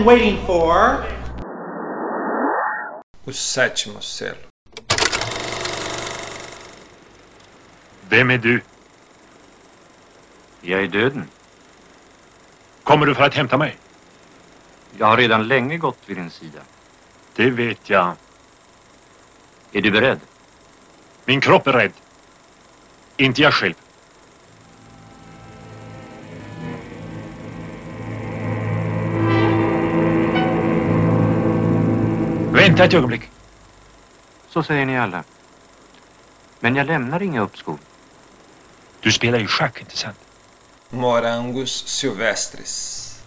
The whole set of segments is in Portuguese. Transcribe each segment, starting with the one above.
been waiting for. O sétimo selo. Vem är du? Jag är döden. Kommer du för att hämta mig? Jag har redan länge gått vid din sida. Det vet jag. Är du beredd? Min kropp är rädd. Inte jag själv. Vänta ett ögonblick. Så säger ni alla. Men jag lämnar inga uppskov. Du spelar ju schack, inte sant? Morangos silvestres.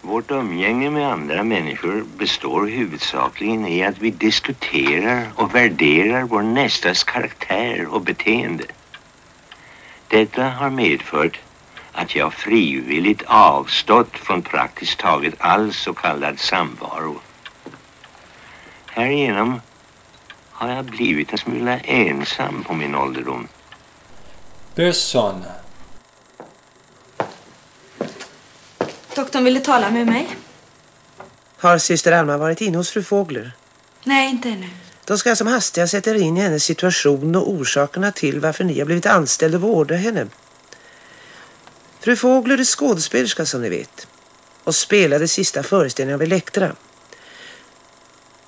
Vårt umgänge med andra människor består huvudsakligen i att vi diskuterar och värderar vår nästas karaktär och beteende. Detta har medfört att jag frivilligt avstått från praktiskt taget all så kallad samvaro. Härigenom har jag blivit en smula ensam på min ålderdom. Persona. Doktorn ville tala med mig. Har syster Alma varit inne hos fru Fågler? Nej, inte ännu. Då ska jag som hastigast sätta er in i hennes situation och orsakerna till varför ni har blivit anställd och vårda henne. Fru Fågler är skådespelerska som ni vet och spelade sista föreställningen av Elektra.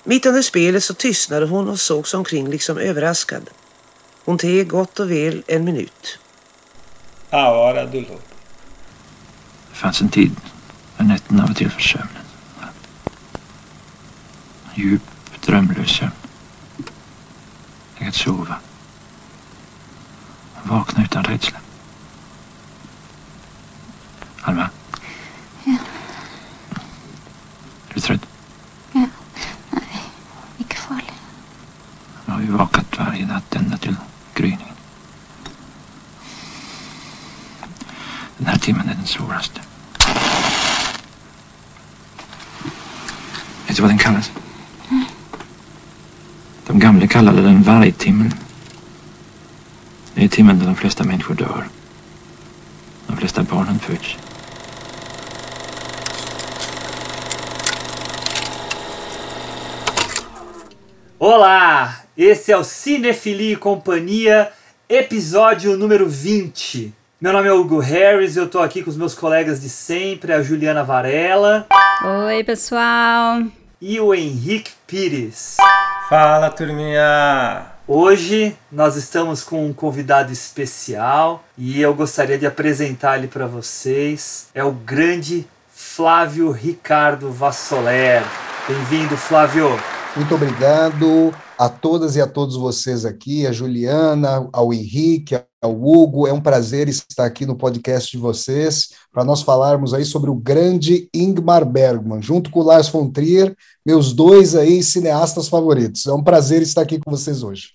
Mitt under spelet så tystnade hon och såg sig omkring liksom överraskad. Hon teg gott och väl en minut. A hora do lobo. Det fanns en tid när nätterna var till för sömnen. Djup, drömlös sömn. Jag att sova. Vakna utan rädsla. Alma? Ja. Är du trött? Ja. Nej, icke farlig. Jag har ju vakat varje natt ända till gryningen. Den här timmen är den svåraste. Vet du vad den kallas? Mm. De gamla kallade den vargtimmen. Det är timmen då de flesta människor dör. De flesta barnen föds. Olá, esse é o Cinefilia e Companhia, episódio número 20. Meu nome é Hugo Harris e eu tô aqui com os meus colegas de sempre, a Juliana Varela Oi, pessoal. e o Henrique Pires. Fala, turminha. Hoje nós estamos com um convidado especial e eu gostaria de apresentar ele para vocês. É o grande Flávio Ricardo Vassoler. Bem-vindo, Flávio. Muito obrigado a todas e a todos vocês aqui, a Juliana, ao Henrique, ao Hugo. É um prazer estar aqui no podcast de vocês para nós falarmos aí sobre o grande Ingmar Bergman, junto com o Lars von Trier, meus dois aí cineastas favoritos. É um prazer estar aqui com vocês hoje.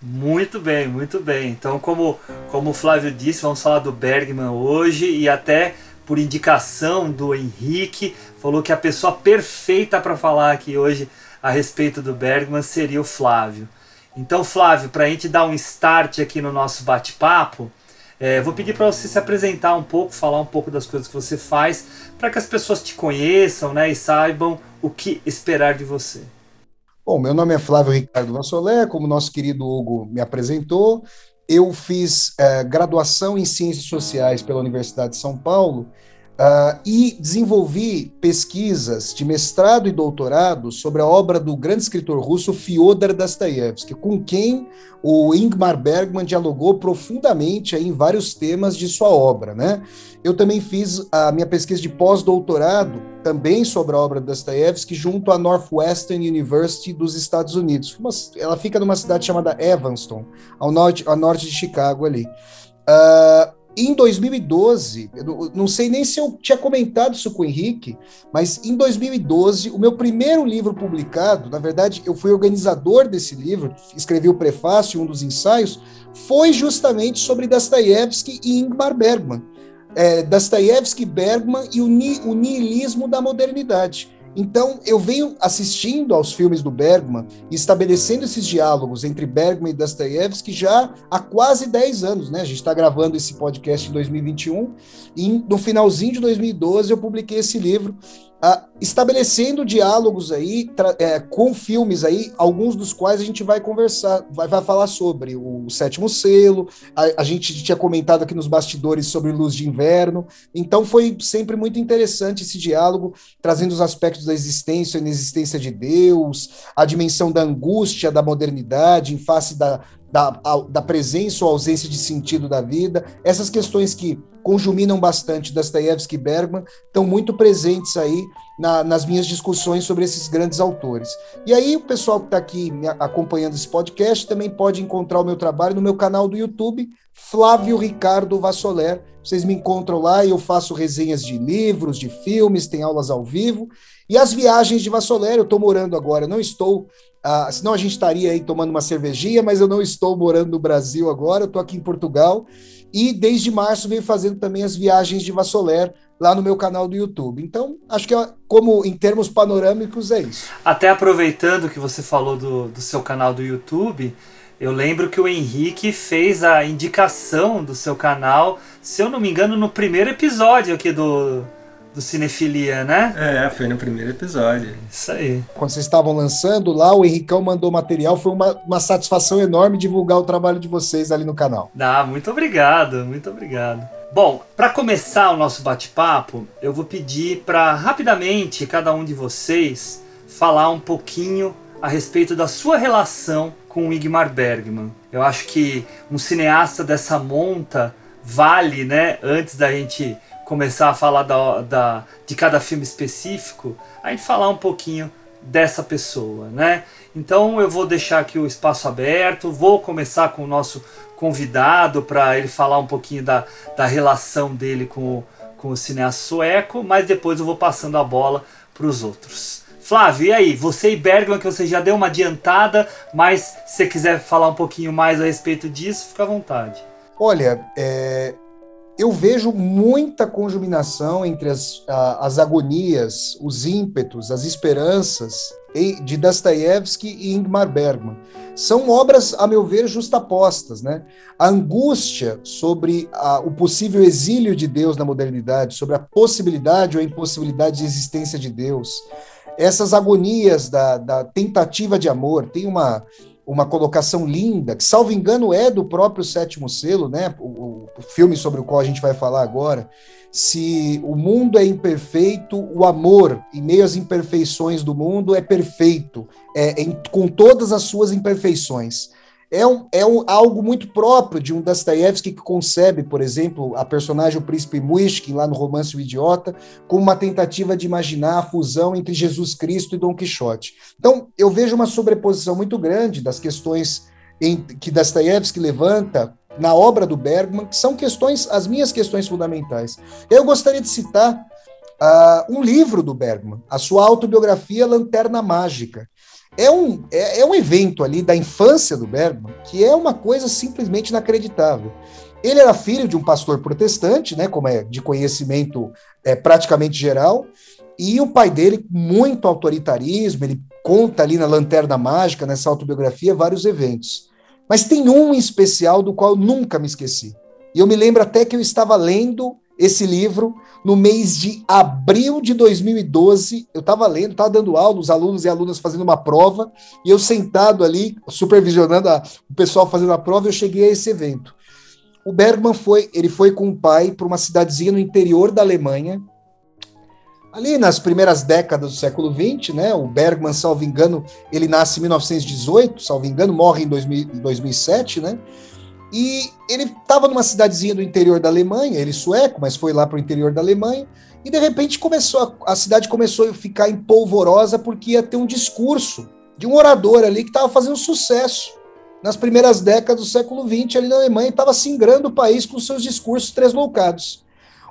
Muito bem, muito bem. Então, como, como o Flávio disse, vamos falar do Bergman hoje e até por indicação do Henrique, falou que a pessoa perfeita para falar aqui hoje a respeito do Bergman seria o Flávio. Então, Flávio, para a gente dar um start aqui no nosso bate-papo, é, vou pedir para você se apresentar um pouco, falar um pouco das coisas que você faz, para que as pessoas te conheçam né, e saibam o que esperar de você. Bom, meu nome é Flávio Ricardo Vassolé, como nosso querido Hugo me apresentou. Eu fiz eh, graduação em Ciências Sociais pela Universidade de São Paulo ah, e desenvolvi pesquisas de mestrado e doutorado sobre a obra do grande escritor russo Fyodor Dostoiévski, com quem o Ingmar Bergman dialogou profundamente em vários temas de sua obra, né? Eu também fiz a minha pesquisa de pós-doutorado também sobre a obra de Dostoiévski junto à Northwestern University dos Estados Unidos. Ela fica numa cidade chamada Evanston, ao norte, ao norte de Chicago ali. Ah, em 2012, eu não- não sei nem se eu tinha comentado isso com o Henrique, mas em 2012, o meu primeiro livro publicado, na verdade, eu fui organizador desse livro, escrevi o prefácio, um dos ensaios, foi justamente sobre Dostoiévski e Ingmar Bergman. É, Dostoiévski, Bergman e o, ni- o niilismo da modernidade. Então, eu venho assistindo aos filmes do Bergman e estabelecendo esses diálogos entre Bergman e Dostoiévski já há quase 10 anos, né? A gente está gravando esse podcast em 2021 e no finalzinho de 2012 eu publiquei esse livro uh, estabelecendo diálogos aí é, com filmes aí, alguns dos quais a gente vai conversar, vai, vai falar sobre o Sétimo Selo, a, a, gente tinha comentado aqui nos bastidores sobre Luz de Inverno, então foi sempre muito interessante esse diálogo, trazendo os aspectos da existência e inexistência de Deus, a dimensão da angústia, da modernidade, em face da, da, da presença ou ausência de sentido da vida, essas questões que conjuminam bastante Dostoiévski e Bergman, estão muito presentes aí na, nas minhas discussões sobre esses grandes autores. E aí o pessoal que está aqui acompanhando esse podcast também pode encontrar o meu trabalho no meu canal do YouTube, Flávio Ricardo Vassoler. Vocês me encontram lá e eu faço resenhas de livros, de filmes, tem aulas ao vivo. E as viagens de Vassoler, eu estou morando agora, não estou ah, senão a gente estaria aí tomando uma cervejinha, mas eu não estou morando no Brasil agora, eu estou aqui em Portugal e desde março venho fazendo também as viagens de Vassoler lá no meu canal do YouTube. Então, acho que é, como em termos panorâmicos é isso. Até aproveitando que você falou do, do seu canal do YouTube, eu lembro que o Henrique fez a indicação do seu canal, se eu não me engano, no primeiro episódio aqui do, do Cinefilia, né? É, foi no primeiro episódio. Isso aí. Quando vocês estavam lançando lá, o Henricão mandou material, foi uma, uma satisfação enorme divulgar o trabalho de vocês ali no canal. Ah, muito obrigado, muito obrigado. Bom, para começar o nosso bate-papo, eu vou pedir para rapidamente cada um de vocês falar um pouquinho a respeito da sua relação com o Igmar Bergman. Eu acho que um cineasta dessa monta vale, né, antes da gente começar a falar da, da, de cada filme específico, a gente falar um pouquinho dessa pessoa, né? Então eu vou deixar aqui o espaço aberto, vou começar com o nosso convidado para ele falar um pouquinho da, da relação dele com, com o cineasta sueco, mas depois eu vou passando a bola para os outros. Flávio, e aí? Você e Bergman, que você já deu uma adiantada, mas se você quiser falar um pouquinho mais a respeito disso, fica à vontade. Olha, é, eu vejo muita conjuminação entre as, as agonias, os ímpetos, as esperanças de Dostoiévski e Ingmar Bergman. São obras, a meu ver, justapostas. Né? A angústia sobre a, o possível exílio de Deus na modernidade, sobre a possibilidade ou a impossibilidade de existência de Deus, essas agonias da, da tentativa de amor. Tem uma, uma colocação linda, que, salvo engano, é do próprio Sétimo Selo, né? O, o, filme sobre o qual a gente vai falar agora. Se o mundo é imperfeito, o amor, em meio às imperfeições do mundo, é perfeito, é, em, com todas as suas imperfeições é, um, é um, algo muito próprio de um Dostoiévski que concebe, por exemplo, a personagem o príncipe Muishkin, lá no romance O Idiota, como uma tentativa de imaginar a fusão entre Jesus Cristo e Dom Quixote. Então, eu vejo uma sobreposição muito grande das questões em, que Dostoiévski levanta na obra do Bergman, que são questões, as minhas questões fundamentais. Eu gostaria de citar uh, um livro do Bergman, a sua autobiografia Lanterna Mágica, é um, é, é um evento ali da infância do Bergman que é uma coisa simplesmente inacreditável. Ele era filho de um pastor protestante, né, como é de conhecimento é, praticamente geral, e o pai dele, muito autoritarismo, ele conta ali na Lanterna Mágica, nessa autobiografia, vários eventos. Mas tem um em especial do qual nunca me esqueci. E eu me lembro até que eu estava lendo esse livro no mês de abril de 2012. Eu estava lendo, estava dando aula, os alunos e alunas fazendo uma prova, e eu sentado ali, supervisionando a, o pessoal fazendo a prova, eu cheguei a esse evento. O Bergman foi, ele foi com o pai para uma cidadezinha no interior da Alemanha, ali nas primeiras décadas do século XX, né? O Bergman, salvo engano, ele nasce em 1918, salvo engano, morre em 2000, 2007, né? E ele estava numa cidadezinha do interior da Alemanha, ele sueco, mas foi lá para o interior da Alemanha, e de repente começou a, a cidade começou a ficar empolvorosa porque ia ter um discurso de um orador ali que estava fazendo sucesso nas primeiras décadas do século XX ali na Alemanha estava singrando o país com seus discursos tresloucados.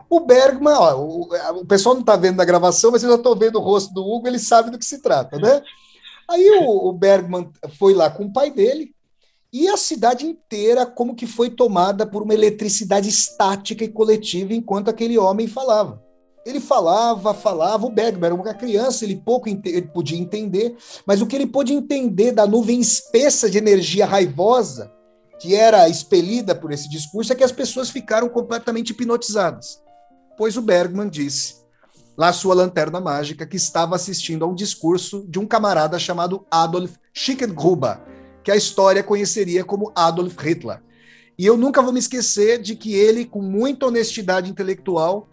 O Bergman, ó, o, o, pessoal não está vendo na gravação, mas eu já estou vendo o rosto do Hugo, ele sabe do que se trata, né? Aí o, o Bergman foi lá com o pai dele, e a cidade inteira como que foi tomada por uma eletricidade estática e coletiva enquanto aquele homem falava. Ele falava, falava, o Bergman era uma criança, ele pouco ele podia entender, mas o que ele pôde entender da nuvem espessa de energia raivosa que era expelida por esse discurso é que as pessoas ficaram completamente hipnotizadas. Pois o Bergman disse: lá sua lanterna mágica, que estava assistindo a um discurso de um camarada chamado Adolf Schicklgruber, que a história conheceria como Adolf Hitler. E eu nunca vou me esquecer de que ele, com muita honestidade intelectual,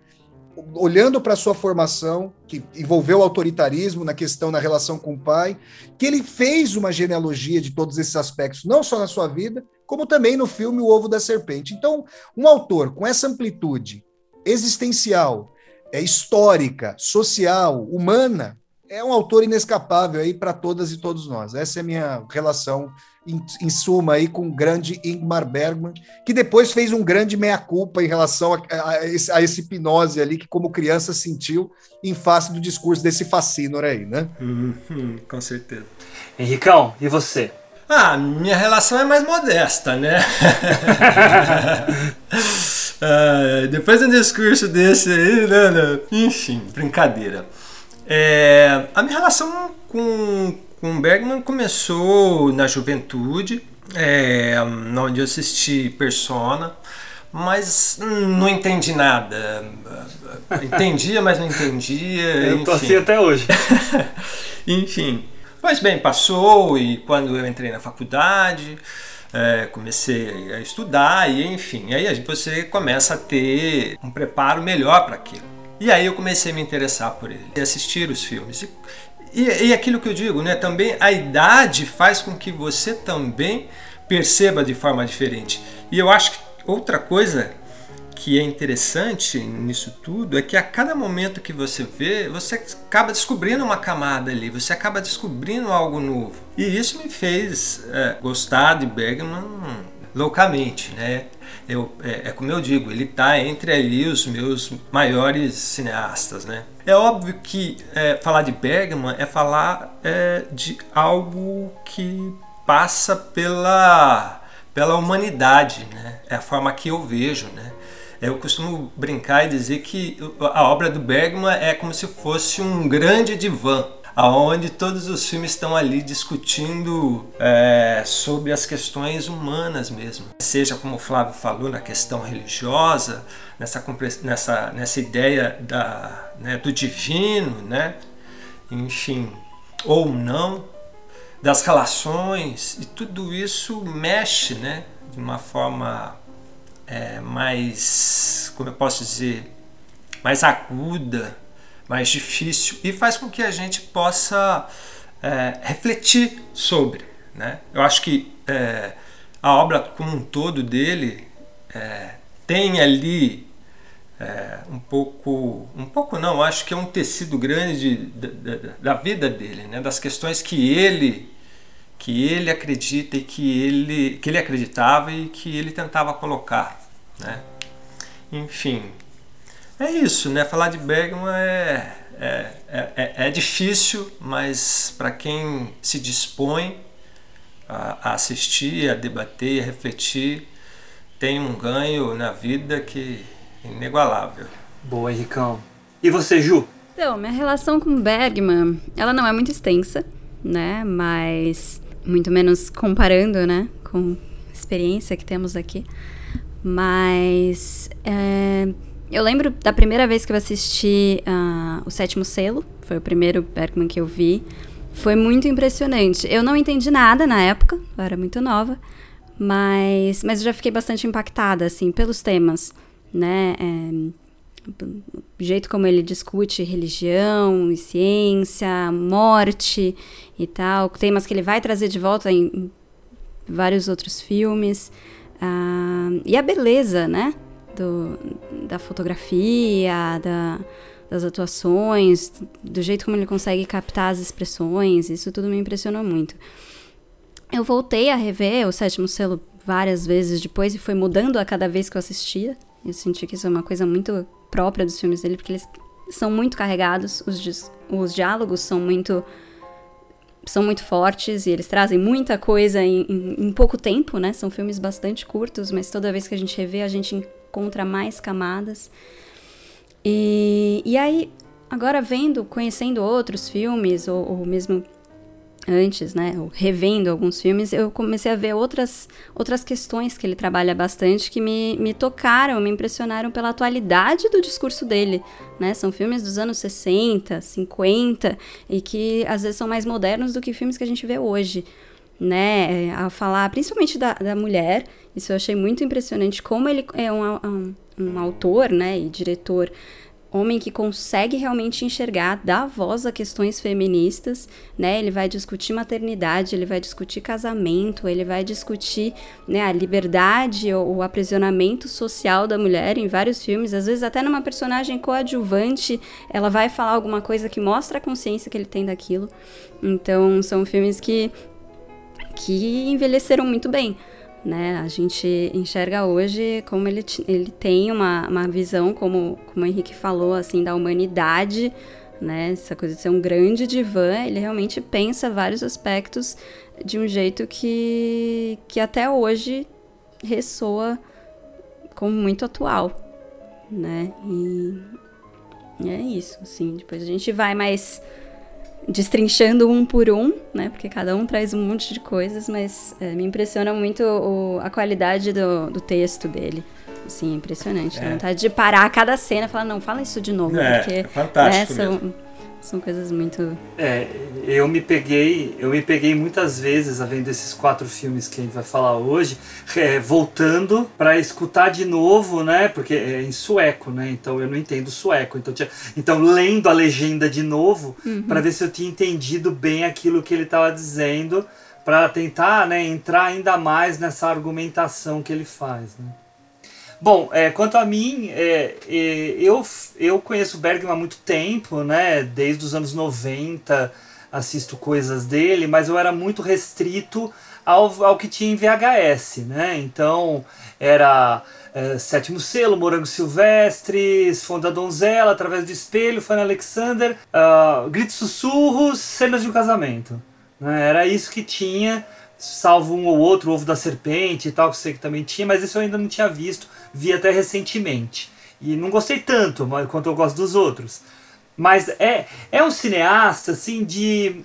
olhando para sua formação, que envolveu autoritarismo na questão na relação com o pai, que ele fez uma genealogia de todos esses aspectos, não só na sua vida, como também no filme O Ovo da Serpente. Então, um autor com essa amplitude existencial, é, histórica, social, humana, é um autor inescapável aí para todas e todos nós. Essa é a minha relação em, em, suma aí com o grande Ingmar Bergman, que depois fez um grande meia-culpa em relação a, a, a, esse, a, esse, hipnose ali que como criança sentiu em face do discurso desse fascínor aí, né? Uhum, com certeza. Henricão, e você? Ah, minha relação é mais modesta, né? ah, depois de um discurso desse aí, né, né? enfim, brincadeira. É, a minha relação com, com Bergman começou na juventude, é, onde eu assisti Persona, mas não entendi nada. Entendia, mas não entendia. Eu tô assim até hoje. enfim. Pois bem, passou e quando eu entrei na faculdade, é, comecei a estudar e enfim, aí você começa a ter um preparo melhor para aquilo. E aí eu comecei a me interessar por ele, assistir os filmes. E, e aquilo que eu digo, né? Também a idade faz com que você também perceba de forma diferente. E eu acho que outra coisa que é interessante nisso tudo é que a cada momento que você vê, você acaba descobrindo uma camada ali, você acaba descobrindo algo novo. E isso me fez é, gostar de Bergman loucamente, né? Eu, é, é, como eu digo, ele está entre ali os meus maiores cineastas, né? É óbvio que é, falar de Bergman é falar é, de algo que passa pela pela humanidade, né? É a forma que eu vejo, né? Eu costumo brincar e dizer que a obra do Bergman é como se fosse um grande divã aonde todos os filmes estão ali discutindo é, sobre as questões humanas mesmo. Seja como o Flávio falou, na questão religiosa, nessa, nessa, nessa ideia da, né, do divino, né? enfim, ou não, das relações, e tudo isso mexe né, de uma forma é, mais, como eu posso dizer, mais aguda, mais difícil e faz com que a gente possa é, refletir sobre. Né? Eu acho que é, a obra como um todo dele é, tem ali é, um pouco, um pouco não, acho que é um tecido grande da, da, da vida dele, né? das questões que ele que ele acredita e que ele que ele acreditava e que ele tentava colocar, né? Enfim, é isso, né? Falar de Bergman é, é, é, é difícil, mas para quem se dispõe a, a, assistir, a debater, a refletir, tem um ganho na vida que é inigualável. Boa, Henricão. E você, Ju? Então, minha relação com Bergman, ela não é muito extensa, né? Mas muito menos comparando, né? Com a experiência que temos aqui. Mas é, eu lembro da primeira vez que eu assisti uh, O Sétimo Selo, foi o primeiro Bergman que eu vi. Foi muito impressionante. Eu não entendi nada na época, eu era muito nova, mas, mas eu já fiquei bastante impactada, assim, pelos temas, né? É, o jeito como ele discute religião e ciência, morte e tal, temas que ele vai trazer de volta em, vários outros filmes. Uh, e a beleza, né? Do, da fotografia, da, das atuações, do jeito como ele consegue captar as expressões, isso tudo me impressionou muito. Eu voltei a rever o Sétimo Selo várias vezes depois e foi mudando a cada vez que eu assistia. Eu senti que isso é uma coisa muito própria dos filmes dele, porque eles são muito carregados, os, os diálogos são muito são muito fortes e eles trazem muita coisa em, em, em, pouco tempo, né? São filmes bastante curtos, mas toda vez que a gente revê, a gente encontra mais camadas. E, e aí, agora vendo, conhecendo outros filmes, ou, ou mesmo antes, né, revendo alguns filmes, eu comecei a ver outras, outras questões que ele trabalha bastante que me, me tocaram, me impressionaram pela atualidade do discurso dele, né? São filmes dos anos 60, 50 e que às vezes são mais modernos do que filmes que a gente vê hoje, né? A falar principalmente da, da mulher, isso eu achei muito impressionante como ele é um, um, um autor, né, e diretor homem que consegue realmente enxergar, dar voz a questões feministas, né? Ele vai discutir maternidade, ele vai discutir casamento, ele vai discutir né, a liberdade ou o aprisionamento social da mulher em vários filmes, às vezes até numa personagem coadjuvante, ela vai falar alguma coisa que mostra a consciência que ele tem daquilo. Então, são filmes que que envelheceram muito bem né? A gente enxerga hoje como ele, ele tem uma, uma visão, como, como o Henrique falou, assim, da humanidade, né? Essa coisa de ser um grande divã, ele realmente pensa vários aspectos de um jeito que, que até hoje ressoa como muito atual, né? E, é isso, assim. Depois a gente vai mais destrinchando um por um, né? Porque cada um traz um monte de coisas, mas é, me impressiona muito o, a qualidade do, do texto dele. Assim, é impressionante. É. Dá vontade de parar a cada cena e falar, não, fala isso de novo. É, porque, é fantástico né, são, são coisas muito. É, eu me peguei, eu me peguei muitas vezes vendo esses quatro filmes que a gente vai falar hoje, é, voltando para escutar de novo, né? Porque é em sueco, né? Então eu não entendo sueco. Então, tinha, então lendo a legenda de novo Uhum. para ver se eu tinha entendido bem aquilo que ele estava dizendo, para tentar, né, entrar ainda mais nessa argumentação que ele faz, né? Bom, é, quanto a mim, é, é, eu, eu conheço Bergman há muito tempo, né? Desde os anos 90 assisto coisas dele, mas eu era muito restrito ao, ao que tinha em VHS, né? Então era é, Sétimo Selo, Morango Silvestres, Fonda Donzela, Através do Espelho, Fanny Alexander, ah, Gritos Sussurros, Cenas de um Casamento. Né? Era isso que tinha, salvo um ou outro, Ovo da Serpente e tal, que eu sei que também tinha, mas isso eu ainda não tinha visto, vi até recentemente. E não gostei tanto quanto eu gosto dos outros. Mas é, é um cineasta assim de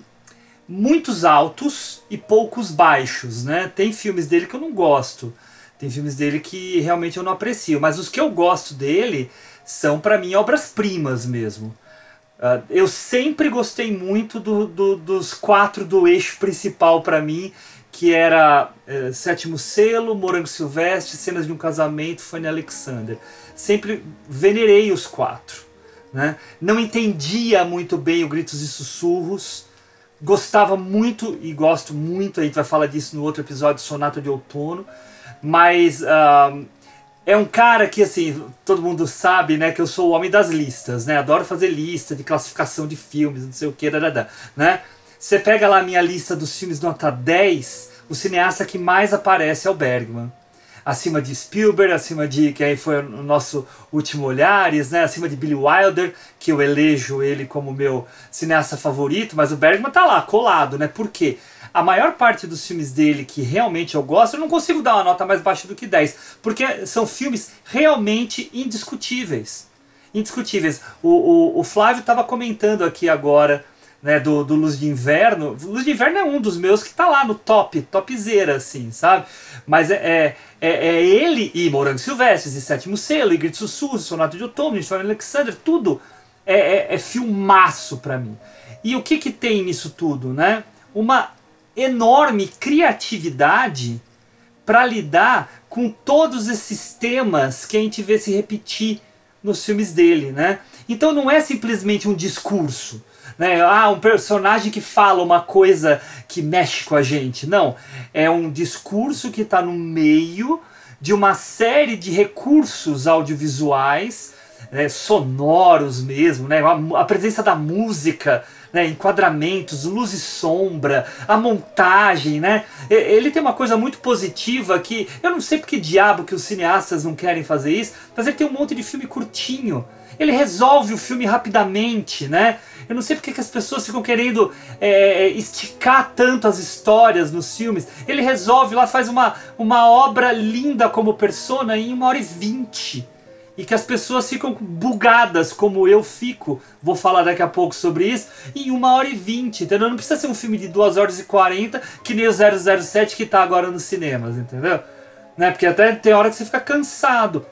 muitos altos e poucos baixos, né? Tem filmes dele que eu não gosto. Tem filmes dele que realmente eu não aprecio, mas os que eu gosto dele são para mim obras-primas mesmo. Ah, eu sempre gostei muito do, do- dos quatro do eixo principal para mim, que era eh, Sétimo Selo, Morango Silvestre, Cenas de um Casamento, Fanny Alexander. Sempre venerei os quatro. Né? Não entendia muito bem o Gritos e Sussurros. Gostava muito e gosto muito, a gente vai falar disso no outro episódio, Sonata de Outono. Mas ah, é um cara que, assim, todo mundo sabe, né, que eu sou o homem das listas, né? Adoro fazer lista de classificação de filmes, não sei o que, né? Você pega lá a minha lista dos filmes nota 10, o cineasta que mais aparece é o Bergman. Acima de Spielberg, acima de, que aí foi o nosso último Olhares, né? Acima de Billy Wilder, que eu elejo ele como meu cineasta favorito, mas o Bergman tá lá, colado, né? Por quê? A maior parte dos filmes dele que realmente eu gosto, eu não consigo dar uma nota mais baixa do que 10, porque são filmes realmente indiscutíveis. Indiscutíveis. O, o, o Flávio estava comentando aqui agora né, do, do Luz de Inverno. Luz de Inverno é um dos meus que tá lá no top, topzera, assim, sabe? Mas é, é, é, é ele e Morango Silvestres, e Sétimo Selo, e Grito Sussurro, Sonato de Outono, Fanny Alexander, tudo é, é, é filmaço pra mim. E o que que tem nisso tudo, né? Uma enorme criatividade para lidar com todos esses temas que a gente vê se repetir nos filmes dele, né? Então não é simplesmente um discurso, né? Ah, um personagem que fala uma coisa que mexe com a gente. Não, é um discurso que está no meio de uma série de recursos audiovisuais, né, sonoros mesmo, né? A, a presença da música, né, enquadramentos, luz e sombra, a montagem, né? Ele tem uma coisa muito positiva que eu não sei porque diabo que os cineastas não querem fazer isso, mas ele tem um monte de filme curtinho. Ele resolve o filme rapidamente, né? Eu não sei porque que as pessoas ficam querendo é, esticar tanto as histórias nos filmes. Ele resolve lá, faz uma, uma obra linda como persona em uma hora e vinte. e que as pessoas ficam bugadas, como eu fico, vou falar daqui a pouco sobre isso, em uma hora e vinte, entendeu? Não precisa ser um filme de duas horas e quarenta, que nem o 007 que tá agora nos cinemas, entendeu? Né? Porque até tem hora que você fica cansado.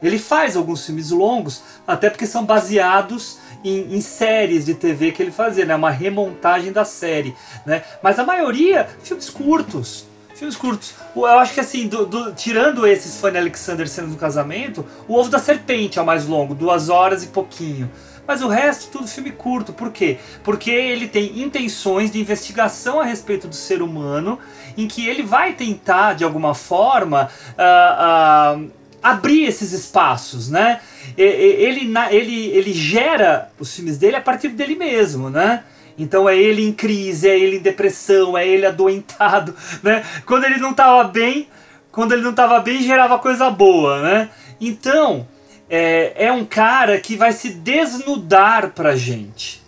Ele faz alguns filmes longos, até porque são baseados em, em, séries de TV que ele fazia, né? Uma remontagem da série, né? Mas a maioria, filmes curtos. Filmes curtos. Eu acho que assim, do, do, tirando esses Fanny Alexander sendo no casamento, o Ovo da Serpente é o mais longo, duas horas e pouquinho. Mas o resto, tudo filme curto. Por quê? Porque ele tem intenções de investigação a respeito do ser humano, em que ele vai tentar, de alguma forma, uh, uh, abrir esses espaços, né? Ele, ele, ele gera os filmes dele a partir dele mesmo, né? Então é ele em crise, é ele em depressão, é ele adoentado, né? Quando ele não estava bem, quando ele não estava bem, gerava coisa boa, né? Então, é, é um cara que vai se desnudar pra gente.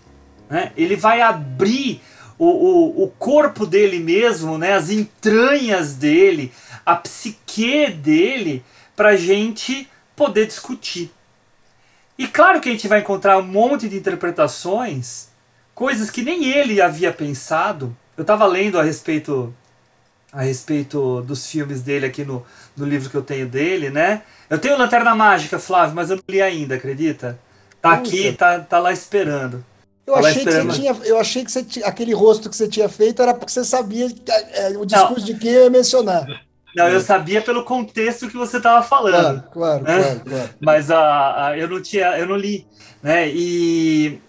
Né? Ele vai abrir o, o, o corpo dele mesmo, né? as entranhas dele, a psique dele, pra gente poder discutir. E claro que a gente vai encontrar um monte de interpretações coisas que nem ele havia pensado. Eu estava lendo a respeito a respeito dos filmes dele aqui no, no livro que eu tenho dele, né? Eu tenho Lanterna Mágica, Flávio, mas eu não li ainda, acredita? Tá aqui, tá, tá lá esperando. Eu tá achei, que você tinha, eu achei que você tinha, aquele rosto que você tinha feito era porque você sabia é, o discurso não. de quem eu ia mencionar. Não, eu sabia pelo contexto que você estava falando. Claro, claro, né? claro, claro, Mas a, a, eu não tinha, eu não li, né? E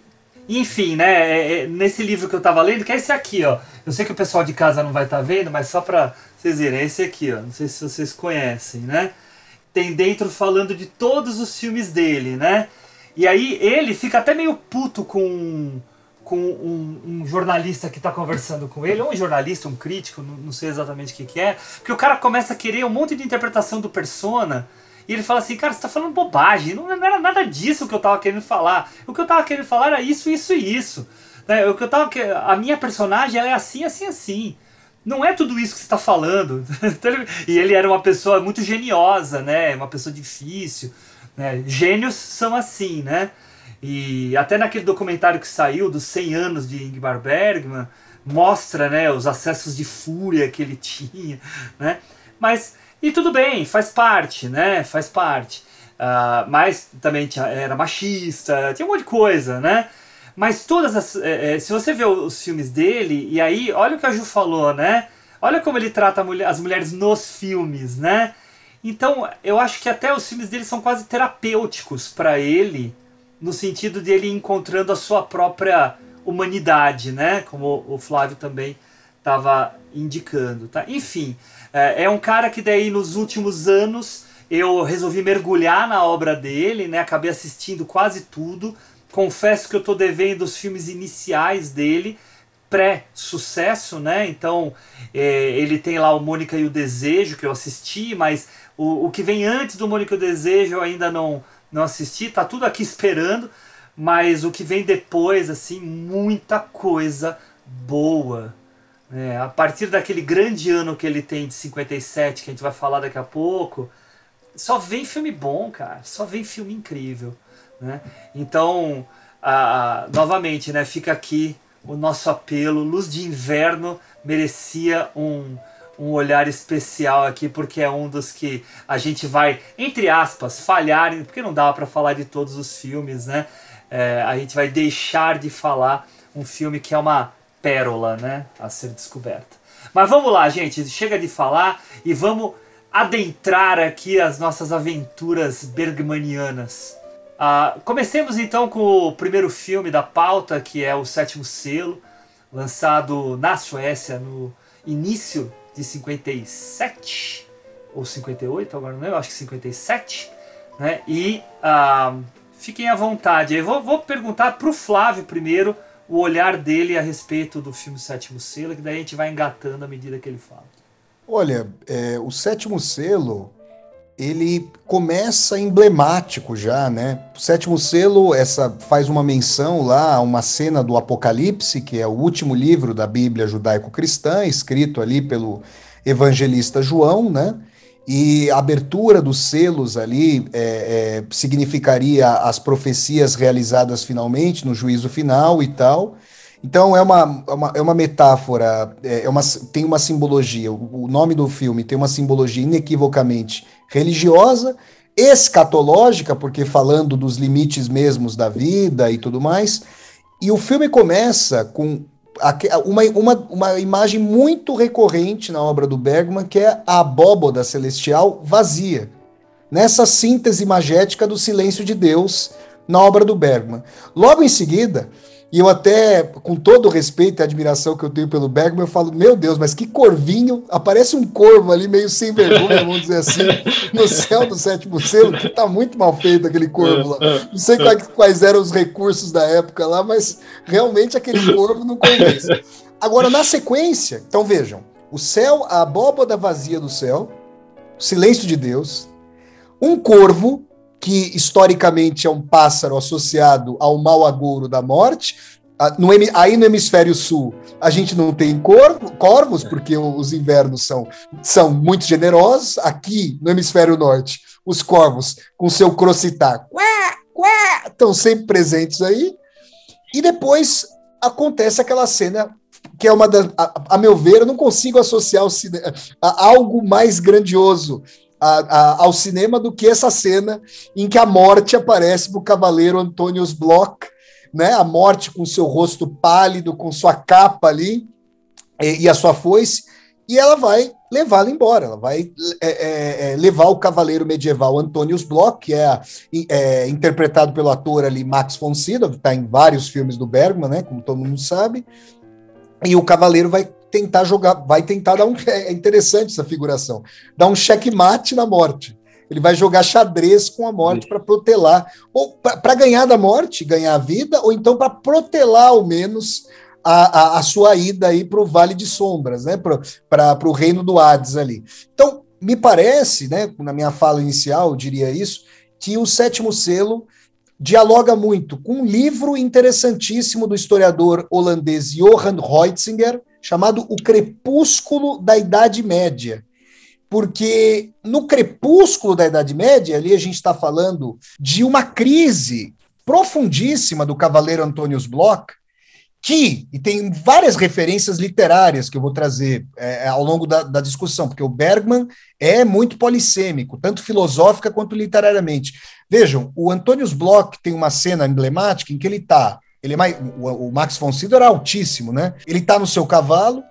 enfim, né? É, é, nesse livro que eu tava lendo, que é esse aqui, ó. Eu sei que o pessoal de casa não vai estar tá vendo, mas só para vocês verem, é esse aqui, ó. Não sei se vocês conhecem, né? Tem dentro falando de todos os filmes dele, né? E aí ele fica até meio puto com, com um, um jornalista que está conversando com ele, ou um jornalista, um crítico, não, não sei exatamente o que, que é, porque o cara começa a querer um monte de interpretação do persona e ele fala assim, cara, você tá falando bobagem, não, era nada disso que eu tava querendo falar. O que eu tava querendo falar era isso, isso e isso. Né? O que eu tava, a minha personagem ela é assim, assim, assim. Não é tudo isso que você está falando. e ele era uma pessoa muito geniosa, né? Uma pessoa difícil. Né? Gênios são assim, né? E até naquele documentário que saiu dos 100 anos de Ingmar Bergman, mostra né, os acessos de fúria que ele tinha, né? Mas e tudo bem, faz parte, né? Faz parte. Uh, mas também tinha, era machista, tinha um monte de coisa, né? Mas todas as. É, é, se você vê os filmes dele, e aí, olha o que a Ju falou, né? Olha como ele trata mulher, as mulheres nos filmes, né? Então, eu acho que até os filmes dele são quase terapêuticos para ele, no sentido de ele encontrando a sua própria humanidade, né? Como o Flávio também estava indicando, tá? Enfim, é, é um cara que daí nos últimos anos eu resolvi mergulhar na obra dele, né? Acabei assistindo quase tudo. Confesso que eu tô devendo os filmes iniciais dele, pré-sucesso, né? Então é, ele tem lá o Mônica e o Desejo que eu assisti, mas o, o que vem antes do Mônica e o Desejo eu ainda não não assisti. Tá tudo aqui esperando, mas o que vem depois, assim, muita coisa boa. É, a partir daquele grande ano que ele tem de 57, que a gente vai falar daqui a pouco, só vem filme bom, cara. Só vem filme incrível. Né? Então, a, a, novamente, né, fica aqui o nosso apelo. Luz de Inverno merecia um, um olhar especial aqui, porque é um dos que a gente vai, entre aspas, falhar, porque não dá para falar de todos os filmes, né? É, a gente vai deixar de falar um filme que é uma pérola né, a ser descoberta. Mas vamos lá, gente, chega de falar e vamos adentrar aqui as nossas aventuras bergmanianas. Uh, comecemos então com o primeiro filme da pauta, que é O Sétimo Selo, lançado na Suécia no início de 57 ou 58, agora não eu acho que 57, né? E uh, fiquem à vontade. Eu vou, vou perguntar para o Flávio primeiro o olhar dele a respeito do filme Sétimo Selo, que daí a gente vai engatando à medida que ele fala. Olha, é, o Sétimo Selo, ele começa emblemático já, né? O Sétimo Selo essa faz uma menção lá a uma cena do Apocalipse, que é o último livro da Bíblia judaico-cristã, escrito ali pelo evangelista João, né? e a abertura dos selos ali é, é, significaria as profecias realizadas finalmente no juízo final e tal. Então é uma, é uma, é uma metáfora, é, é uma, tem uma simbologia. O, o nome do filme tem uma simbologia inequivocamente religiosa, escatológica, porque falando dos limites mesmos da vida e tudo mais. E o filme começa com uma, uma, uma imagem muito recorrente na obra do Bergman, que é a abóboda celestial vazia. Nessa síntese magética do silêncio de Deus na obra do Bergman. Logo em seguida, e eu até, com todo o respeito e admiração que eu tenho pelo Bergman, eu falo, meu Deus, mas que corvinho, aparece um corvo ali meio sem vergonha, vamos dizer assim, no céu do sétimo selo, que tá muito mal feito aquele corvo lá. Não sei quais, eram os recursos da época lá, mas realmente aquele corvo não convence. Agora, na sequência, então vejam, o céu, a abóboda vazia do céu, o silêncio de Deus, um corvo que historicamente é um pássaro associado ao mau agouro da morte. No, aí no hemisfério sul a gente não tem corvo, corvos, porque os invernos são, são muito generosos. Aqui no hemisfério norte, os corvos, com seu crocitar, estão sempre presentes aí. E depois acontece aquela cena que é uma das. A, a meu ver, eu não consigo associar o a algo mais grandioso a, a, ao cinema do que essa cena em que a morte aparece para o cavaleiro Antônios Bloch, né? A morte com seu rosto pálido, com sua capa ali e, e a sua foice, e ela vai levá-lo embora. Ela vai é, é, é, levar o cavaleiro medieval Antônios Bloch, que é, é, interpretado pelo ator ali Max von Sydow, está em vários filmes do Bergman, né? Como todo mundo sabe. E o cavaleiro vai tentar jogar, vai tentar dar um. É interessante essa figuração. Dar um checkmate na morte. Ele vai jogar xadrez com a morte para protelar, ou para ganhar da morte, ganhar a vida, ou então para protelar ao menos a, a, a, sua ida aí para o Vale de Sombras, né? Para o reino do Hades ali. Então, me parece, né, na minha fala inicial, eu diria isso, que o sétimo selo dialoga muito com um livro interessantíssimo do historiador holandês Johan Reutzinger, chamado O Crepúsculo da Idade Média. Porque no crepúsculo da Idade Média, ali a gente está falando de uma crise profundíssima do cavaleiro Antônios Bloch, que, e tem várias referências literárias que eu vou trazer é, ao longo da, da, discussão, porque o Bergman é muito polissêmico, tanto filosófica quanto literariamente. Vejam, o Antônios Bloch tem uma cena emblemática em que ele está ele é mais, o, o Max von Sydow era altíssimo, né? Ele está no seu cavalo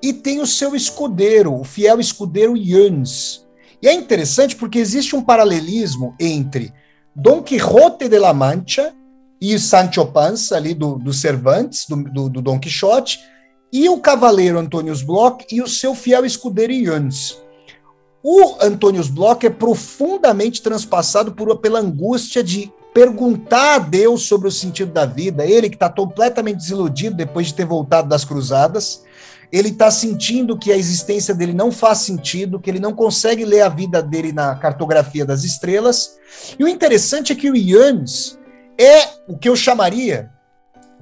e tem o seu escudeiro, o fiel escudeiro Jans. E é interessante porque existe um paralelismo entre Don Quixote de la Mancha e o Sancho Panza, ali do, do Cervantes, do, do, do Don Quixote, e o cavaleiro Antônios Bloch e o seu fiel escudeiro Jans. O Antônios Bloch é profundamente transpassado por, pela angústia de perguntar a Deus sobre o sentido da vida, ele que está completamente desiludido depois de ter voltado das cruzadas, ele está sentindo que a existência dele não faz sentido, que ele não consegue ler a vida dele na cartografia das estrelas. E o interessante é que o Yannis é o que eu chamaria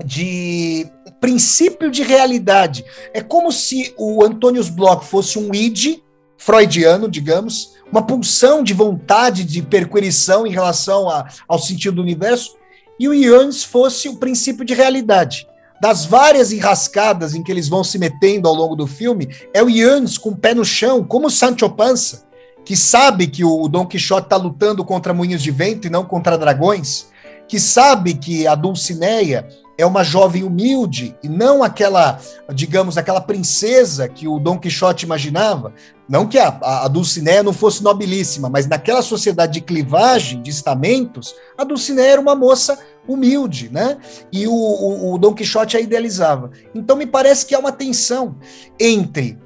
de princípio de realidade. É como se o Antônios Bloch fosse um id freudiano, digamos, uma pulsão de vontade de perquirição em relação a, ao sentido do universo, e o Yannis fosse o princípio de realidade. Das várias enrascadas em que eles vão se metendo ao longo do filme, é o Yannis com o pé no chão, como o Sancho Panza, que sabe que o Don Quixote está lutando contra moinhos de vento e não contra dragões, que sabe que a Dulcineia é uma jovem humilde e não aquela, digamos, aquela princesa que o Dom Quixote imaginava. Não que a, a Dulcinea não fosse nobilíssima, mas naquela sociedade de clivagem, de estamentos, a Dulcinea era uma moça humilde, né? E o, o, o Dom Quixote a idealizava. Então me parece que há uma tensão entre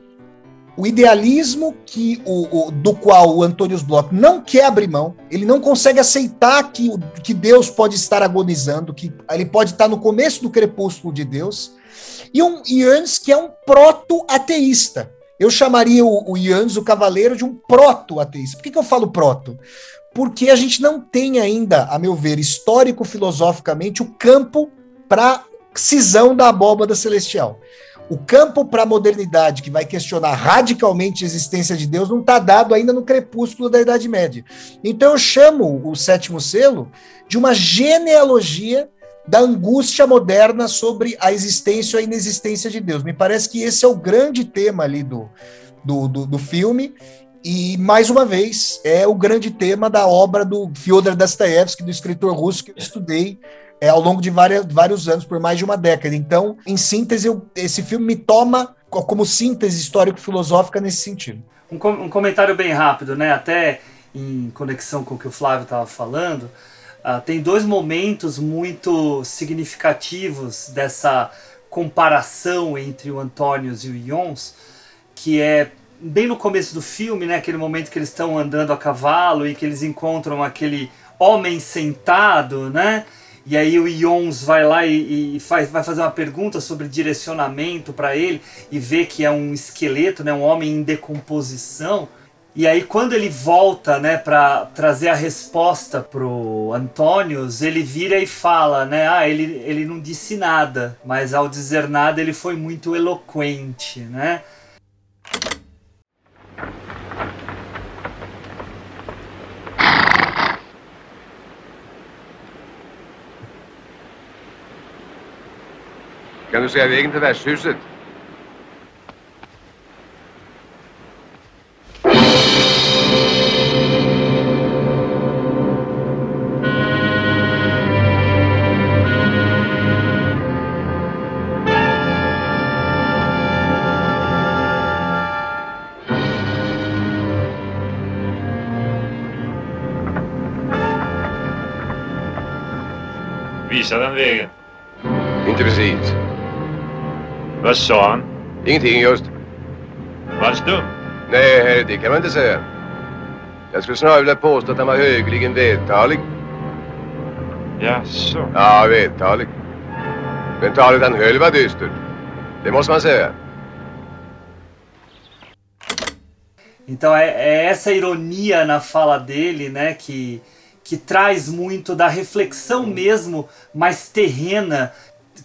o idealismo que o, o, do qual o Antônio Bloch não quer abrir mão, ele não consegue aceitar que, que Deus pode estar agonizando, que ele pode estar no começo do crepúsculo de Deus, e um Yannis que é um proto-ateísta. Eu chamaria o, o Yannis, o cavaleiro, de um proto-ateísta. Por que, que eu falo proto? Porque a gente não tem ainda, a meu ver, histórico-filosoficamente, o campo para cisão da abóbada celestial. O campo para a modernidade, que vai questionar radicalmente a existência de Deus, não está dado ainda no crepúsculo da Idade Média. Então eu chamo o sétimo selo de uma genealogia da angústia moderna sobre a existência ou a inexistência de Deus. Me parece que esse é o grande tema ali do, do, do, do filme. E, mais uma vez, é o grande tema da obra do Fyodor Dostoevsky, do escritor russo que eu estudei é, ao longo de várias, vários anos, por mais de uma década. Então, em síntese, eu, esse filme me toma como síntese histórico-filosófica nesse sentido. Um, com, um, comentário bem rápido, né? Até em conexão com o que o Flávio estava falando, uh, tem dois momentos muito significativos dessa comparação entre o Antônios e o Ions, que é bem no começo do filme, né? Aquele momento que eles estão andando a cavalo e que eles encontram aquele homem sentado, né? E aí o Ions vai lá e, e faz, vai fazer uma pergunta sobre direcionamento para ele e vê que é um esqueleto, né, um homem em decomposição. E aí quando ele volta, né, para trazer a resposta pro Antônios, ele vira e fala, né, ah, ele, ele não disse nada, mas ao dizer nada ele foi muito eloquente, né? Kan du säga vägen till värdshuset? Visa den vägen. Inte precis. Vad sa han? Ingenting just. Var han stum? Nej, det kan man inte säga. Jag skulle snarare vilja påstå att han var högligen vältalig. Jaså? Ja, vältalig. Men talet han höll var dystert. Det måste man säga. Então é, é, essa ironia na fala dele, né, que, que traz muito da reflexão mesmo mais terrena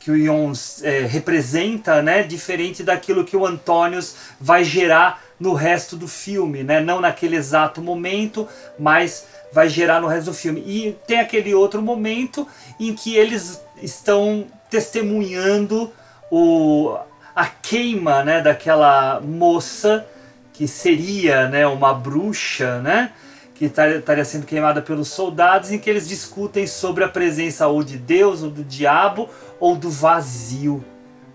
que o Ions é, representa, né, diferente daquilo que o Antônios vai gerar no resto do filme, né, não naquele exato momento, mas vai gerar no resto do filme. E tem aquele outro momento em que eles estão testemunhando o, a queima, né, daquela moça que seria, né, uma bruxa, né, que estaria sendo queimada pelos soldados, em que eles discutem sobre a presença ou de Deus ou do diabo ou do vazio,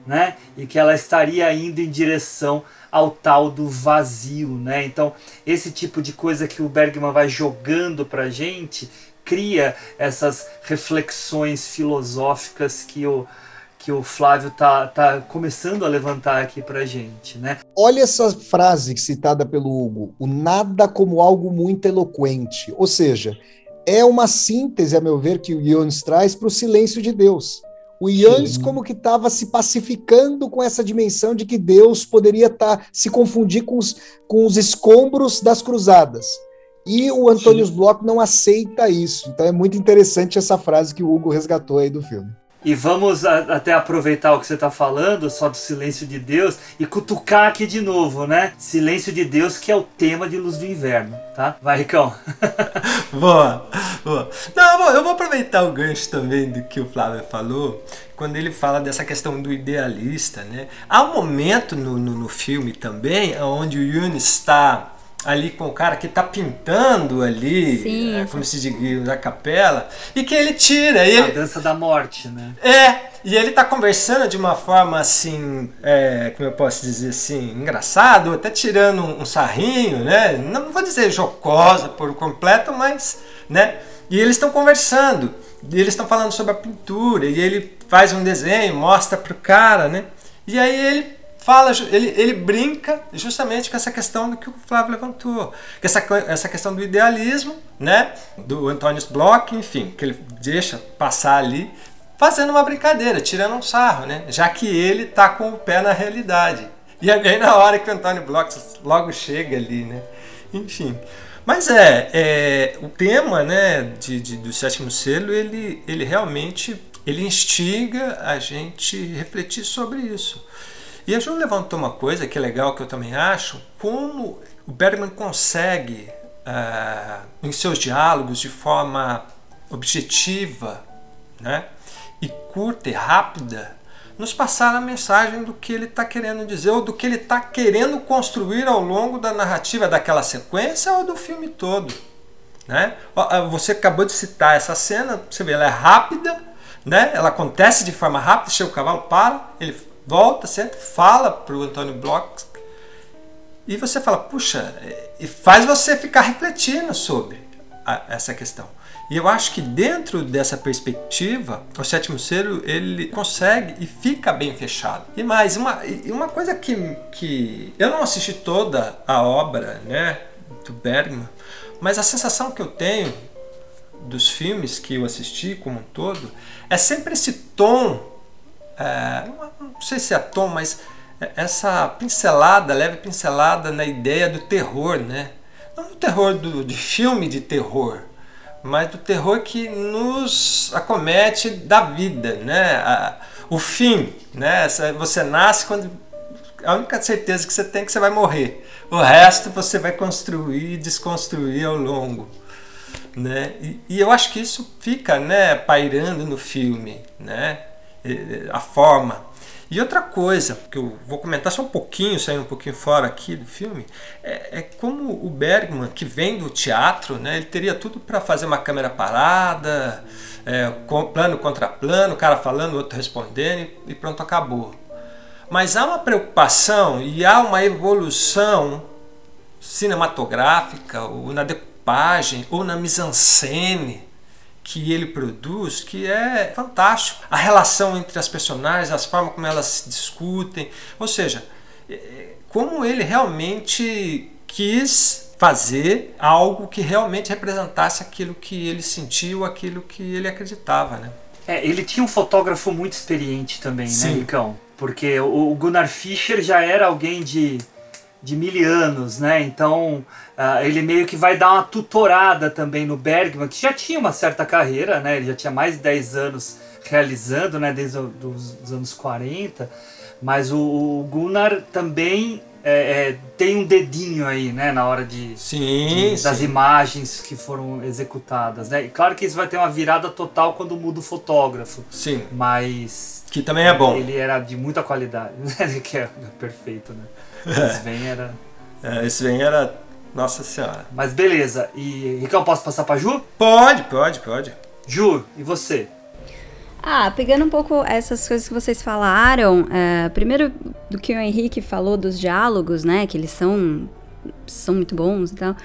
né? E que ela estaria indo em direção ao tal do vazio, né? Então, esse tipo de coisa que o Bergman vai jogando pra gente cria essas reflexões filosóficas que o que o Flávio tá, tá começando a levantar aqui pra gente, né? Olha essa frase citada pelo Hugo, o nada como algo muito eloquente, ou seja, é uma síntese, a meu ver, que o Jones traz para o silêncio de Deus. O Yannis como que estava se pacificando com essa dimensão de que Deus poderia tá, se confundir com os, com os escombros das cruzadas. E o Antônio Bloch não aceita isso. Então é muito interessante essa frase que o Hugo resgatou aí do filme. E vamos a, até aproveitar o que você está falando, só do silêncio de Deus, e cutucar aqui de novo, né? Silêncio de Deus, que é o tema de Luz do Inverno, tá? Vai, Ricão. boa, boa. Não, eu vou aproveitar o gancho também do que o Flávio falou, quando ele fala dessa questão do idealista, né? Há um momento no, no, no filme também, onde o Yunis está ali com o cara que está pintando ali, sim, é, como se diz, na capela, e que ele tira. E ele, a dança da morte, né? É, e ele está conversando de uma forma assim, é, como eu posso dizer assim, engraçado, até tirando um, um sarrinho, né? Não vou dizer jocosa por completo, mas, né? E eles estão conversando, e eles estão falando sobre a pintura, e ele faz um desenho, mostra pro cara, né? E aí ele fala, ele, ele brinca justamente com essa questão do que o Flávio levantou, essa, essa questão do idealismo, né, do Antônio Bloch, enfim, que ele deixa passar ali, fazendo uma brincadeira, tirando um sarro, né, já que ele está com o pé na realidade. E é bem na hora que o Antônio Bloch logo chega ali, né, enfim. Mas é, é o tema, né, de, de, do sétimo selo, ele, ele realmente ele instiga a gente refletir sobre isso. E a Ju levantou uma coisa que é legal, que eu também acho, como o Bergman consegue, uh, em seus diálogos, de forma objetiva né, e curta e rápida, nos passar a mensagem do que ele está querendo dizer ou do que ele está querendo construir ao longo da narrativa daquela sequência ou do filme todo. Né? Você acabou de citar essa cena, você vê, ela é rápida, né? ela acontece de forma rápida, chega o cavalo, para, ele volta, senta, fala para o Antônio Bloch e você fala, puxa, e faz você ficar refletindo sobre a, essa questão. E eu acho que dentro dessa perspectiva, o sétimo selo ele consegue e fica bem fechado. E mais, uma, uma coisa que, que eu não assisti toda a obra né, do Bergman, mas a sensação que eu tenho dos filmes que eu assisti como um todo é sempre esse tom, é, não sei se é tom, mas essa pincelada, leve pincelada na ideia do terror, né? Não do terror do, de filme de terror, mas do terror que nos acomete da vida, né? A, o fim, né? Você nasce quando a única certeza que você tem é que você vai morrer. O resto você vai construir e desconstruir ao longo, né? E, e eu acho que isso fica, né, pairando no filme, né? A forma e outra coisa, que eu vou comentar só um pouquinho, saindo um pouquinho fora aqui do filme, é, é como o Bergman, que vem do teatro, né, ele teria tudo para fazer uma câmera parada, é, com, plano contra plano, o cara falando, o outro respondendo e pronto, acabou. Mas há uma preocupação e há uma evolução cinematográfica, ou na decupagem, ou na mise-en-scène, que ele produz que é fantástico. A relação entre as personagens, as formas como elas se discutem, ou seja, é, é, como ele realmente quis fazer algo que realmente representasse aquilo que ele sentiu, aquilo que ele acreditava, né? É, ele tinha um fotógrafo muito experiente também, né, Sim. né, Nicão? Porque o Gunnar Fischer já era alguém de, de mil anos, né? Então Uh, ele meio que vai dar uma tutorada também no Bergman, que já tinha uma certa carreira, né? Ele já tinha mais de 10 anos realizando, né? Desde os anos 40. Mas o, o Gunnar também é, é, tem um dedinho aí, né? Na hora de, sim, de das imagens que foram executadas, né? E claro que isso vai ter uma virada total quando muda o fotógrafo. Sim. Mas... Que também é bom. Ele era de muita qualidade, que é perfeito, né? Sven era... É, Sven era nossa Senhora. Mas beleza. E Ricão, posso passar pra Ju? Pode, pode, pode. Ju, e você? Ah, pegando um pouco essas coisas que vocês falaram, é, primeiro do que o Henrique falou dos diálogos, né, que eles são, são muito bons e tal,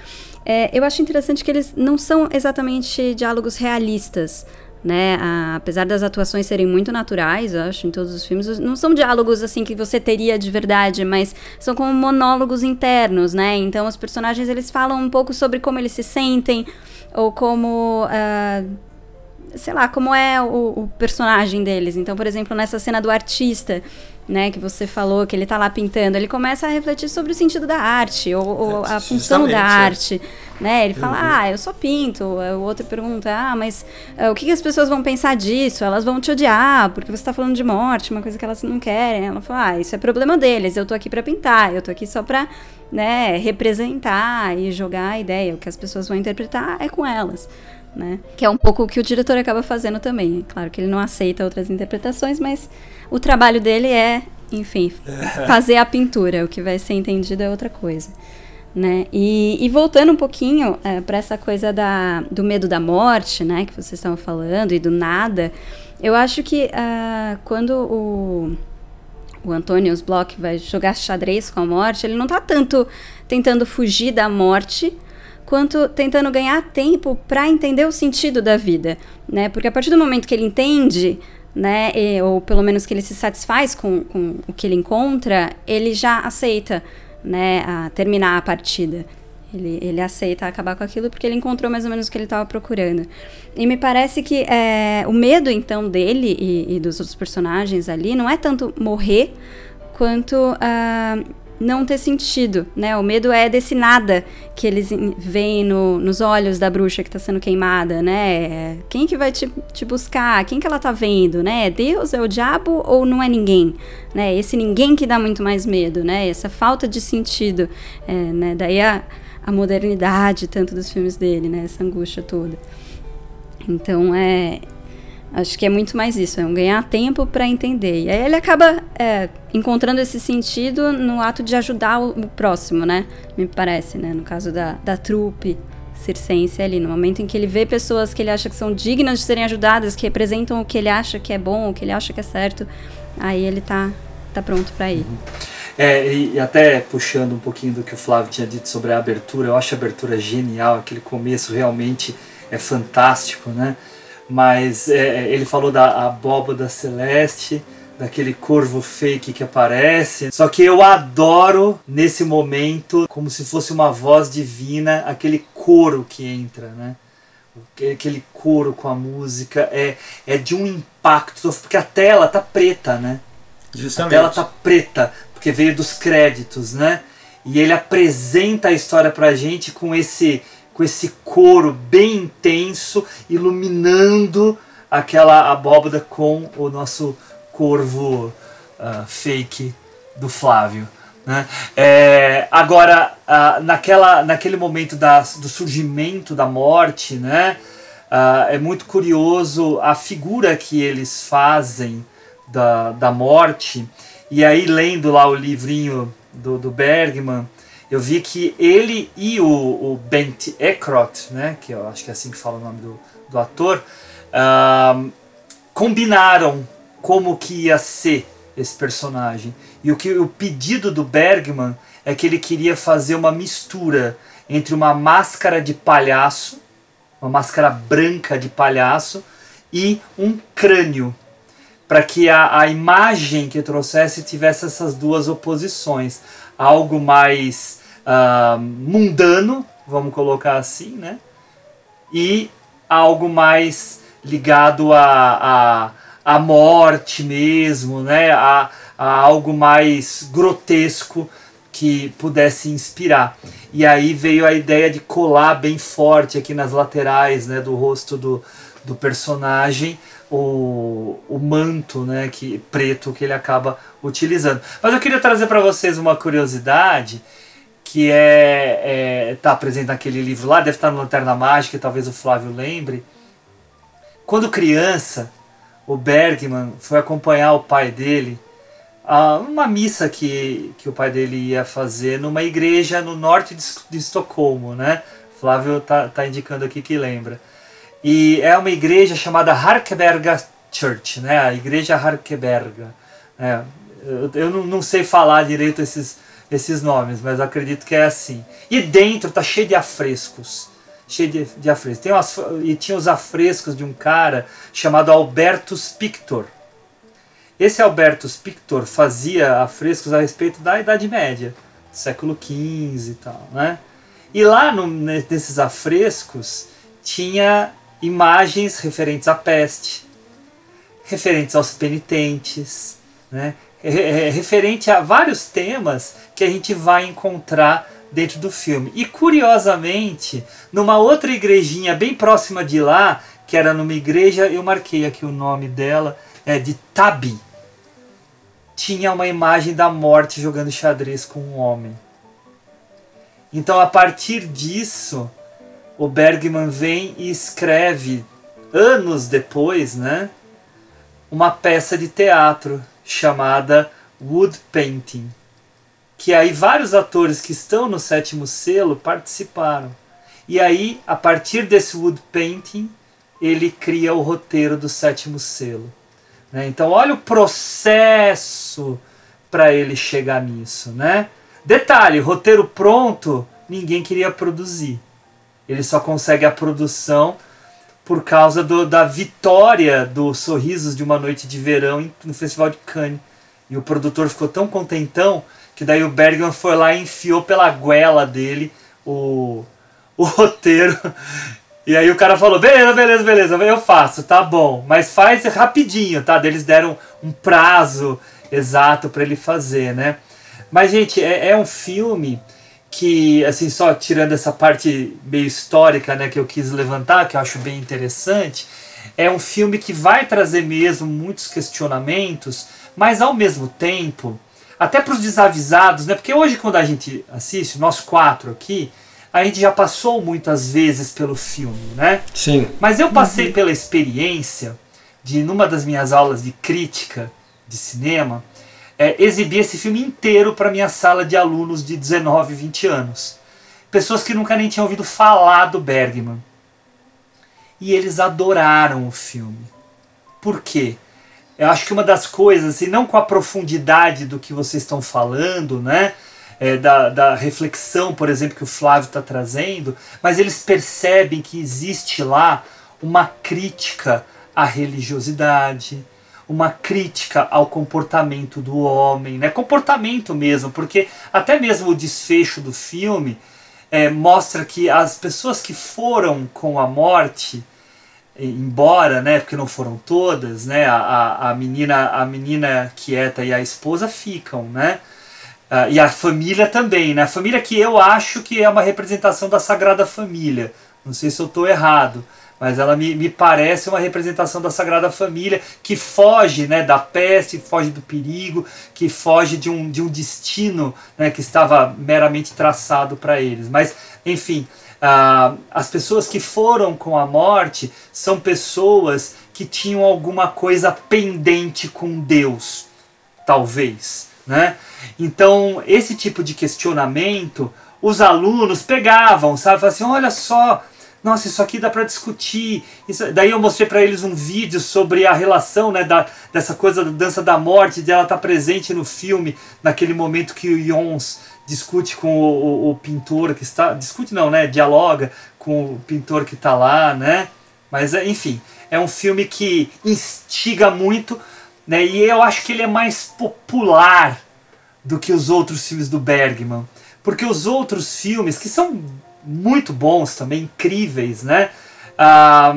é, eu acho interessante que eles não são exatamente diálogos realistas, né? apesar das atuações serem muito naturais, eu acho, em todos os filmes, não são diálogos assim que você teria de verdade, mas são como monólogos internos, né? Então os personagens eles falam um pouco sobre como eles se sentem ou como uh, sei lá, como é o, o, personagem deles. Então, por exemplo, nessa cena do artista, né, que você falou, que ele tá lá pintando, ele começa a refletir sobre o sentido da arte, ou, ou a função da arte, né? Ele fala, uhum. ah, eu só pinto. O outro pergunta, ah, mas uh, o que, que, as pessoas vão pensar disso? Elas vão te odiar, porque você tá falando de morte, uma coisa que elas não querem. Ela fala, ah, isso é problema deles, eu tô aqui para pintar, eu tô aqui só pra, né, representar e jogar a ideia. O que as pessoas vão interpretar é com elas né? Que é um pouco o que o diretor acaba fazendo também. Claro que ele não aceita outras interpretações, mas o trabalho dele é, enfim, fazer a pintura. O que vai ser entendido é outra coisa. Né? E, e voltando um pouquinho é, para essa coisa da, do medo da morte, né, que vocês estavam falando, e do nada, eu acho que uh, quando o, o Antônio Bloch vai jogar xadrez com a morte, ele não está tanto tentando fugir da morte, quanto tentando ganhar tempo para entender o sentido da vida, né? Porque a partir do momento que ele entende, né, e, ou pelo menos que ele se satisfaz com, com o que ele encontra, ele já aceita, né, a terminar a partida. Ele, ele aceita acabar com aquilo porque ele encontrou mais ou menos o que ele estava procurando. E me parece que é, o medo, então, dele e, e, dos outros personagens ali não é tanto morrer quanto uh, não ter sentido, né? O medo é desse nada que eles veem no, nos olhos da bruxa que está sendo queimada, né? Quem que vai te, te buscar? Quem que ela tá vendo, né? É Deus? É o diabo ou não é ninguém? Né? Esse ninguém que dá muito mais medo, né? Essa falta de sentido, é, né? Daí a, a modernidade tanto dos filmes dele, né? Essa angústia toda. Então é Acho que é muito mais isso, é um ganhar tempo para entender. E aí ele acaba é, encontrando esse sentido no ato de ajudar o, próximo, né? Me parece, né? No caso da, da trupe circense ali, no momento em que ele vê pessoas que ele acha que são dignas de serem ajudadas, que representam o que ele acha que é bom, o que ele acha que é certo, aí ele tá, tá pronto para ir. É, e, até puxando um pouquinho do que o Flávio tinha dito sobre a abertura, eu acho a abertura genial, aquele começo realmente é fantástico, né? Mas é, ele falou da abóbada celeste, daquele corvo fake que aparece. Só que eu adoro nesse momento, como se fosse uma voz divina, aquele coro que entra, né? Aquele coro com a música é, é de um impacto, porque a tela tá preta, né? Justamente. A tela tá preta, porque veio dos créditos, né? E ele apresenta a história pra gente com esse com esse coro bem intenso, iluminando aquela abóbada com o nosso corvo uh, fake do Flávio. Né? É, agora, uh, naquela, naquele momento da, do surgimento da morte, né? Uh, é muito curioso a figura que eles fazem da, da morte. E aí, lendo lá o livrinho do, do Bergman, eu vi que ele e o, o Bent Ekrot, né, que eu acho que é assim que fala o nome do, do ator, uh, combinaram como que ia ser esse personagem. E o que o pedido do Bergman é que ele queria fazer uma mistura entre uma máscara de palhaço, uma máscara branca de palhaço e um crânio, para que a, a imagem que trouxesse tivesse essas duas oposições, algo mais uh, mundano, vamos colocar assim, né? E algo mais ligado a, a, a, morte mesmo, né? A, a algo mais grotesco que pudesse inspirar. E aí veio a ideia de colar bem forte aqui nas laterais né, do rosto do, do personagem o, o manto né, que, preto que ele acaba utilizando. Mas eu queria trazer para vocês uma curiosidade que é, é tá presente naquele livro lá, deve estar no Lanterna Mágica, talvez o Flávio lembre. Quando criança, o Bergman foi acompanhar o pai dele a uma missa que, que o pai dele ia fazer numa igreja no norte de, de Estocolmo, né? Flávio tá, tá indicando aqui que lembra. E é uma igreja chamada Harkeberga Church, né? A igreja Harkeberga. É, eu, eu não, não sei falar direito esses esses nomes, mas acredito que é assim. E dentro tá cheio de afrescos. Cheio de, de afrescos. Tem umas, e tinha os afrescos de um cara chamado Albertus Pictor. Esse Albertus Pictor fazia afrescos a respeito da Idade Média, século XV e tal, né? E lá no, nesses afrescos tinha imagens referentes à peste, referentes aos penitentes, né? Referente a vários temas que a gente vai encontrar dentro do filme. E curiosamente, numa outra igrejinha bem próxima de lá, que era numa igreja, eu marquei aqui o nome dela, é de Tabi. Tinha uma imagem da morte jogando xadrez com um homem. Então, a partir disso, o Bergman vem e escreve, anos depois, né, uma peça de teatro chamada Wood Painting, que aí vários atores que estão no sétimo selo participaram. E aí, a partir desse Wood Painting, ele cria o roteiro do sétimo selo. Né? Então, olha o processo para ele chegar nisso. Né? Detalhe: roteiro pronto, ninguém queria produzir. Ele só consegue a produção por causa do, da vitória do Sorrisos de uma Noite de Verão no Festival de Cannes. E o produtor ficou tão contentão que daí o Bergman foi lá e enfiou pela goela dele o, o roteiro. E aí o cara falou: beleza, beleza, beleza, eu faço, tá bom. Mas faz rapidinho, tá? Eles deram um prazo exato para ele fazer, né? Mas, gente, é, é um filme que, assim, só tirando essa parte meio histórica, né, que eu quis levantar, que eu acho bem interessante, é um filme que vai trazer mesmo muitos questionamentos, mas ao mesmo tempo, até para os desavisados, né, porque hoje quando a gente assiste, nós quatro aqui, a gente já passou muitas vezes pelo filme, né? Sim. Mas eu passei uhum. pela experiência de, numa das minhas aulas de crítica de cinema, é, exibir esse filme inteiro para minha sala de alunos de 19, 20 anos. Pessoas que nunca nem tinham ouvido falar do Bergman. E eles adoraram o filme. Por quê? Eu acho que uma das coisas, e não com a profundidade do que vocês estão falando, né? É, da, da reflexão, por exemplo, que o Flávio está trazendo, mas eles percebem que existe lá uma crítica à religiosidade, uma crítica ao comportamento do homem, né? Comportamento mesmo, porque até mesmo o desfecho do filme é, mostra que as pessoas que foram com a morte, embora, né? Porque não foram todas, né? A, a, menina, a menina quieta e a esposa ficam, né? Uh, e a família também, né? A família que eu acho que é uma representação da Sagrada Família. Não sei se eu estou errado mas ela me, me parece uma representação da Sagrada Família que foge né, da peste, foge do perigo, que foge de um, de um destino né, que estava meramente traçado para eles. Mas, enfim, uh, as pessoas que foram com a morte são pessoas que tinham alguma coisa pendente com Deus, talvez. Né? Então, esse tipo de questionamento, os alunos pegavam, sabe? Falavam assim: olha só, nossa, isso aqui dá para discutir. Isso, daí eu mostrei para eles um vídeo sobre a relação né, da, dessa coisa da dança da morte, de ela estar tá presente no filme, naquele momento que o Jons discute com o, o, o, pintor que está. Discute não, né? Dialoga com o pintor que está lá, né? Mas enfim, é um filme que instiga muito, né? E eu acho que ele é mais popular do que os outros filmes do Bergman. Porque os outros filmes, que são muito bons também, incríveis, né? Ah,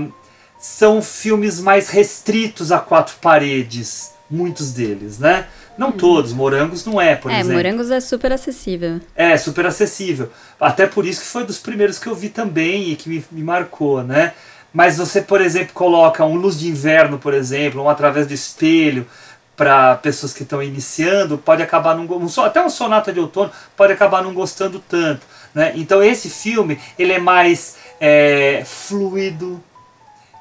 são filmes mais restritos a quatro paredes, muitos deles, né? Não hum. todos, Morangos não é, por é, exemplo. É, Morangos é super acessível. É, super acessível. Até por isso que foi dos primeiros que eu vi também e que me, me marcou, né? Mas você, por exemplo, coloca um Luz de Inverno, por exemplo, um Através do Espelho, para pessoas que estão iniciando, pode acabar não um, até um sonata de outono pode acabar não gostando tanto. Né? Então esse filme ele é mais é, fluido,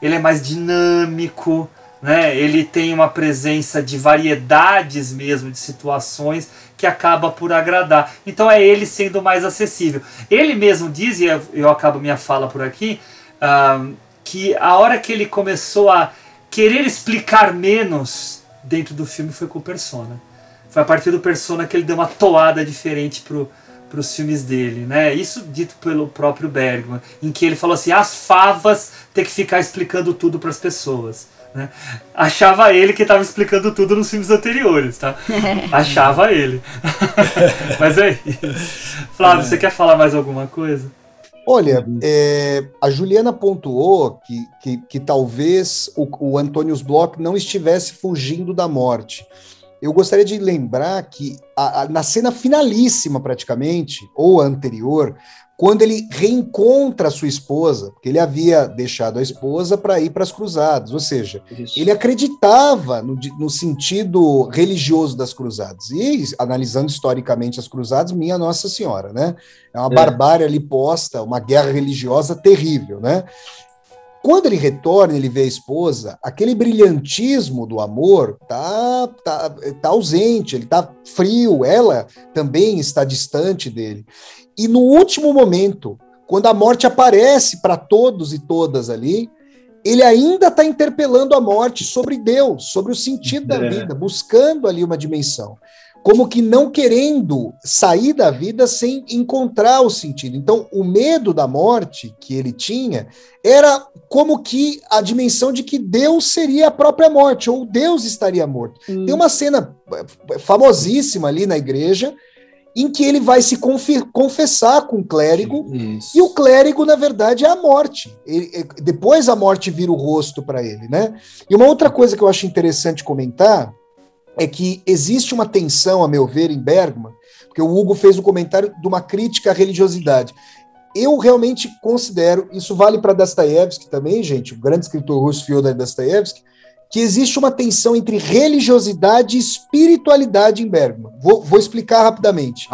ele é mais dinâmico, né? ele tem uma presença de variedades mesmo de situações que acaba por agradar. Então é ele sendo mais acessível. Ele mesmo diz, e eu acabo minha fala por aqui, uh, que a hora que ele começou a querer explicar menos dentro do filme foi com o Persona. Foi a partir do Persona que ele deu uma toada diferente pro para os filmes dele, né? Isso dito pelo próprio Bergman, em que ele falou assim: as favas ter que ficar explicando tudo para as pessoas. Né? Achava ele que estava explicando tudo nos filmes anteriores, tá? Achava ele. Mas é isso. Flávio, é. você quer falar mais alguma coisa? Olha, é, a Juliana pontuou que, que, que talvez o, o Antônio Bloch não estivesse fugindo da morte eu gostaria de lembrar que a, a, na cena finalíssima, praticamente, ou anterior, quando ele reencontra a sua esposa, porque ele havia deixado a esposa para ir para as cruzadas, ou seja, Isso. ele acreditava no, no, sentido religioso das cruzadas. E analisando historicamente as cruzadas, minha Nossa Senhora, né? É uma é. barbárie ali posta, uma guerra religiosa terrível, né? Quando ele retorna, ele vê a esposa, aquele brilhantismo do amor tá, tá, tá ausente, ele tá frio, ela também está distante dele. E no último momento, quando a morte aparece para todos e todas ali, ele ainda está interpelando a morte sobre Deus, sobre o sentido é. da vida, buscando ali uma dimensão como que não querendo sair da vida sem encontrar o sentido. Então, o medo da morte que ele tinha era como que a dimensão de que Deus seria a própria morte, ou Deus estaria morto. Hum. Tem uma cena famosíssima ali na igreja, em que ele vai se confessar com o clérigo, Isso. e o clérigo, na verdade, é a morte. Ele, depois a morte vira o rosto para ele, né? E uma outra coisa que eu acho interessante comentar é que existe uma tensão, a meu ver, em Bergman, porque o Hugo fez o comentário de uma crítica à religiosidade. Eu realmente considero, isso vale para Dostoiévski também, gente, o grande escritor russo Fyodor Dostoiévski, que existe uma tensão entre religiosidade e espiritualidade em Bergman. Vou, vou explicar rapidamente.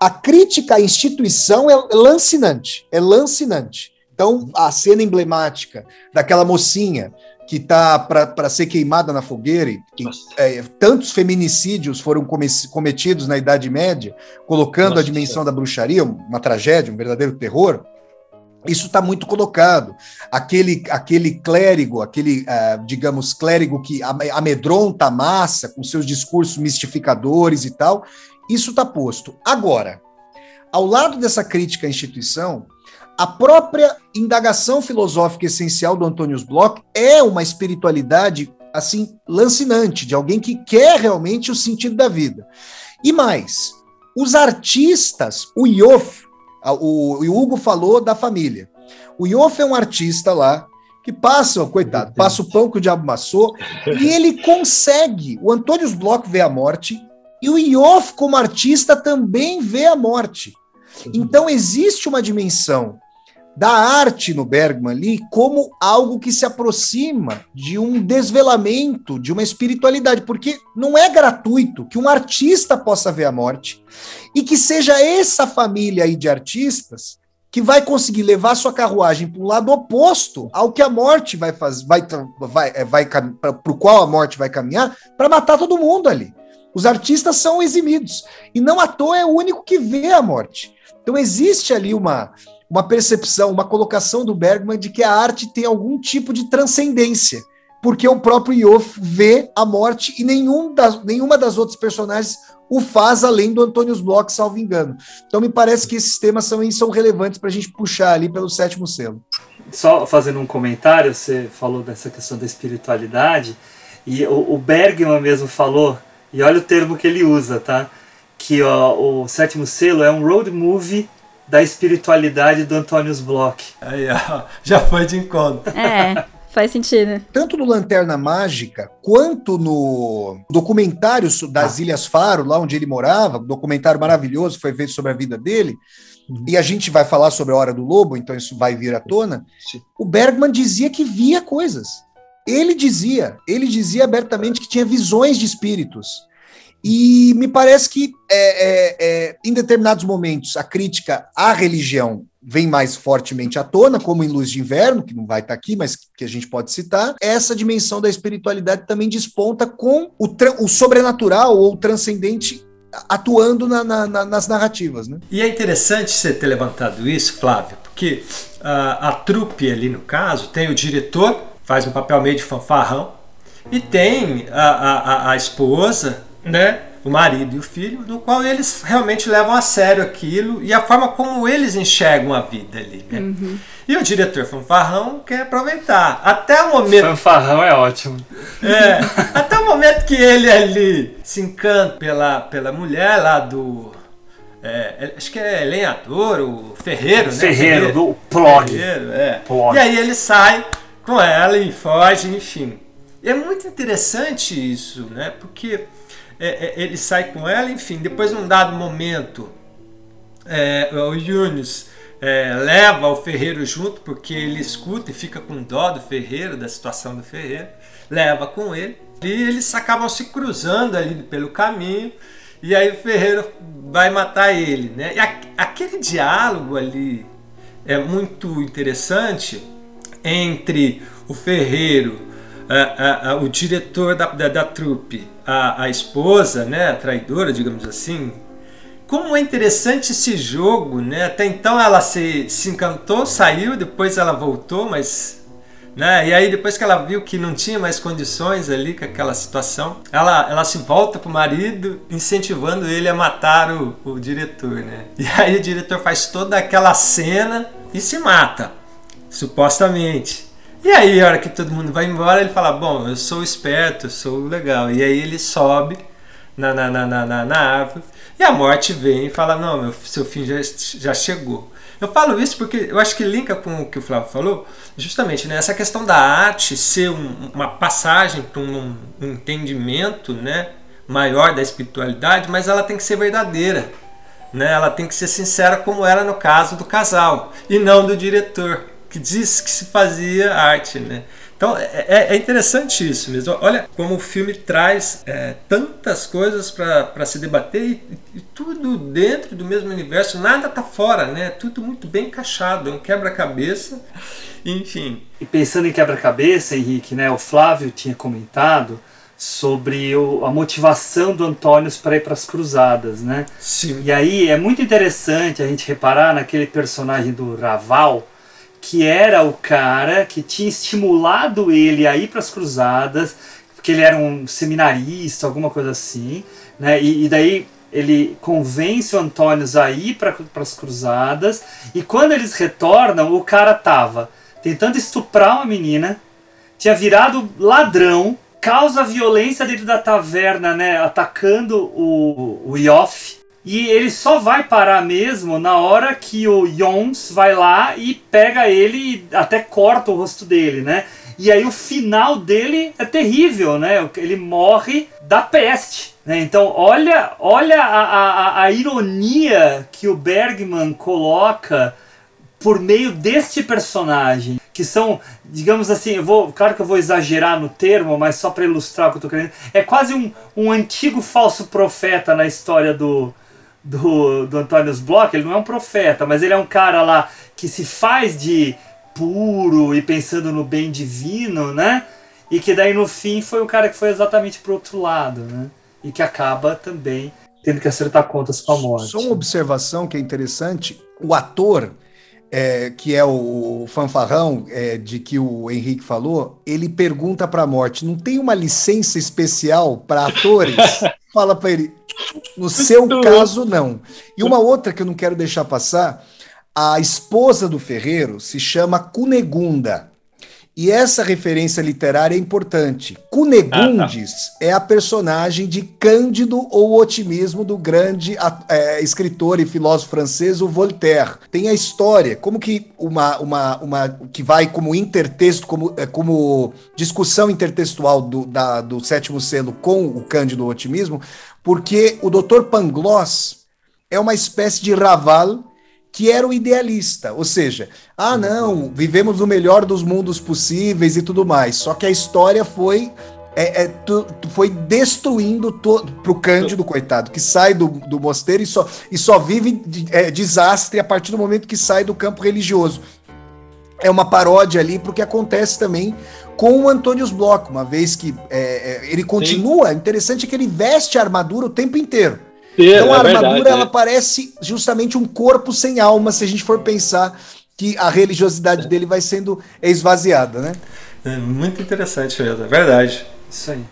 A crítica à instituição é lancinante, é lancinante. Então, a cena emblemática daquela mocinha que está para ser queimada na fogueira, e que, é, tantos feminicídios foram cometidos na Idade Média, colocando Nossa, a dimensão da bruxaria, uma tragédia, um verdadeiro terror. Isso está muito colocado. Aquele, aquele clérigo, aquele, uh, digamos, clérigo que amedronta a massa com seus discursos mistificadores e tal, isso está posto. Agora, ao lado dessa crítica à instituição, a própria indagação filosófica essencial do Antônio Bloch é uma espiritualidade assim lancinante, de alguém que quer realmente o sentido da vida. E mais, os artistas, o Iof, o, o Hugo falou da família. O Iof é um artista lá que passa, coitado, passa o pão que o diabo amassou, e ele consegue. O Antônio Bloch vê a morte, e o Iof, como artista, também vê a morte. Então, existe uma dimensão da arte no Bergman ali como algo que se aproxima de um desvelamento, de uma espiritualidade, porque não é gratuito que um artista possa ver a morte e que seja essa família aí de artistas que vai conseguir levar sua carruagem para o lado oposto ao que a morte vai fazer, vai, vai, é, vai para o qual a morte vai caminhar para matar todo mundo ali. Os artistas são eximidos e não à toa é o único que vê a morte. Então existe ali uma uma percepção, uma colocação do Bergman de que a arte tem algum tipo de transcendência, porque o próprio Iof vê a morte e nenhum das, nenhuma das outras personagens o faz além do Antônio Bloch, salvo engano. Então me parece que esses temas são, são relevantes para a gente puxar ali pelo sétimo selo. Só fazendo um comentário, você falou dessa questão da espiritualidade, e o, o Bergman mesmo falou, e olha o termo que ele usa, tá? Que ó, o sétimo selo é um road movie da espiritualidade do Antônio Bloch. Aí, ó, já foi de encontro. É. Faz sentido. Tanto no Lanterna Mágica, quanto no documentário das ah. Ilhas Faro, lá onde ele morava, um documentário maravilhoso que foi feito sobre a vida dele, uhum. e a gente vai falar sobre a Hora do Lobo, então isso vai vir à tona. Sim. O Bergman dizia que via coisas. Ele dizia, ele dizia abertamente que tinha visões de espíritos. E me parece que é, é, é, em determinados momentos a crítica à religião vem mais fortemente à tona, como em Luz de Inverno, que não vai estar aqui, mas que a gente pode citar. Essa dimensão da espiritualidade também desponta com o, o sobrenatural ou o transcendente atuando na, na, nas narrativas. Né? E é interessante você ter levantado isso, Flávio, porque uh, a trupe ali no caso tem o diretor, faz um papel meio de fanfarrão, e tem a, a, a esposa né, o marido e o filho, no qual eles realmente levam a sério aquilo e a forma como eles enxergam a vida ali. Né? Uhum. E o diretor fanfarrão quer aproveitar. Até o momento. Fanfarrão é ótimo. É, até o momento que ele ali se encanta pela, pela mulher lá do. É, acho que é lenhador, o Ferreiro, né? Ferreiro, do Plog. Ferreiro, é. Plog. E aí ele sai com ela e foge, enfim. E é muito interessante isso, né? Porque é, é, ele sai com ela, enfim, depois num dado momento é, o Yunis é, leva o Ferreiro junto porque ele escuta e fica com dó do Ferreiro, da situação do Ferreiro, leva com ele e eles acabam se cruzando ali pelo caminho e aí o Ferreiro vai matar ele, né? E a, aquele diálogo ali é muito interessante entre o Ferreiro a, a, o diretor da, da, da trupe, a, a esposa, né, a traidora, digamos assim, como é interessante esse jogo, né? Até então ela se, se encantou, saiu, depois ela voltou, mas. Né? E aí depois que ela viu que não tinha mais condições ali com aquela situação, ela, ela se volta pro marido, incentivando ele a matar o, o diretor, né? E aí o diretor faz toda aquela cena e se mata, supostamente. E aí, a hora que todo mundo vai embora, ele fala: Bom, eu sou esperto, eu sou legal. E aí ele sobe na, na, na, na, na árvore e a morte vem e fala: Não, meu, seu fim já, já chegou. Eu falo isso porque eu acho que linka com o que o Flávio falou, justamente né, essa questão da arte ser um, uma passagem para um, um entendimento né, maior da espiritualidade, mas ela tem que ser verdadeira. né? Ela tem que ser sincera como era no caso do casal e não do diretor que disse que se fazia arte, né? Então é, é, é interessante isso mesmo. Olha como o filme traz é, tantas coisas para se debater e, e, tudo dentro do mesmo universo, nada tá fora, né? Tudo muito bem encaixado, é um quebra-cabeça, enfim. E pensando em quebra-cabeça, Henrique, né? O Flávio tinha comentado sobre o, a motivação do Antônio para ir para as cruzadas, né? Sim. E aí é muito interessante a gente reparar naquele personagem do Raval, que era o cara que tinha estimulado ele a ir para as cruzadas, porque ele era um seminarista, alguma coisa assim, né? E, e daí ele convence o Antônio a ir para as cruzadas, e quando eles retornam, o cara tava tentando estuprar uma menina, tinha virado ladrão, causa violência dentro da taverna, né? Atacando o, o Yoff e ele só vai parar mesmo na hora que o Jones vai lá e pega ele e até corta o rosto dele, né? E aí o final dele é terrível, né? Ele morre da peste. Né? Então olha, olha a, a, a ironia que o Bergman coloca por meio deste personagem, que são, digamos assim, eu vou, claro que eu vou exagerar no termo, mas só para ilustrar o que eu estou querendo, é quase um, um antigo falso profeta na história do, do, do Antônio Bloch, ele não é um profeta, mas ele é um cara lá que se faz de puro e pensando no bem divino, né? E que daí no fim foi o cara que foi exatamente pro outro lado, né? E que acaba também tendo que acertar contas com a morte. Só uma observação que é interessante: o ator, é, que é o fanfarrão é, de que o Henrique falou, ele pergunta para a morte: não tem uma licença especial para atores? Fala para ele: no seu caso, não. E uma outra que eu não quero deixar passar: a esposa do Ferreiro se chama Cunegunda. E essa referência literária é importante. Cunegundes ah, tá. é a personagem de Cândido ou Otimismo do grande é, escritor e filósofo francês, o Voltaire. Tem a história, como que uma, uma, uma que vai como intertexto, como, é, como discussão intertextual do, da, do sétimo selo com o Cândido Otimismo, porque o Dr. Pangloss é uma espécie de Raval que era o idealista, ou seja, ah não, vivemos no melhor dos mundos possíveis e tudo mais. Só que a história foi é, é, tu, tu foi destruindo todo pro Cândido, coitado, que sai do, do mosteiro e só, e só vive é, desastre a partir do momento que sai do campo religioso. É uma paródia ali porque acontece também com o Antônio Bloch, uma vez que é, é, ele continua. Sim. Interessante que ele veste a armadura o tempo inteiro. Sim, então a é armadura verdade, ela é. parece justamente um corpo sem alma, se a gente for pensar que a religiosidade dele vai sendo esvaziada, né? É muito interessante mesmo, é verdade. Isso aí.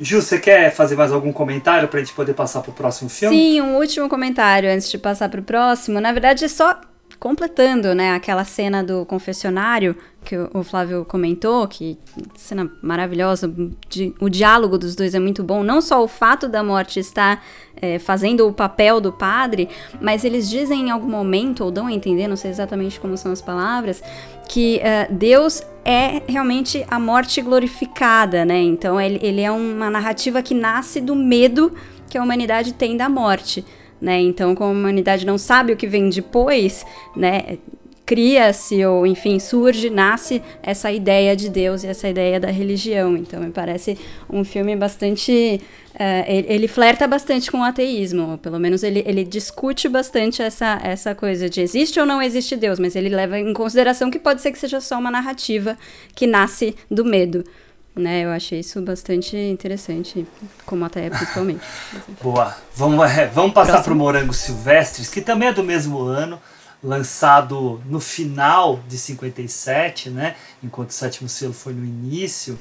Ju, você quer fazer mais algum comentário para a gente poder passar para o próximo filme? Sim, um último comentário antes de passar para o próximo. Na verdade, é só completando, né, aquela cena do confessionário que o Flávio comentou, que cena maravilhosa, de, o diálogo dos dois é muito bom, não só o fato da morte estar é, fazendo o papel do padre, mas eles dizem em algum momento, ou dão a entender, não sei exatamente como são as palavras, que uh, Deus é realmente a morte glorificada, né, então ele, ele é uma narrativa que nasce do medo que a humanidade tem da morte, né? Então, como a humanidade não sabe o que vem depois, né? Cria-se, ou enfim, surge, nasce essa ideia de Deus e essa ideia da religião. Então, me parece um filme bastante. Uh, ele, flerta bastante com o ateísmo, pelo menos ele, ele discute bastante essa, essa coisa de existe ou não existe Deus, mas ele leva em consideração que pode ser que seja só uma narrativa que nasce do medo. Né, eu achei isso bastante interessante, como até principalmente. Boa. Vamos, é, vamos passar para o Morango Silvestres, que também é do mesmo ano, lançado no final de 57, né? Enquanto o sétimo selo foi no início.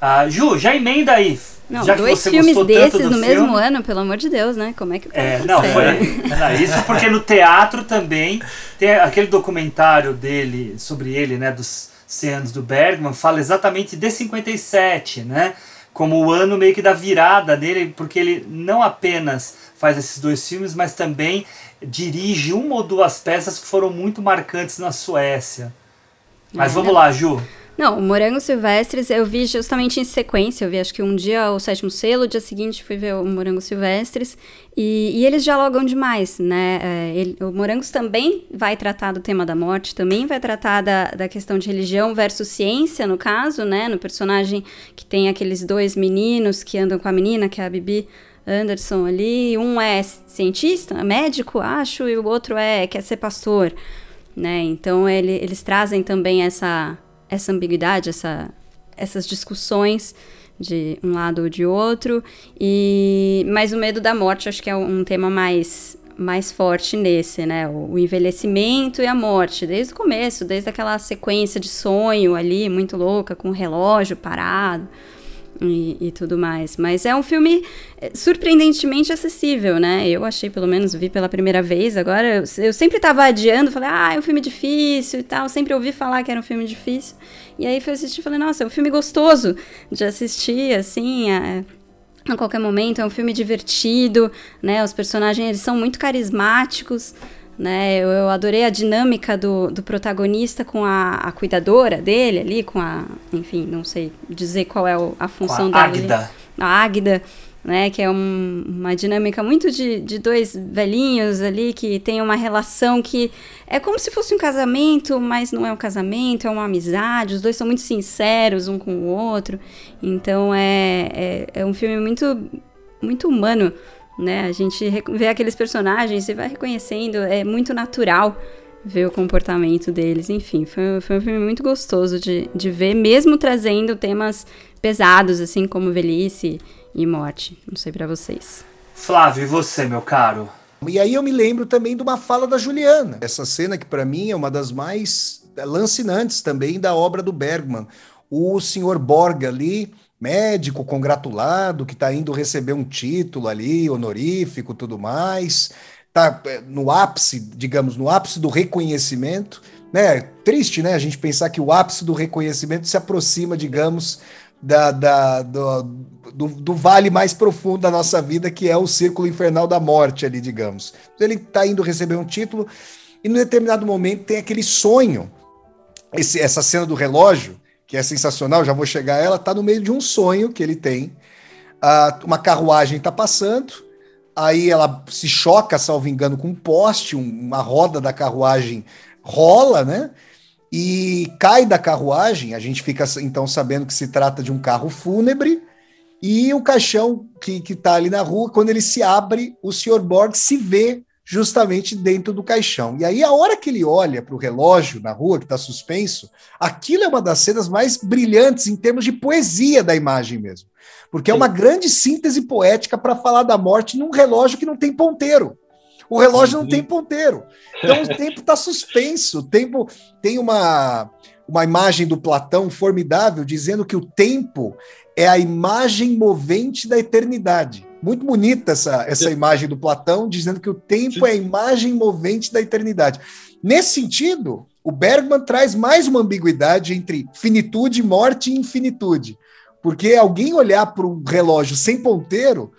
Ah, Ju, já emenda aí. Não, já dois filmes desses no filme, mesmo ano, pelo amor de Deus, né? Como é que é, não, foi, não, Isso porque no teatro também tem aquele documentário dele, sobre ele, né? Dos 100 anos do Bergman, fala exatamente de 57, né? Como o ano meio que da virada dele, porque ele não apenas faz esses dois filmes, mas também dirige uma ou duas peças que foram muito marcantes na Suécia. Mas vamos lá, Ju. Não, Morangos Silvestres eu vi justamente em sequência. Eu vi acho que um dia o sétimo selo, o dia seguinte fui ver o Morangos Silvestres. E, e eles dialogam demais, né? É, ele, o Morangos também vai tratar do tema da morte, também vai tratar da, da questão de religião versus ciência, no caso, né? No personagem que tem aqueles dois meninos que andam com a menina, que é a Bibi Anderson ali. Um é cientista, médico, acho, e o outro é quer ser pastor, né? Então ele, eles trazem também essa essa ambiguidade, essa, essas discussões de um lado ou de outro. E mas o medo da morte acho que é um tema mais mais forte nesse, né? O, o, envelhecimento e a morte, desde o começo, desde aquela sequência de sonho ali, muito louca, com o relógio parado e, e, tudo mais. Mas é um filme é, surpreendentemente acessível, né? Eu achei, pelo menos, vi pela primeira vez. Agora, eu, eu sempre estava adiando, falei, ah, é um filme difícil e tal. Sempre ouvi falar que era um filme difícil. E aí fui assistir e falei, nossa, é um filme gostoso de assistir, assim. É, a qualquer momento, é um filme divertido, né? Os personagens eles são muito carismáticos né? Eu, eu, adorei a dinâmica do, do protagonista com a, a, cuidadora dele ali, com a, enfim, não sei dizer qual é a função com a dela. Águida. A Águida, né? Que é um, uma dinâmica muito de, de dois velhinhos ali que tem uma relação que é como se fosse um casamento, mas não é um casamento, é uma amizade. Os dois são muito sinceros um com o outro. Então é, é, é um filme muito, muito humano né? A gente vê aqueles personagens e vai reconhecendo, é muito natural ver o comportamento deles. Enfim, foi, foi um filme muito gostoso de, de ver, mesmo trazendo temas pesados, assim como velhice e morte. Não sei para vocês. Flávio, e você, meu caro? E aí eu me lembro também de uma fala da Juliana. Essa cena que para mim é uma das mais lancinantes também da obra do Bergman. O senhor Borga ali, médico congratulado que está indo receber um título ali, honorífico, tudo mais, tá é, no ápice, digamos, no ápice do reconhecimento, né? Triste, né? A gente pensar que o ápice do reconhecimento se aproxima, digamos, da, da do, do, do, vale mais profundo da nossa vida, que é o círculo infernal da morte ali, digamos. Ele está indo receber um título e, num determinado momento, tem aquele sonho, esse, essa cena do relógio, que é sensacional, já vou chegar a ela, tá no meio de um sonho que ele tem. Uh, uma carruagem está passando, aí ela se choca, salvo engano, com um poste, um, uma roda da carruagem rola, né? E cai da carruagem, a gente fica então sabendo que se trata de um carro fúnebre, e o caixão que, que tá ali na rua, quando ele se abre, o Sr. Borg se vê justamente dentro do caixão. E aí, a hora que ele olha para o relógio na rua, que está suspenso, aquilo é uma das cenas mais brilhantes em termos de poesia da imagem mesmo. Porque é uma grande síntese poética para falar da morte num relógio que não tem ponteiro. O relógio não tem ponteiro. Então o tempo está suspenso. O tempo tem uma, uma imagem do Platão formidável dizendo que o tempo é a imagem movente da eternidade. Muito bonita essa, essa imagem do Platão, dizendo que o tempo é a imagem movente da eternidade. Nesse sentido, o Bergman traz mais uma ambiguidade entre finitude, morte e infinitude. Porque alguém olhar para um relógio sem ponteiro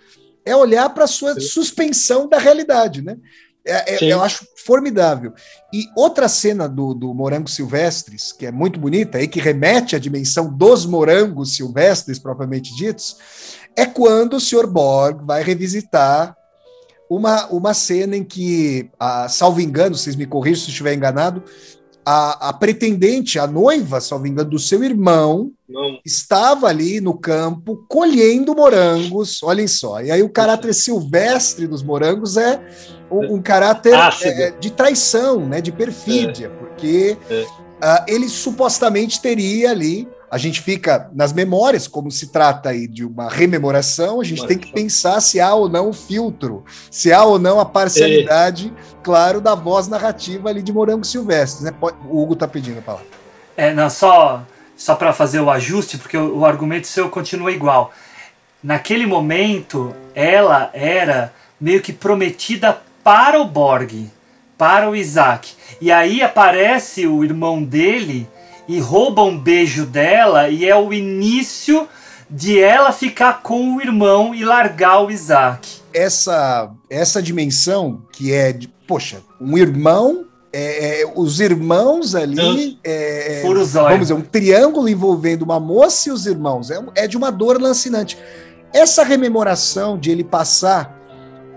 é olhar para a sua Sim. suspensão da realidade, né? É, é, eu acho formidável. E outra cena do, do Morango Silvestres, que é muito bonita e que remete à dimensão dos morangos silvestres, propriamente ditos, é quando o Sr. Borg vai revisitar uma, uma cena em que, a, salvo engano, vocês me corrijam se estiver enganado, a, a, pretendente, a noiva, salvo engano, do seu irmão, Não. estava ali no campo colhendo morangos, olhem só. E aí o caráter silvestre dos morangos é um, um caráter é, de traição, né, de perfídia, é. porque é. Uh, ele supostamente teria ali a gente fica nas memórias, como se trata aí de uma rememoração, a gente Mas, tem que pensar se há ou não o filtro, se há ou não a parcialidade, é. claro, da voz narrativa ali de Morango Silvestre. Né? O Hugo está pedindo a palavra. É, não, só, só para fazer o ajuste, porque o, o argumento seu continua igual. Naquele momento, ela era meio que prometida para o Borg, para o Isaac. E aí aparece o irmão dele e rouba um beijo dela e é o início de ela ficar com o irmão e largar o Isaac. Essa essa dimensão que é de, poxa, um irmão é, é, os irmãos ali. É, Fura o zóio. vamos dizer, um triângulo envolvendo uma moça e os irmãos. É, é de uma dor lancinante. Essa rememoração de ele passar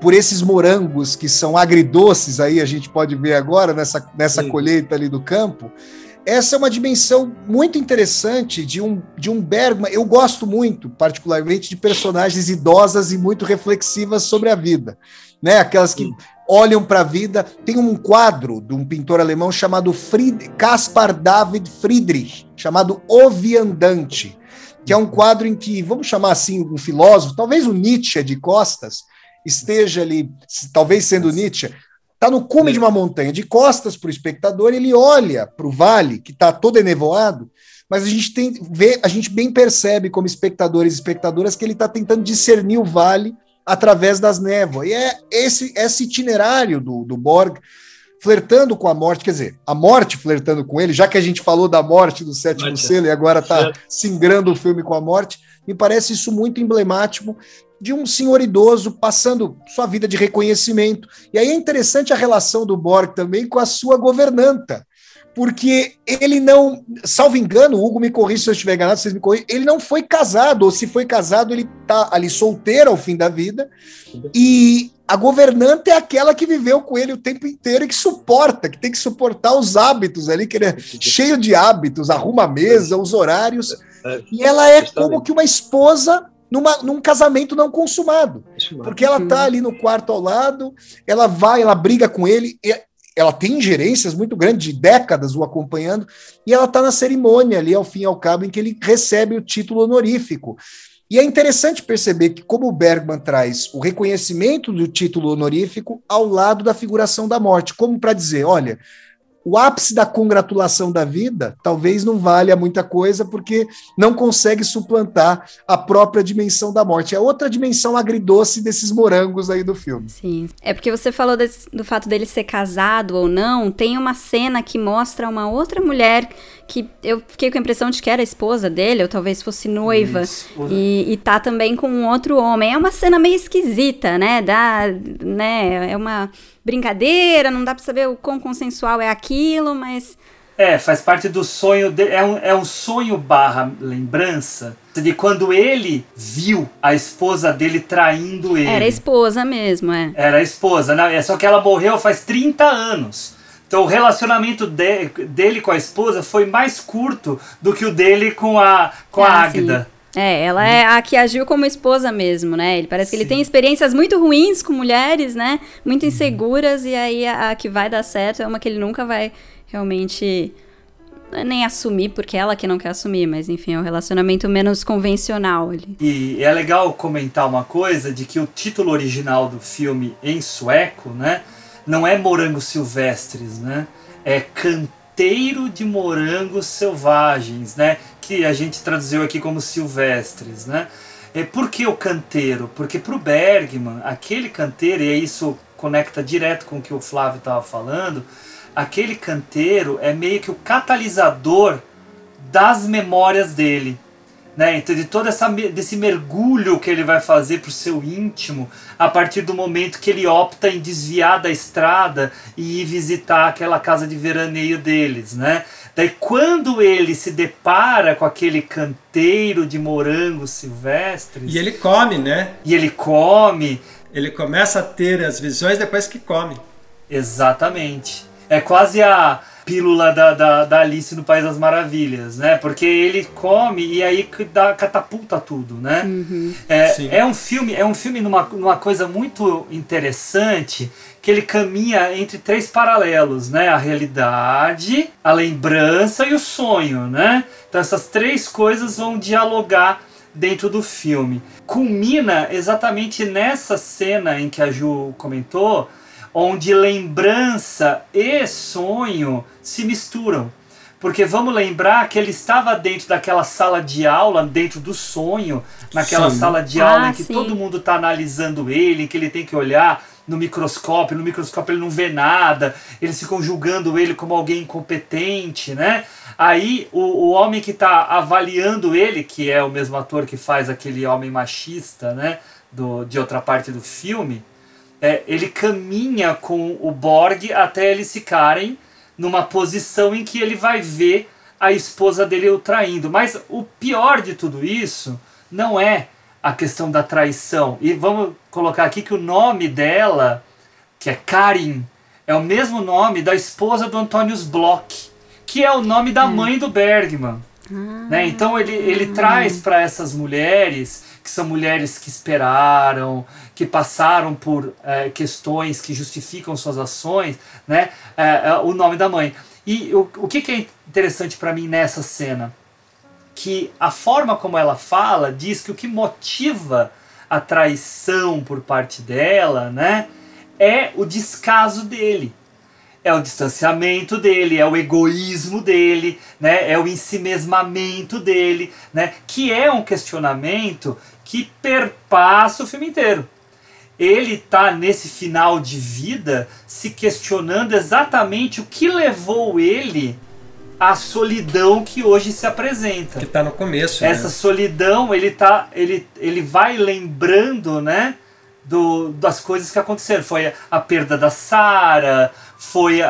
por esses morangos que são agridoces, aí a gente pode ver agora nessa, nessa colheita ali do campo. Essa é uma dimensão muito interessante de um, de um Bergman. Eu gosto muito, particularmente, de personagens idosas e muito reflexivas sobre a vida. Né? Aquelas que olham para a vida. Tem um quadro de um pintor alemão chamado Fried, Caspar David Friedrich, chamado O Viandante, que é um quadro em que, vamos chamar assim, um filósofo, talvez o Nietzsche de costas, esteja ali, talvez sendo Nietzsche, está no cume de uma montanha, de costas para o espectador, ele olha para o vale, que está todo enevoado, mas a gente tem vê, a gente bem percebe como espectadores e espectadoras que ele está tentando discernir o vale através das névoas. E é esse, esse itinerário do, do Borg flertando com a morte, quer dizer, a morte flertando com ele, já que a gente falou da morte do sétimo selo e agora está singrando o filme com a morte, me parece isso muito emblemático de um senhor idoso passando sua vida de reconhecimento. E aí é interessante a relação do Borg também com a sua governanta, porque ele não, salvo engano, o Hugo me corrija se eu estiver enganado, vocês me corrigem, ele não foi casado, ou se foi casado, ele está ali solteiro ao fim da vida, e a governanta é aquela que viveu com ele o tempo inteiro e que suporta, que tem que suportar os hábitos ali, que ele é cheio de hábitos, arruma a mesa, os horários, e ela é como que uma esposa numa, num casamento não consumado. Porque ela tá ali no quarto ao lado, ela vai, ela briga com ele, ela tem ingerências muito grandes, de décadas o acompanhando, e ela tá na cerimônia ali, ao fim e ao cabo, em que ele recebe o título honorífico. E é interessante perceber que, como o Bergman traz o reconhecimento do título honorífico ao lado da figuração da morte, como para dizer, olha, o ápice da congratulação da vida talvez não valha muita coisa porque não consegue suplantar a própria dimensão da morte. É outra dimensão agridoce desses morangos aí do filme. Sim. É porque você falou desse, do fato dele ser casado ou não. Tem uma cena que mostra uma outra mulher que eu fiquei com a impressão de que era a esposa dele, ou talvez fosse noiva, e, e tá também com um outro homem. É uma cena meio esquisita, né? Dá, né? É uma brincadeira, não dá pra saber o quão consensual é aquilo, mas. É, faz parte do sonho, de, é, um, é um sonho barra lembrança de quando ele viu a esposa dele traindo ele. Era a esposa mesmo, é. Era a esposa, né? É só que ela morreu faz 30 anos. Então o relacionamento de, dele com a esposa foi mais curto do que o dele com a, com ah, a Águida. Sim. É, ela é a que agiu como esposa mesmo, né? Ele parece que sim. ele tem experiências muito ruins com mulheres, né? Muito inseguras, e aí a, a, que vai dar certo é uma que ele nunca vai realmente nem assumir, porque é ela que não quer assumir, mas enfim, é um relacionamento menos convencional ali. E é legal comentar uma coisa de que o título original do filme em sueco, né? não é morangos silvestres, né? É canteiro de morangos selvagens, né? Que a gente traduziu aqui como silvestres, né? É por que o canteiro? Porque para o Bergman, aquele canteiro, e isso conecta direto com o que o Flávio estava falando, aquele canteiro é meio que o catalisador das memórias dele né? Então, de todo essa, desse mergulho que ele vai fazer para o seu íntimo a partir do momento que ele opta em desviar da estrada e ir visitar aquela casa de veraneio deles, né? Daí quando ele se depara com aquele canteiro de morangos silvestres... E ele come, né? E ele come... Ele começa a ter as visões depois que come. Exatamente. É quase a pílula da, da, da, Alice no País das Maravilhas, né? Porque ele come e aí dá, catapulta tudo, né? Uhum. É, é um filme, é um filme numa, numa coisa muito interessante que ele caminha entre três paralelos, né? A realidade, a lembrança e o sonho, né? Então essas três coisas vão dialogar dentro do filme. Culmina exatamente nessa cena em que a Ju comentou, onde lembrança e sonho se misturam. Porque vamos lembrar que ele estava dentro daquela sala de aula, dentro do sonho, naquela sim. sala de aula ah, em que sim. todo mundo está analisando ele, em que ele tem que olhar no microscópio, no microscópio ele não vê nada, eles ficam julgando ele como alguém incompetente, né? Aí o, o homem que está avaliando ele, que é o mesmo ator que faz aquele homem machista, né? Do, de outra parte do filme, é, ele caminha com o Borg até eles ficarem numa posição em que ele vai ver a esposa dele o traindo. Mas o pior de tudo isso não é a questão da traição. E vamos colocar aqui que o nome dela, que é Karin, é o mesmo nome da esposa do Antônius Bloch, que é o nome da mãe do Bergman. Né? Então ele, ele traz para essas mulheres, que são mulheres que esperaram, que passaram por é, questões que justificam suas ações, né? É, o nome da mãe. E o, o que, que é interessante para mim nessa cena? Que a forma como ela fala diz que o que motiva a traição por parte dela, né? É o descaso dele é o distanciamento dele, é o egoísmo dele, né? é o ensimesmamento dele, né? que é um questionamento que perpassa o filme inteiro. Ele está nesse final de vida se questionando exatamente o que levou ele à solidão que hoje se apresenta. Que está no começo. Essa né? solidão, ele tá, ele, ele vai lembrando, né? Do, das coisas que aconteceram. Foi a perda da Sara, foi a,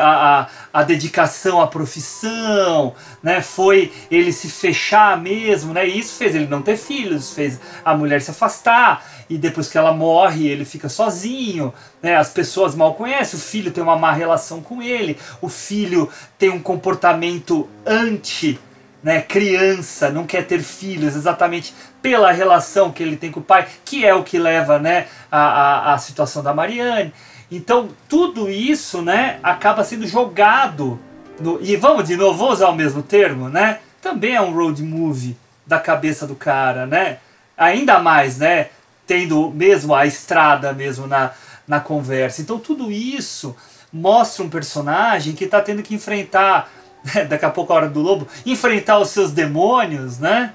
a, a, dedicação à profissão, né? foi ele se fechar mesmo, né? e isso fez ele não ter filhos, fez a mulher se afastar, e depois que ela morre ele fica sozinho, né? as pessoas mal conhecem, o filho tem uma má relação com ele, o filho tem um comportamento anti né, criança, não quer ter filhos, exatamente pela relação que ele tem com o pai, que é o que leva né, a, a, a situação da Mariane. Então, tudo isso, né, acaba sendo jogado no, e vamos de novo vou usar o mesmo termo, né? Também é um road movie da cabeça do cara, né? Ainda mais, né, tendo mesmo a estrada mesmo na, na conversa. Então, tudo isso mostra um personagem que está tendo que enfrentar, daqui a pouco a hora do lobo, enfrentar os seus demônios, né?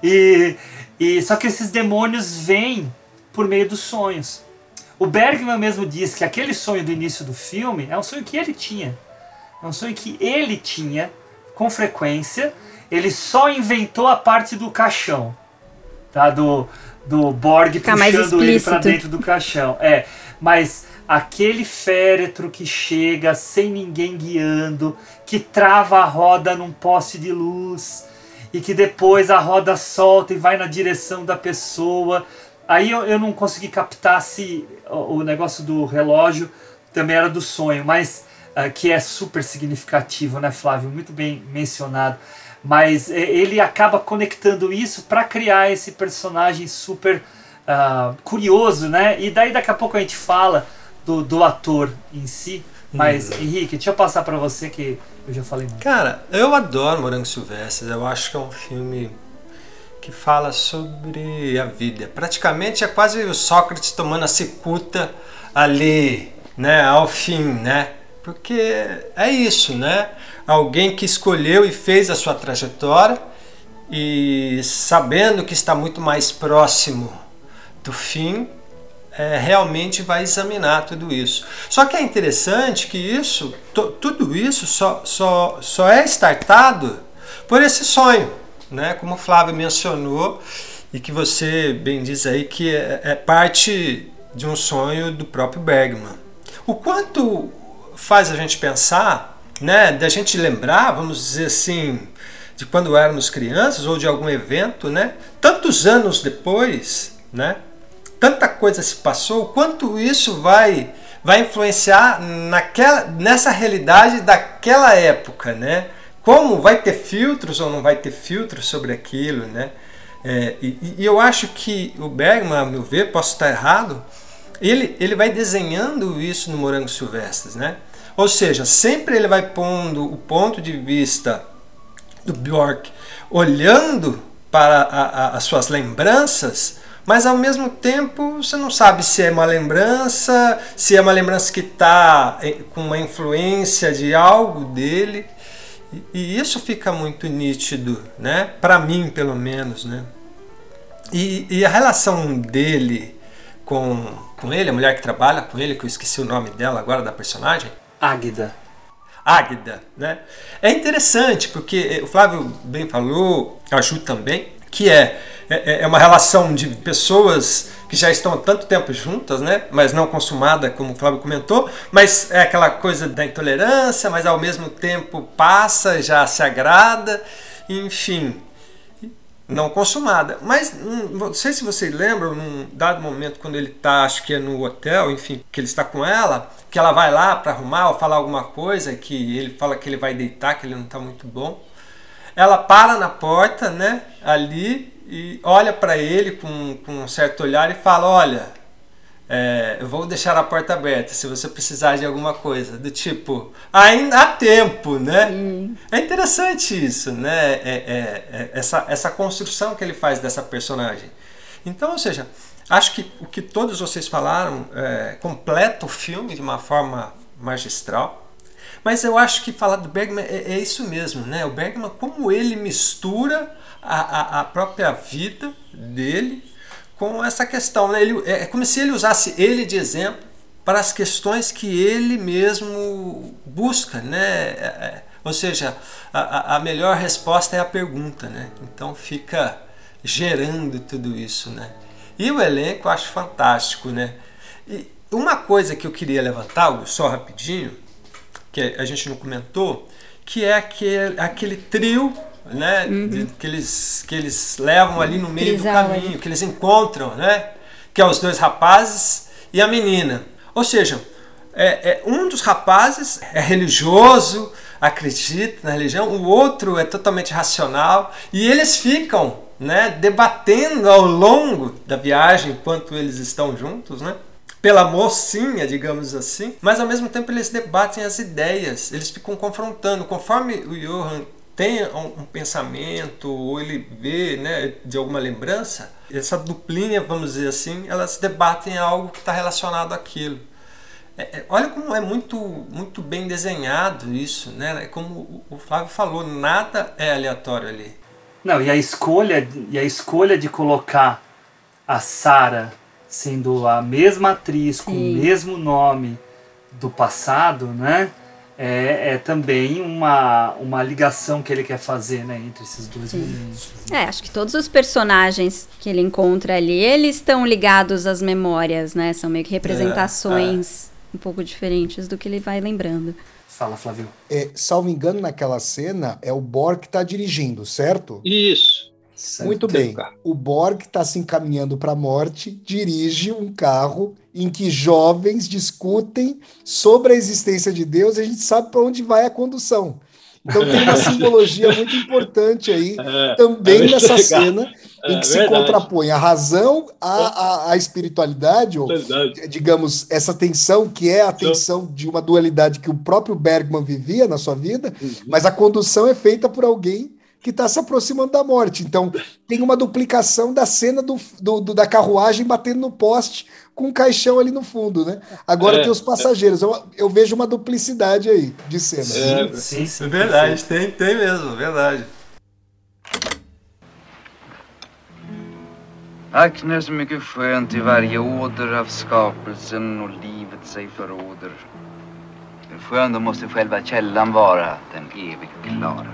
E, e só que esses demônios vêm por meio dos sonhos. O Bergman mesmo diz que aquele sonho do início do filme é um sonho que ele tinha. É um sonho que ele tinha com frequência. Ele só inventou a parte do caixão. Tá? Do, do Borg Fica puxando ele para dentro do caixão. É, mas aquele féretro que chega sem ninguém guiando, que trava a roda num poste de luz e que depois a roda solta e vai na direção da pessoa Aí eu, eu não consegui captar se o, o negócio do relógio também era do sonho, mas uh, que é super significativo, né, Flávio? Muito bem mencionado. Mas é, ele acaba conectando isso para criar esse personagem super uh, curioso, né? E daí daqui a pouco a gente fala do, do ator em si. Mas, hum. Henrique, deixa eu passar para você que eu já falei muito. Cara, eu adoro Morango Silvestre. Eu acho que é um filme que fala sobre a vida. Praticamente é quase o Sócrates tomando a cicuta ali, né, ao fim, né? Porque é isso, né? Alguém que escolheu e fez a sua trajetória e sabendo que está muito mais próximo do fim, é, realmente vai examinar tudo isso. Só que é interessante que isso, tudo isso só, só, só é startado por esse sonho né? Como o Flávio mencionou e que você bem diz aí que é, é parte de um sonho do próprio Bergman. O quanto faz a gente pensar, né? Da gente lembrar, vamos dizer assim, de quando éramos crianças ou de algum evento, né? Tantos anos depois, né? Tanta coisa se passou, quanto isso vai vai influenciar naquela nessa realidade daquela época, né? como vai ter filtros ou não vai ter filtros sobre aquilo, né? É, e, e, eu acho que o Bergman, a meu ver, posso estar errado, ele, ele vai desenhando isso no Morango Silvestres, né? Ou seja, sempre ele vai pondo o ponto de vista do Bjork olhando para a, a, as suas lembranças, mas ao mesmo tempo você não sabe se é uma lembrança, se é uma lembrança que está com uma influência de algo dele. E, isso fica muito nítido, né? Para mim, pelo menos, né? E, e, a relação dele com, com ele, a mulher que trabalha com ele, que eu esqueci o nome dela agora da personagem. Águida. Águida, né? É interessante porque o Flávio bem falou, a Ju também, que é, é, é uma relação de pessoas que já estão há tanto tempo juntas, né? Mas não consumada, como o Flávio comentou. Mas é aquela coisa da intolerância, mas ao mesmo tempo passa, já se agrada, enfim, não consumada. Mas hum, não sei se vocês lembram, num dado momento, quando ele está, acho que é no hotel, enfim, que ele está com ela, que ela vai lá para arrumar ou falar alguma coisa, que ele fala que ele vai deitar, que ele não está muito bom. Ela para na porta, né, ali, e olha para ele com, com um certo olhar e fala: Olha, é, eu vou deixar a porta aberta se você precisar de alguma coisa. Do tipo, ainda há tempo, né? Hum. É interessante isso, né? É, é, é, essa, essa construção que ele faz dessa personagem. Então, ou seja, acho que o que todos vocês falaram é, completa o filme de uma forma magistral. Mas eu acho que falar do Bergman é, é isso mesmo, né? O Bergman, como ele mistura a, a, a própria vida dele com essa questão. Né? Ele, é como se ele usasse ele de exemplo para as questões que ele mesmo busca. Né? É, é ou seja, a, a melhor resposta é a pergunta. Né? Então fica gerando tudo isso. Né? E o elenco eu acho fantástico. Né? E uma coisa que eu queria levantar, só rapidinho, que a gente não comentou, que é aquele, aquele trio né? Uhum. De, que, eles, que eles levam ali no meio do caminho, que eles encontram, né? Que é os dois rapazes e a menina. Ou seja, é, é, um dos rapazes é religioso, acredita na religião, o outro é totalmente racional e eles ficam né, debatendo ao longo da viagem enquanto eles estão juntos, né? Pela mocinha, digamos assim, mas ao mesmo tempo eles debatem as ideias, eles ficam confrontando. Conforme o Johan tem um, pensamento ou ele vê né, de alguma lembrança, essa duplinha, vamos dizer assim, elas debatem algo que está relacionado àquilo. É, é, olha como é muito, muito bem desenhado isso, né? Como o Flávio falou, nada é aleatório ali. Não, e a escolha, e a escolha de colocar a Sara sendo a mesma atriz, Sim. com o mesmo nome do passado, né? é, é, também uma, uma ligação que ele quer fazer né, entre esses dois Sim. momentos. É, acho que todos os personagens que ele encontra ali, eles estão ligados às memórias, né? São meio que representações é, é. um pouco diferentes do que ele vai lembrando. Fala, Flávio. É, salvo engano, naquela cena, é o Borg que está dirigindo, certo? Isso. Muito bem. O Borg está se encaminhando para a morte, dirige um carro em que jovens discutem sobre a existência de Deus e a gente sabe para onde vai a condução. Então tem uma simbologia muito importante aí é, também é nessa cena em que é, se verdade. contrapõe a razão à, à, à espiritualidade, ou verdade. digamos, essa tensão que é a tensão de uma dualidade que o próprio Bergman vivia na sua vida, uhum. mas a condução é feita por alguém que está se aproximando da morte. Então, tem uma duplicação da cena do, do, do, da carruagem batendo no poste com um caixão ali no fundo, né? Agora é, tem os passageiros. Eu, eu, vejo uma duplicidade aí de cena. É, sim, sim, é verdade, tem, tem mesmo, verdade. Akner så mycket skönt i varje åder av skapelsen och livet sig förråder. Hur skön då måste själva källan vara, den evigt klara.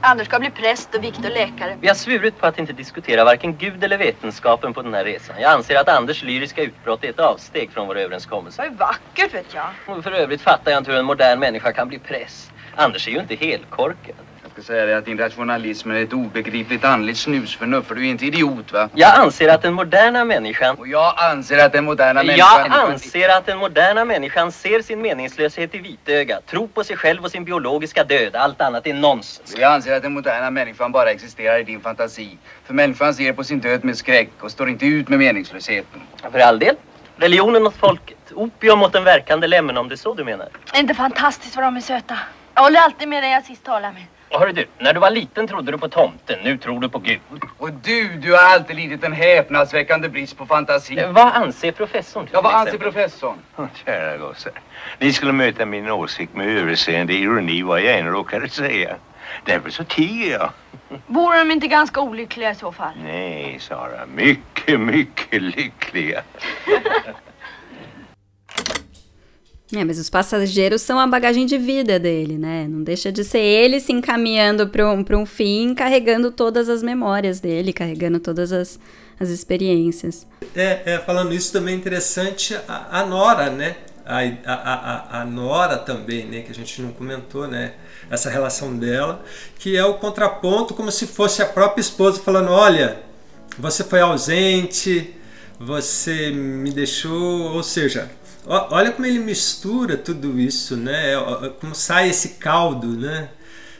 Anders ska bli präst och Viktor läkare. Vi har svurit på att inte diskutera varken Gud eller vetenskapen på den här resan. Jag anser att Anders lyriska utbrott är ett avsteg från vår överenskommelse. Det vackert vet jag. Och för övrigt fattar jag inte hur en modern människa kan bli präst. Anders är ju inte helkorkad ska säga dig att din rationalism är ett obegripligt andligt snusförnuft, för du är inte idiot va? Jag anser att den moderna människan... Och jag anser att den moderna människan... Jag anser att den moderna människan ser sin meningslöshet i vitögat, tror på sig själv och sin biologiska död. Allt annat är nonsens. Jag anser att den moderna människan bara existerar i din fantasi. För människan ser på sin död med skräck och står inte ut med meningslösheten. För all del. Religionen åt folket. Opium åt den verkande lämmen om det är så du menar. Är inte fantastiskt vad de är söta? Jag håller alltid med dig jag sist talade med. Och hörru du, när du var liten trodde du på tomten, nu tror du på Gud. Och du, du har alltid lidit en häpnadsväckande brist på fantasi. Eh, vad anser professorn? Ja, vad anser professorn? Oh, kära gossar, ni skulle möta min åsikt med överseende ironi vad jag än råkade säga. Därför så tiger jag. Vore de inte ganska olyckliga i så fall? Nej, Sara. Mycket, mycket lyckliga. É, mas os passageiros são a bagagem de vida dele, né? Não deixa de ser ele se encaminhando para um, um fim, carregando todas as memórias dele, carregando todas as, as experiências. É, é, falando isso também é interessante a, a Nora, né? A, a, a, a, Nora também, né? Que a gente não comentou, né? Essa relação dela, que é o contraponto como se fosse a própria esposa falando, olha, você foi ausente, você me deixou, ou seja, olha como ele mistura tudo isso, né? Como sai esse caldo, né?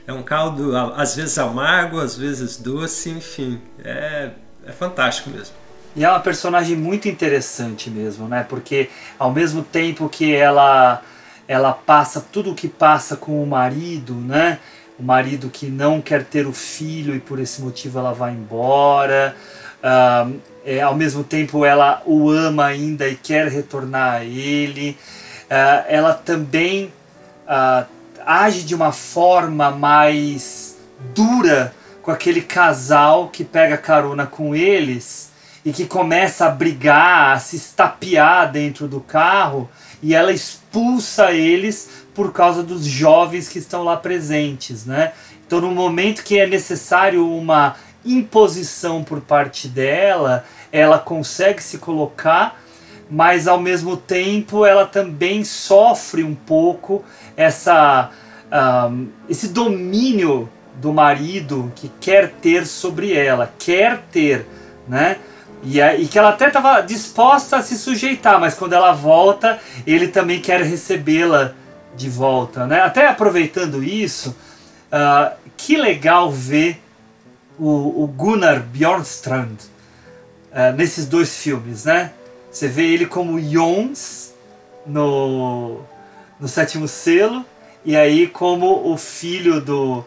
É um caldo às vezes amargo, às vezes doce, enfim, é, é fantástico mesmo. E é uma personagem muito interessante mesmo, né? Porque ao mesmo tempo que ela ela passa tudo o que passa com o marido, né? O marido que não quer ter o filho e por esse motivo ela vai embora. Uh, é, ao mesmo tempo ela o ama ainda e quer retornar a ele. Uh, ela também uh, age de uma forma mais dura com aquele casal que pega carona com eles e que começa a brigar, a se estapear dentro do carro e ela expulsa eles por causa dos jovens que estão lá presentes, né? Então, no momento que é necessário uma imposição por parte dela, ela consegue se colocar, mas ao mesmo tempo ela também sofre um pouco essa um, esse domínio do marido que quer ter sobre ela, quer ter, né? E, e que ela até estava disposta a se sujeitar, mas quando ela volta, ele também quer recebê-la de volta. Né? Até aproveitando isso, uh, que legal ver o, o Gunnar Bjornstrand uh, nesses dois filmes. Né? Você vê ele como Jons no, no Sétimo Selo, e aí como o filho do,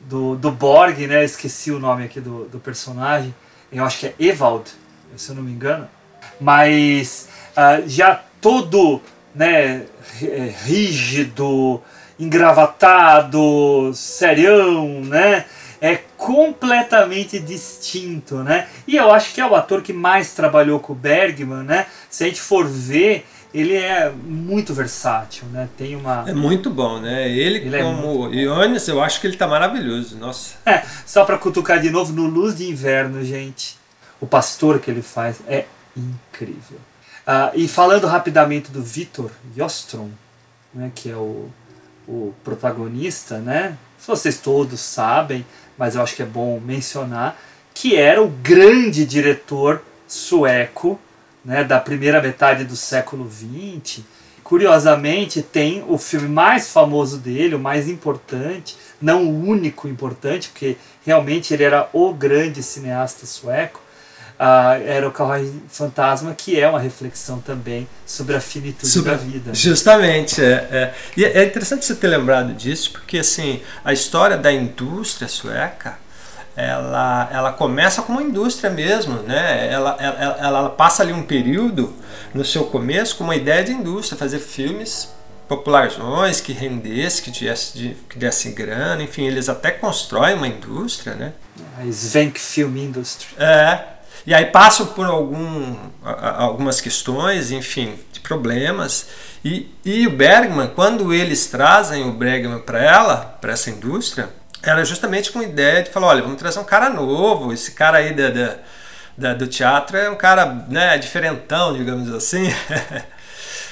do, do Borg, né? esqueci o nome aqui do, do personagem, eu acho que é Evald se eu não me engano, mas uh, já todo né, é, rígido, engravatado, serião, né? É completamente distinto, né? E eu acho que é o ator que mais trabalhou com o Bergman, né? Se a gente for ver, ele é muito versátil, né? Tem uma é muito bom, né? Ele, ele é como é Ionis, eu acho que ele tá maravilhoso, nossa. É, só para cutucar de novo no Luz de Inverno, gente o pastor que ele faz é incrível. Uh, e falando rapidamente do Vitor Jostrom, né, que é o, o protagonista, né? Se vocês todos sabem, mas eu acho que é bom mencionar, que era o grande diretor sueco né, da primeira metade do século XX. Curiosamente, tem o filme mais famoso dele, o mais importante, não o único importante, porque realmente ele era o grande cineasta sueco, era o Carruagem Fantasma, que é uma reflexão também sobre a finitude sobre, da vida. Justamente. É, é. E é interessante você ter lembrado disso, porque assim, a história da indústria sueca ela, ela começa como uma indústria mesmo, né? Ela, ela, ela, passa ali um período no seu começo com uma ideia de indústria, fazer filmes popularzões que rendesse, que desse, que desse grana, enfim, eles até constroem uma indústria, né? A Svenk Film Industry. É, e aí passam por algum, algumas questões, enfim, de problemas. E, e o Bergman, quando eles trazem o Bergman para ela, para essa indústria, era justamente com a ideia de falar: olha, vamos trazer um cara novo, esse cara aí da, da, da do teatro é um cara né, diferentão, digamos assim.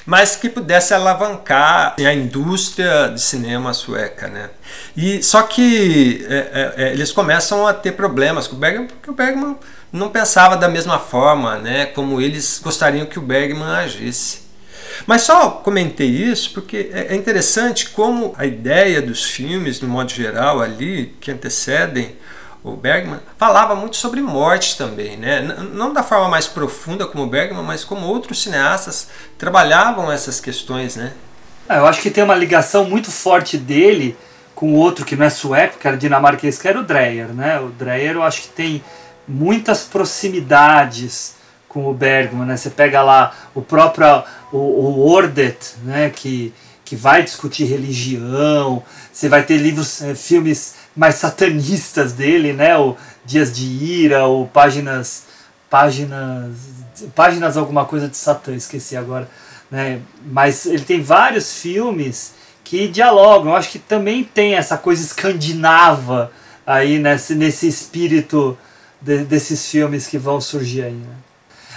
mas que pudesse alavancar a indústria de cinema sueca, né? E só que é, é, é eles começam a ter problemas com o Bergman, porque o Bergman não pensava da mesma forma, né, como eles gostariam que o Bergman agisse. Mas só comentei isso porque é, é interessante como a ideia dos filmes, no modo geral, ali, que antecedem o Bergman, falava muito sobre morte também, né? Não da forma mais profunda como o Bergman, mas como outros cineastas trabalhavam essas questões, né? Ah, eu acho que tem uma ligação muito forte dele com outro que não é sueco, que era dinamarquês, que era o Dreyer, né? O Dreyer eu acho que tem muitas proximidades com o Bergman, né? Você pega lá o próprio o, o Ordet, né? Que, que vai discutir religião. Você vai ter livros, é, filmes mais satanistas dele, né? O Dias de Ira, ou páginas, páginas, páginas alguma coisa de Satã, esqueci agora, né? Mas ele tem vários filmes que dialogam. Eu acho que também tem essa coisa escandinava aí nesse, nesse espírito de, desses filmes que vão surgir aí. Né?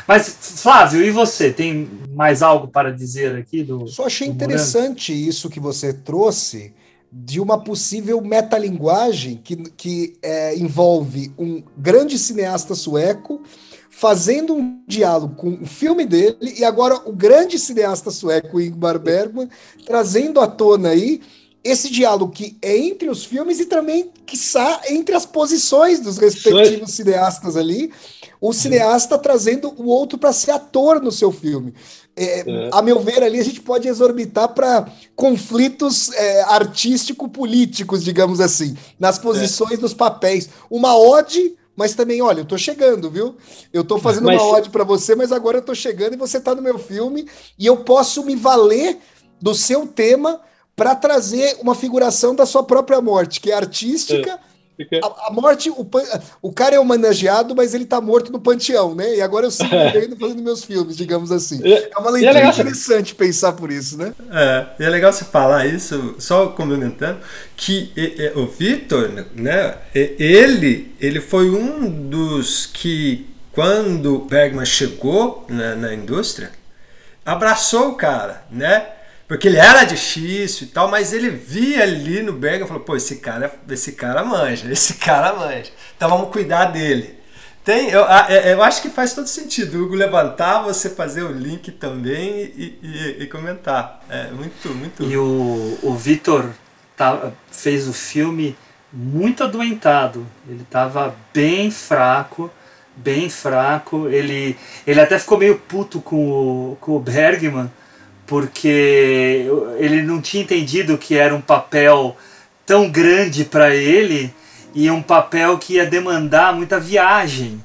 Mas, Flávio, e você? Tem mais algo para dizer aqui? Do, Só achei interessante isso que você trouxe de uma possível metalinguagem que, que é, envolve um grande cineasta sueco fazendo um diálogo com o filme dele e agora o grande cineasta sueco Ingmar Bergman trazendo à tona aí esse diálogo que é entre os filmes e também, quiçá, entre as posições dos respectivos cineastas ali, o cineasta trazendo o outro para ser ator no seu filme. É, é. A meu ver, ali a gente pode exorbitar para conflitos é, artístico-políticos, digamos assim, nas posições dos papéis. Uma ode mas também, olha, eu tô chegando, viu? Eu tô fazendo mas... uma ode para você, mas agora eu tô chegando e você tá no meu filme e eu posso me valer do seu tema para trazer uma figuração da sua própria morte, que é artística. É a, a, morte, o, o cara é homenageado, mas ele tá morto no panteão, né? E agora eu sigo vivendo fazendo meus filmes, digamos assim. É uma é leitura é interessante pensar por isso, né? É, e é legal você falar isso, só complementando, que o Victor, né? Ele, ele foi um dos que, quando Bergman chegou na, na indústria, abraçou o cara, né? Porque ele era difícil e tal, mas ele via ali no Bergman e falou: pô, esse cara, esse cara manja, esse cara manja. Então vamos cuidar dele. Tem, eu, é, eu acho que faz todo sentido Hugo levantar, você fazer o link também e, e, e comentar. É muito, muito. E o, o Vitor tá, fez o filme muito adoentado. Ele estava bem fraco, bem fraco. Ele, ele até ficou meio puto com o, com o Bergman porque ele não tinha entendido que era um papel tão grande para ele e um papel que ia demandar muita viagem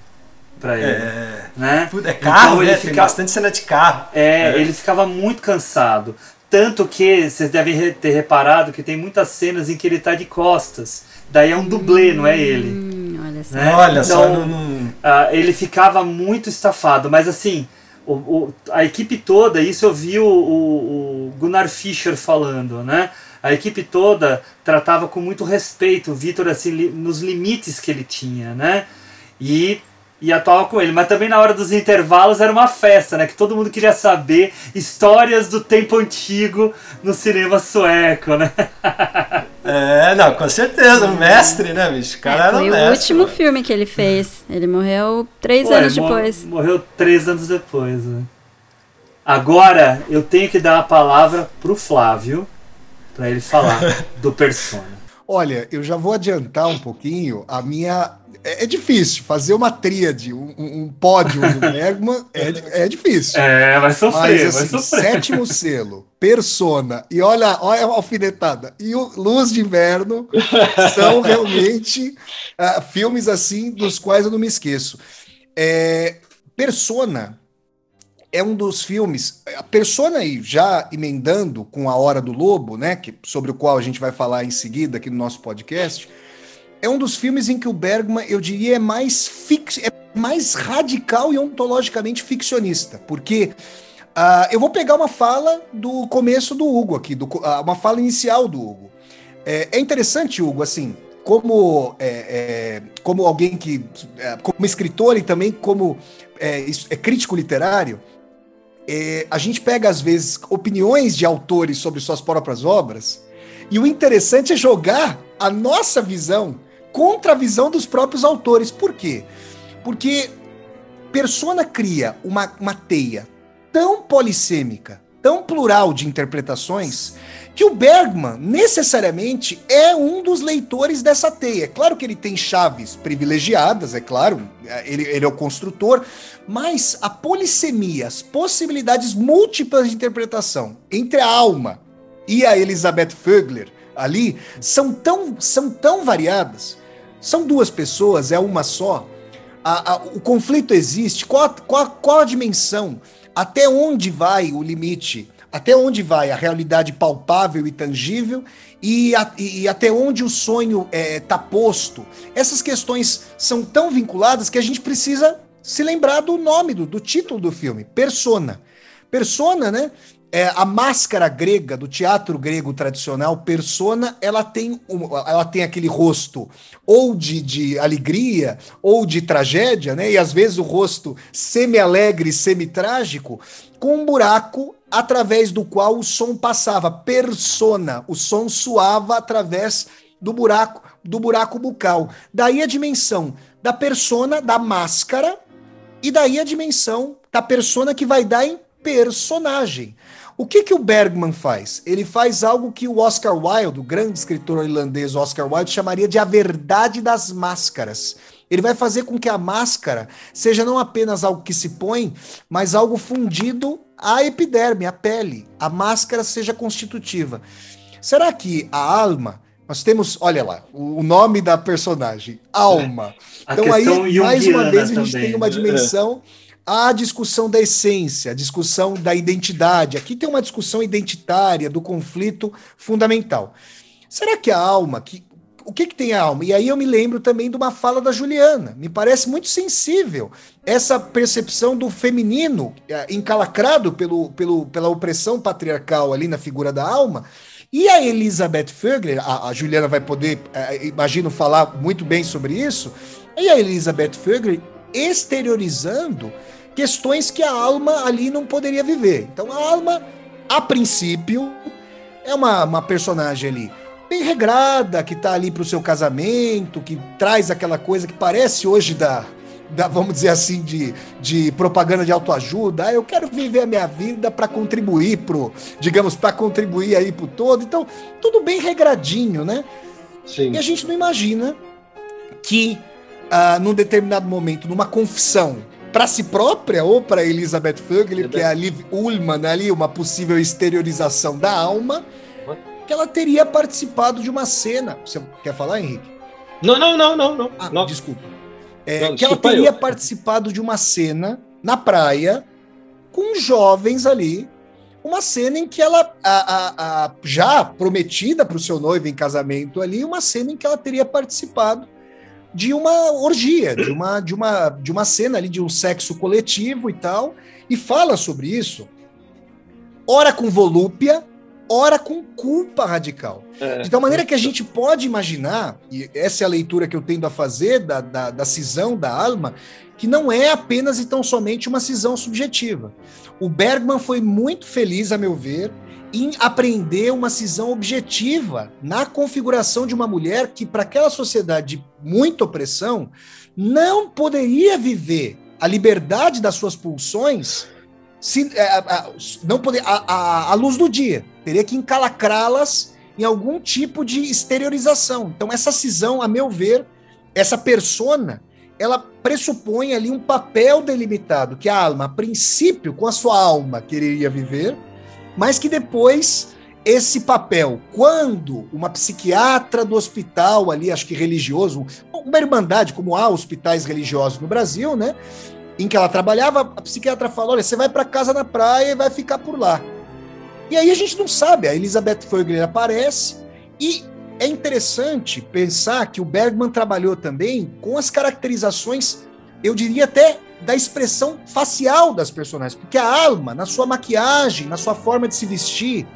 para ele, é, né? É carro, então, ele né? Fica, Tem bastante cena de carro. É, é, ele ficava muito cansado. Tanto que vocês devem ter reparado que tem muitas cenas em que ele está de costas. Daí é um dublê, hum, não é ele. Hum, olha só. Né? Olha então, só. Não, não... Uh, ele ficava muito estafado, mas assim, o, o, a equipe toda, isso eu vi o, o, Gunnar Fischer falando, né? A equipe toda tratava com muito respeito o Vitor assim, li, nos limites que ele tinha, né? E e atuava com ele. Mas também na hora dos intervalos era uma festa, né? Que todo mundo queria saber histórias do tempo antigo no cinema sueco, né? É, não, com certeza, o mestre, né, bicho? O cara é, era foi o mestre, último né? filme que ele fez. Ele morreu três Pô, anos depois. Morreu três anos depois, né? Agora eu tenho que dar a palavra pro Flávio para ele falar do Persona. Olha, eu já vou adiantar um pouquinho a minha é, é, difícil fazer uma tríade, um, um pódio do Bergman é, é difícil. É, vai sofrer, Mas, assim, vai sofrer. Sétimo selo, Persona e olha, olha a alfinetada e o Luz de Inverno são realmente uh, filmes assim dos quais eu não me esqueço. É, Persona é um dos filmes. A Persona aí, já emendando com a Hora do Lobo, né, que, sobre o qual a gente vai falar em seguida aqui no nosso podcast é um dos filmes em que o Bergman, eu diria, é mais fix, é mais radical e ontologicamente ficcionista, porque uh, eu vou pegar uma fala do começo do Hugo aqui, do, uh, uma fala inicial do Hugo. É, é interessante, Hugo, assim, como é, é, como alguém que é, como escritor e também como é, é crítico literário, é, a gente pega às vezes opiniões de autores sobre suas próprias obras e o interessante é jogar a nossa visão contra a visão dos próprios autores. Por quê? Porque Persona cria uma, uma teia tão polissêmica, tão plural de interpretações, que o Bergman necessariamente é um dos leitores dessa teia. É claro que ele tem chaves privilegiadas, é claro, ele, ele é o construtor, mas a polissemia, as possibilidades múltiplas de interpretação entre a alma e a Elizabeth Vögler ali são tão, são tão variadas são duas pessoas, é uma só. A, a, o conflito existe. Qual, qual, qual a dimensão? Até onde vai o limite? Até onde vai a realidade palpável e tangível? E, a, e até onde o sonho está é, tá posto? Essas questões são tão vinculadas que a gente precisa se lembrar do nome, do, do título do filme: Persona. Persona, né? É, a máscara grega do teatro grego tradicional, persona, ela tem, um, ela tem aquele rosto ou de, de alegria ou de tragédia, né? E às vezes o rosto semi-alegre, semi-trágico, com um buraco através do qual o som passava. Persona, o som suava através do buraco, do buraco bucal. Daí a dimensão da persona, da máscara, e daí a dimensão da persona que vai dar em personagem. O que, que o Bergman faz? Ele faz algo que o Oscar Wilde, o grande escritor irlandês Oscar Wilde, chamaria de a verdade das máscaras. Ele vai fazer com que a máscara seja não apenas algo que se põe, mas algo fundido à epiderme, à pele. A máscara seja constitutiva. Será que a alma. Nós temos, olha lá, o nome da personagem, alma. A então aí, mais uma vez, a gente também, tem uma né? dimensão a discussão da essência, a discussão da identidade. Aqui tem uma discussão identitária do conflito fundamental. Será que a alma, que, o que, que tem a alma? E aí eu me lembro também de uma fala da Juliana. Me parece muito sensível essa percepção do feminino eh, encalacrado pelo, pelo, pela opressão patriarcal ali na figura da alma. E a Elizabeth Fögler, a, a Juliana vai poder, eh, imagino, falar muito bem sobre isso. E a Elizabeth Fögler exteriorizando questões que a alma ali não poderia viver. Então a alma, a princípio, é uma, uma personagem ali bem regrada, que tá ali pro seu casamento, que traz aquela coisa que parece hoje da, da vamos dizer assim, de, de propaganda de autoajuda. Ah, eu quero viver a minha vida para contribuir pro, digamos, para contribuir aí pro todo. Então, tudo bem regradinho, né? Sim. E a gente não imagina que, ah, num determinado momento, numa confissão para si própria ou para Elizabeth Fögel, que é a Liv Ullmann ali, uma possível exteriorização da alma, que ela teria participado de uma cena. Você quer falar, Henrique? Não, não, não, não, não. Ah, não. desculpa. É, Não, que ela desculpa teria eu. participado de uma cena na praia com jovens ali. Uma cena em que ela, a, a- a- já prometida para o seu noivo em casamento ali, uma cena em que ela teria participado de uma orgia, de uma, de uma, de uma cena ali de um sexo coletivo e tal, e fala sobre isso, ora com volúpia, ora com culpa radical. É. De tal maneira que a gente pode imaginar, e essa é a leitura que eu tendo a fazer da, da, da cisão da alma, que não é apenas e tão somente uma cisão subjetiva. O Bergman foi muito feliz, a meu ver, em apreender uma cisão objetiva na configuração de uma mulher que, para aquela sociedade de muita opressão, não poderia viver a liberdade das suas pulsões se, é, a- a- não poder, a, a- à luz do dia. Teria que encalacrá-las em algum tipo de exteriorização. Então, essa cisão, a meu ver, essa persona, ela pressupõe ali um papel delimitado que a alma, a princípio, com a sua alma, quereria viver, mas que depois esse papel, quando uma psiquiatra do hospital ali, acho que religioso, uma irmandade, como há hospitais religiosos no Brasil, né? Em que ela trabalhava, a psiquiatra falou: olha, você vai para casa na praia e vai ficar por lá. E aí a gente não sabe, a Elizabeth Fögler aparece e é interessante pensar que o Bergman trabalhou também com as caracterizações, eu diria até da expressão facial das personagens, porque a alma, na sua maquiagem, na sua forma de se vestir,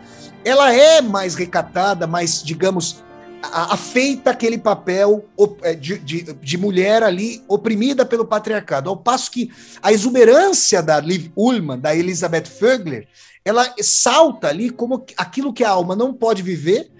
ela é mais recatada, mais, digamos, afeita aquele papel eh, de, de, de mulher ali oprimida pelo patriarcado. Ao passo que a exuberância da Liv Ullmann, da Elizabeth Fögler, ela salta ali como aquilo que a alma não pode viver,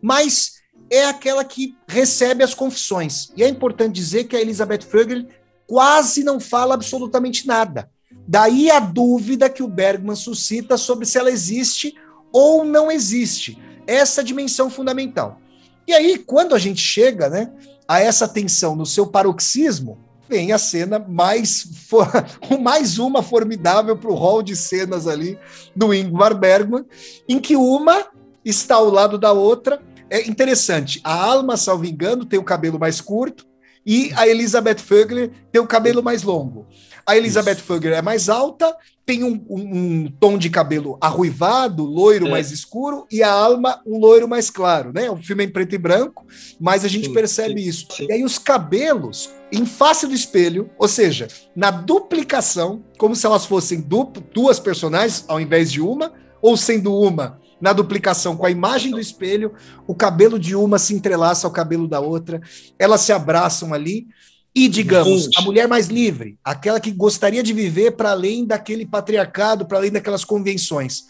mas é aquela que recebe as confissões. E é importante dizer que a Elizabeth Fögler quase não fala absolutamente nada. Daí a dúvida que o Bergman suscita sobre se ela existe ou não existe. Essa dimensão fundamental. E aí, quando a gente chega né, a essa tensão no seu paroxismo, vem a cena mais, mais uma formidável para o hall de cenas ali do Ingmar Bergman, em que uma está ao lado da outra. É interessante, a Alma, salvo engano, tem o cabelo mais curto e a Elizabeth Fögler tem o cabelo mais longo. A Elizabeth Fögler é mais alta, tem um, um- um tom de cabelo arruivado, loiro É. mais escuro, e a Alma um loiro mais claro, né? O filme é em preto e branco, mas a gente Sim, percebe sim, isso. E aí os cabelos em face do espelho, ou seja, na duplicação, como se elas fossem du- duas personagens ao invés de uma, ou sendo uma na duplicação com a imagem do espelho, o cabelo de uma se entrelaça ao cabelo da outra, elas se abraçam ali. E, digamos, a mulher mais livre, aquela que gostaria de viver para além daquele patriarcado, para além daquelas convenções.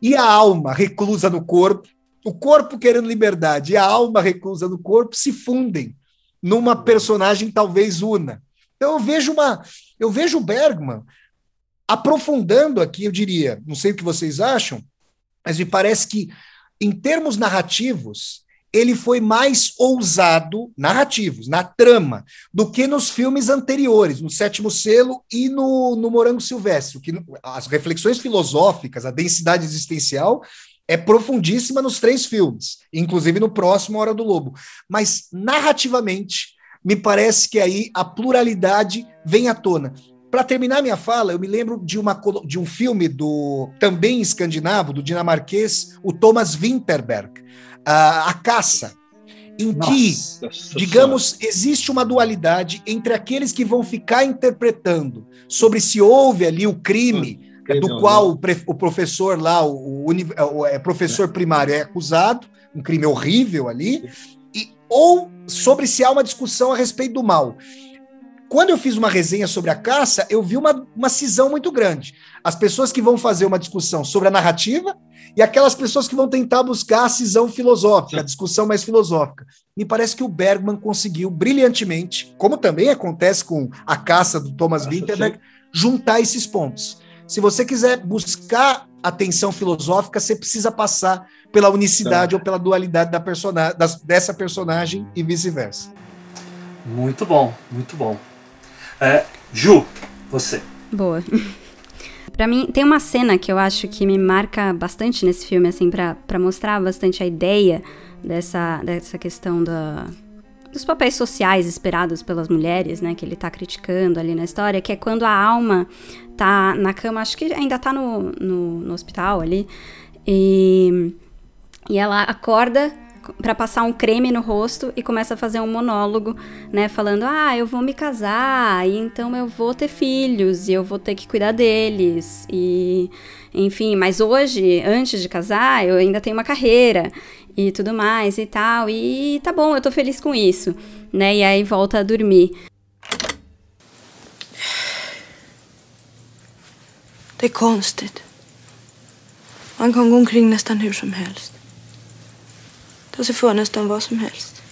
E a alma reclusa no corpo, o corpo querendo liberdade e a alma reclusa no corpo se fundem numa personagem talvez una. Então eu vejo uma, eu vejo o Bergman aprofundando aqui, eu diria, não sei o que vocês acham, mas me parece que, em termos narrativos, ele foi mais ousado, narrativos, na trama, do que nos filmes anteriores, no Sétimo Selo e no, no Morango Silvestre. Que as reflexões filosóficas, a densidade existencial é profundíssima nos três filmes, inclusive no próximo Hora do Lobo. Mas narrativamente, me parece que aí a pluralidade vem à tona. Para terminar minha fala, eu me lembro de, uma, de um filme do também escandinavo, do dinamarquês, o Thomas Winterberg, a, a Caça, em Nossa, que, digamos, existe uma dualidade entre aqueles que vão ficar interpretando sobre se houve ali o crime hum, do qual o, o, professor lá, o, o, o é, professor primário é acusado, um crime horrível ali, e, ou sobre se há uma discussão a respeito do mal. Quando eu fiz uma resenha sobre a caça, eu vi uma, uma cisão muito grande. As pessoas que vão fazer uma discussão sobre a narrativa e aquelas pessoas que vão tentar buscar a cisão filosófica, a discussão mais filosófica. Me parece que o Bergman conseguiu brilhantemente, como também acontece com a caça do Thomas Winterberg, juntar esses pontos. Se você quiser buscar atenção filosófica, você precisa passar pela unicidade tá. ou pela dualidade da persona dessa personagem e vice-versa. Muito bom, muito bom. É, Ju, você. Boa. Pra mim, tem uma cena que eu acho que me marca bastante nesse filme, assim, pra, mostrar bastante a ideia dessa, dessa questão da, dos papéis sociais esperados pelas mulheres, né, que ele tá criticando ali na história, que é quando a alma tá na cama, acho que ainda tá no, no, no hospital ali, e, e ela acorda para passar um creme no rosto e começa a fazer um monólogo, né, falando: "Ah, eu vou me casar, e então eu vou ter filhos e eu vou ter que cuidar deles". E enfim, mas hoje, antes de casar, eu ainda tenho uma carreira e tudo mais e tal. E tá bom, eu tô feliz com isso, né? E aí volta a dormir. Det är konstigt. Man kan gå omkring nästan hur som helst. Ta sig för nästan vad som helst.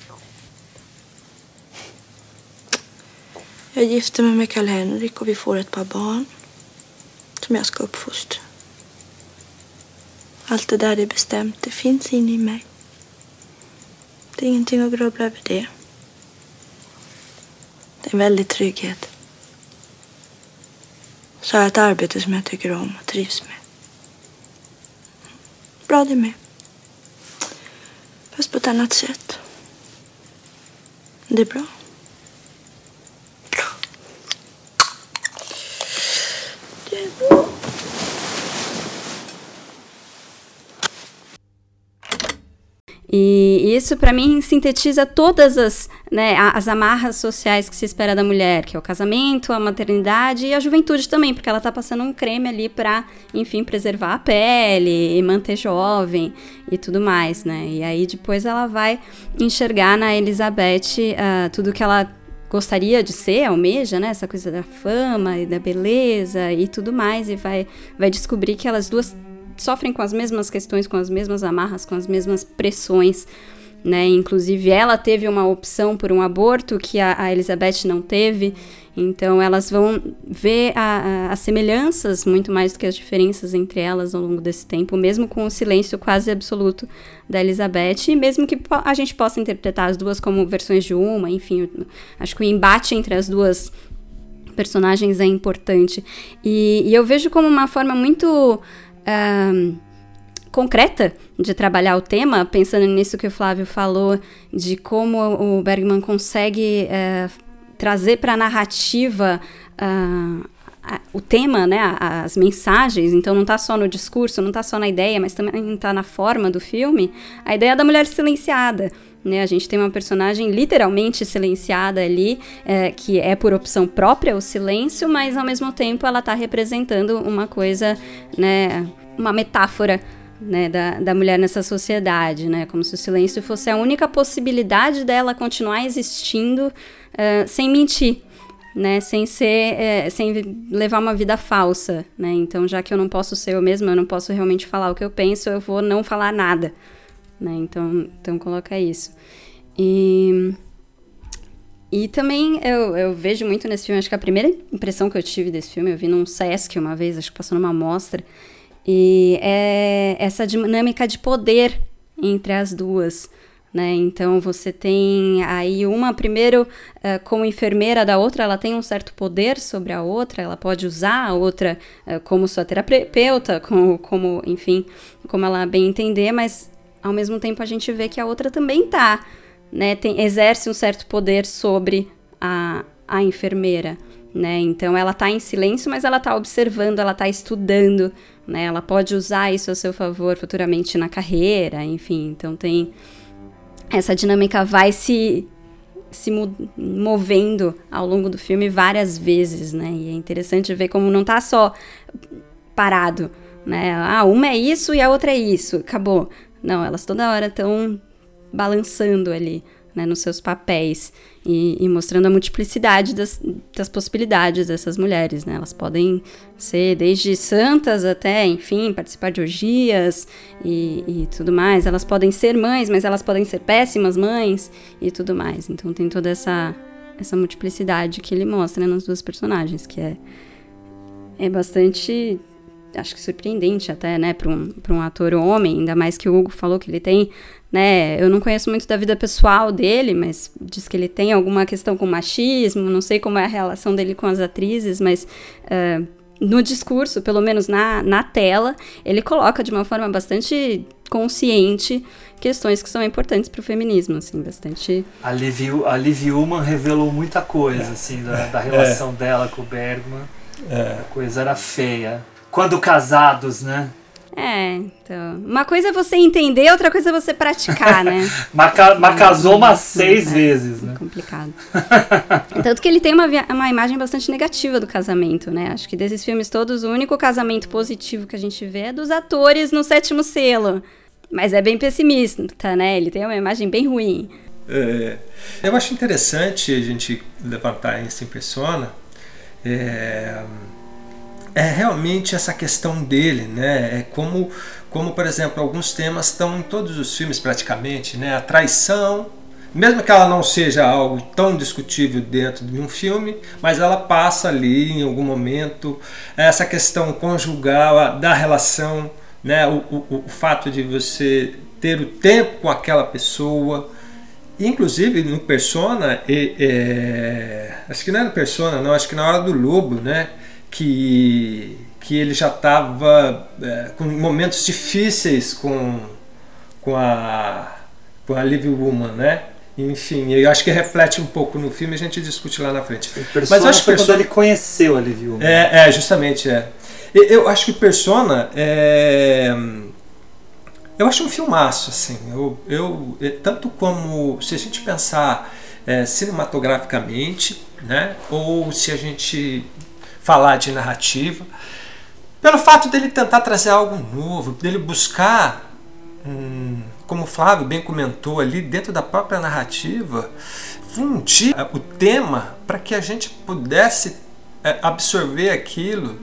Jag gifter mig med Karl-Henrik och vi får ett par barn som jag ska uppfostra. Allt det där är bestämt. Det finns inne i mig. Det är ingenting att grubbla över det. Det är en väldig trygghet. Så har jag ett arbete som jag tycker om och trivs med. Bra det med. Fast på ett annat sätt. Det är bra. E isso, para mim, sintetiza todas as, né, as amarras sociais que se espera da mulher, que é o casamento, a maternidade e a juventude também, porque ela tá passando um creme ali para, enfim, preservar a pele e manter jovem e tudo mais, né? E aí depois ela vai enxergar na Elizabeth uh, tudo que ela gostaria de ser, almeja, né? Essa coisa da fama e da beleza e tudo mais, e vai, vai descobrir que elas duas sofrem com as mesmas questões, com as mesmas amarras, com as mesmas pressões. Né? Inclusive, ela teve uma opção por um aborto que a, a Elizabeth não teve. Então, elas vão ver as semelhanças muito mais do que as diferenças entre elas ao longo desse tempo, mesmo com o silêncio quase absoluto da Elizabeth, e mesmo que a gente possa interpretar as duas como versões de uma, enfim, acho que o embate entre as duas personagens é importante. E, e eu vejo como uma forma muito concreta de trabalhar o tema, pensando nisso que o Flávio falou, de como o Bergman consegue uh, trazer para a narrativa uh, o tema, né, as mensagens, então não está só no discurso, não está só na ideia, mas também está na forma do filme, a ideia da mulher silenciada, né? A gente tem uma personagem literalmente silenciada ali, é, que é por opção própria o silêncio, mas ao mesmo tempo ela está representando uma coisa, né? uma metáfora né, da, da mulher nessa sociedade, né? Como se o silêncio fosse a única possibilidade dela continuar existindo uh, sem mentir, né? Sem ser, é, sem levar uma vida falsa, né? Então, já que eu não posso ser eu mesma, eu não posso realmente falar o que eu penso, eu vou não falar nada, né? Então, então coloca isso. E e também eu, eu vejo muito nesse filme, acho que a primeira impressão que eu tive desse filme, eu vi num Sesc uma vez, acho que passou numa mostra, e é essa dinâmica de poder entre as duas. Né? Então você tem aí uma primeiro uh, como enfermeira da outra, ela tem um certo poder sobre a outra, ela pode usar a outra uh, como sua terapeuta, como, como, enfim, como ela bem entender, mas ao mesmo tempo a gente vê que a outra também tá, né? Tem, exerce um certo poder sobre a, a enfermeira. Né? Então ela está em silêncio, mas ela está observando, ela está estudando, né? Ela pode usar isso a seu favor futuramente na carreira, enfim. Então tem essa dinâmica vai se se movendo ao longo do filme várias vezes, né? E é interessante ver como não está só parado, né? Ah, uma é isso e a outra é isso, acabou. Não, elas toda hora estão balançando ali, né, nos seus papéis e, e mostrando a multiplicidade das, das, possibilidades dessas mulheres, né? Elas podem ser desde santas até, enfim, participar de orgias e, e tudo mais. Elas podem ser mães, mas elas podem ser péssimas mães e tudo mais. Então tem toda essa essa multiplicidade que ele mostra nas duas personagens, que é é bastante acho que surpreendente até, né, para um, um ator homem, ainda mais que o Hugo falou que ele tem, né, eu não conheço muito da vida pessoal dele, mas diz que ele tem alguma questão com machismo, não sei como é a relação dele com as atrizes, mas uh, no discurso, pelo menos na, na tela, ele coloca de uma forma bastante consciente questões que são importantes para o feminismo, assim, bastante... A Liv, a Liv Ullman revelou muita coisa, assim, da, da relação é. dela com o Bergman. É. A coisa era feia quando casados, né? É, então. Uma coisa é você entender, outra coisa é você praticar, né? mas, mas casou umas seis é, vezes, né? Complicado. Tanto que ele tem uma, uma imagem bastante negativa do casamento, né? Acho que desses filmes todos, o único casamento positivo que a gente vê é dos atores no sétimo selo. Mas é bem pessimista, né? Ele tem uma imagem bem ruim. É, eu acho interessante a gente levantar isso em persona. É, é realmente essa questão dele, né? É como, como por exemplo, alguns temas estão em todos os filmes praticamente, né? A traição, mesmo que ela não seja algo tão discutível dentro de um filme, mas ela passa ali em algum momento essa questão conjugal da relação, né? O, o, o fato de você ter o tempo com aquela pessoa, inclusive no Persona, é, é, acho que não é no Persona, não, acho que na hora do Lobo, né? Que, que ele já estava é, com momentos difíceis com, com a, com a Liv Woman, né? Enfim, eu acho que reflete um pouco no filme, a gente discute lá na frente. Mas eu acho que Persona... quando ele conheceu a Liv Woman. É, é justamente, é. Eu acho que Persona é... Eu acho um filmaço, assim. Eu, eu, é, tanto como, se a gente pensar é, cinematograficamente, né? Ou se a gente falar de narrativa, pelo fato dele tentar trazer algo novo, dele buscar, hum, como o Flávio bem comentou ali, dentro da própria narrativa, fundir o tema para que a gente pudesse é, absorver aquilo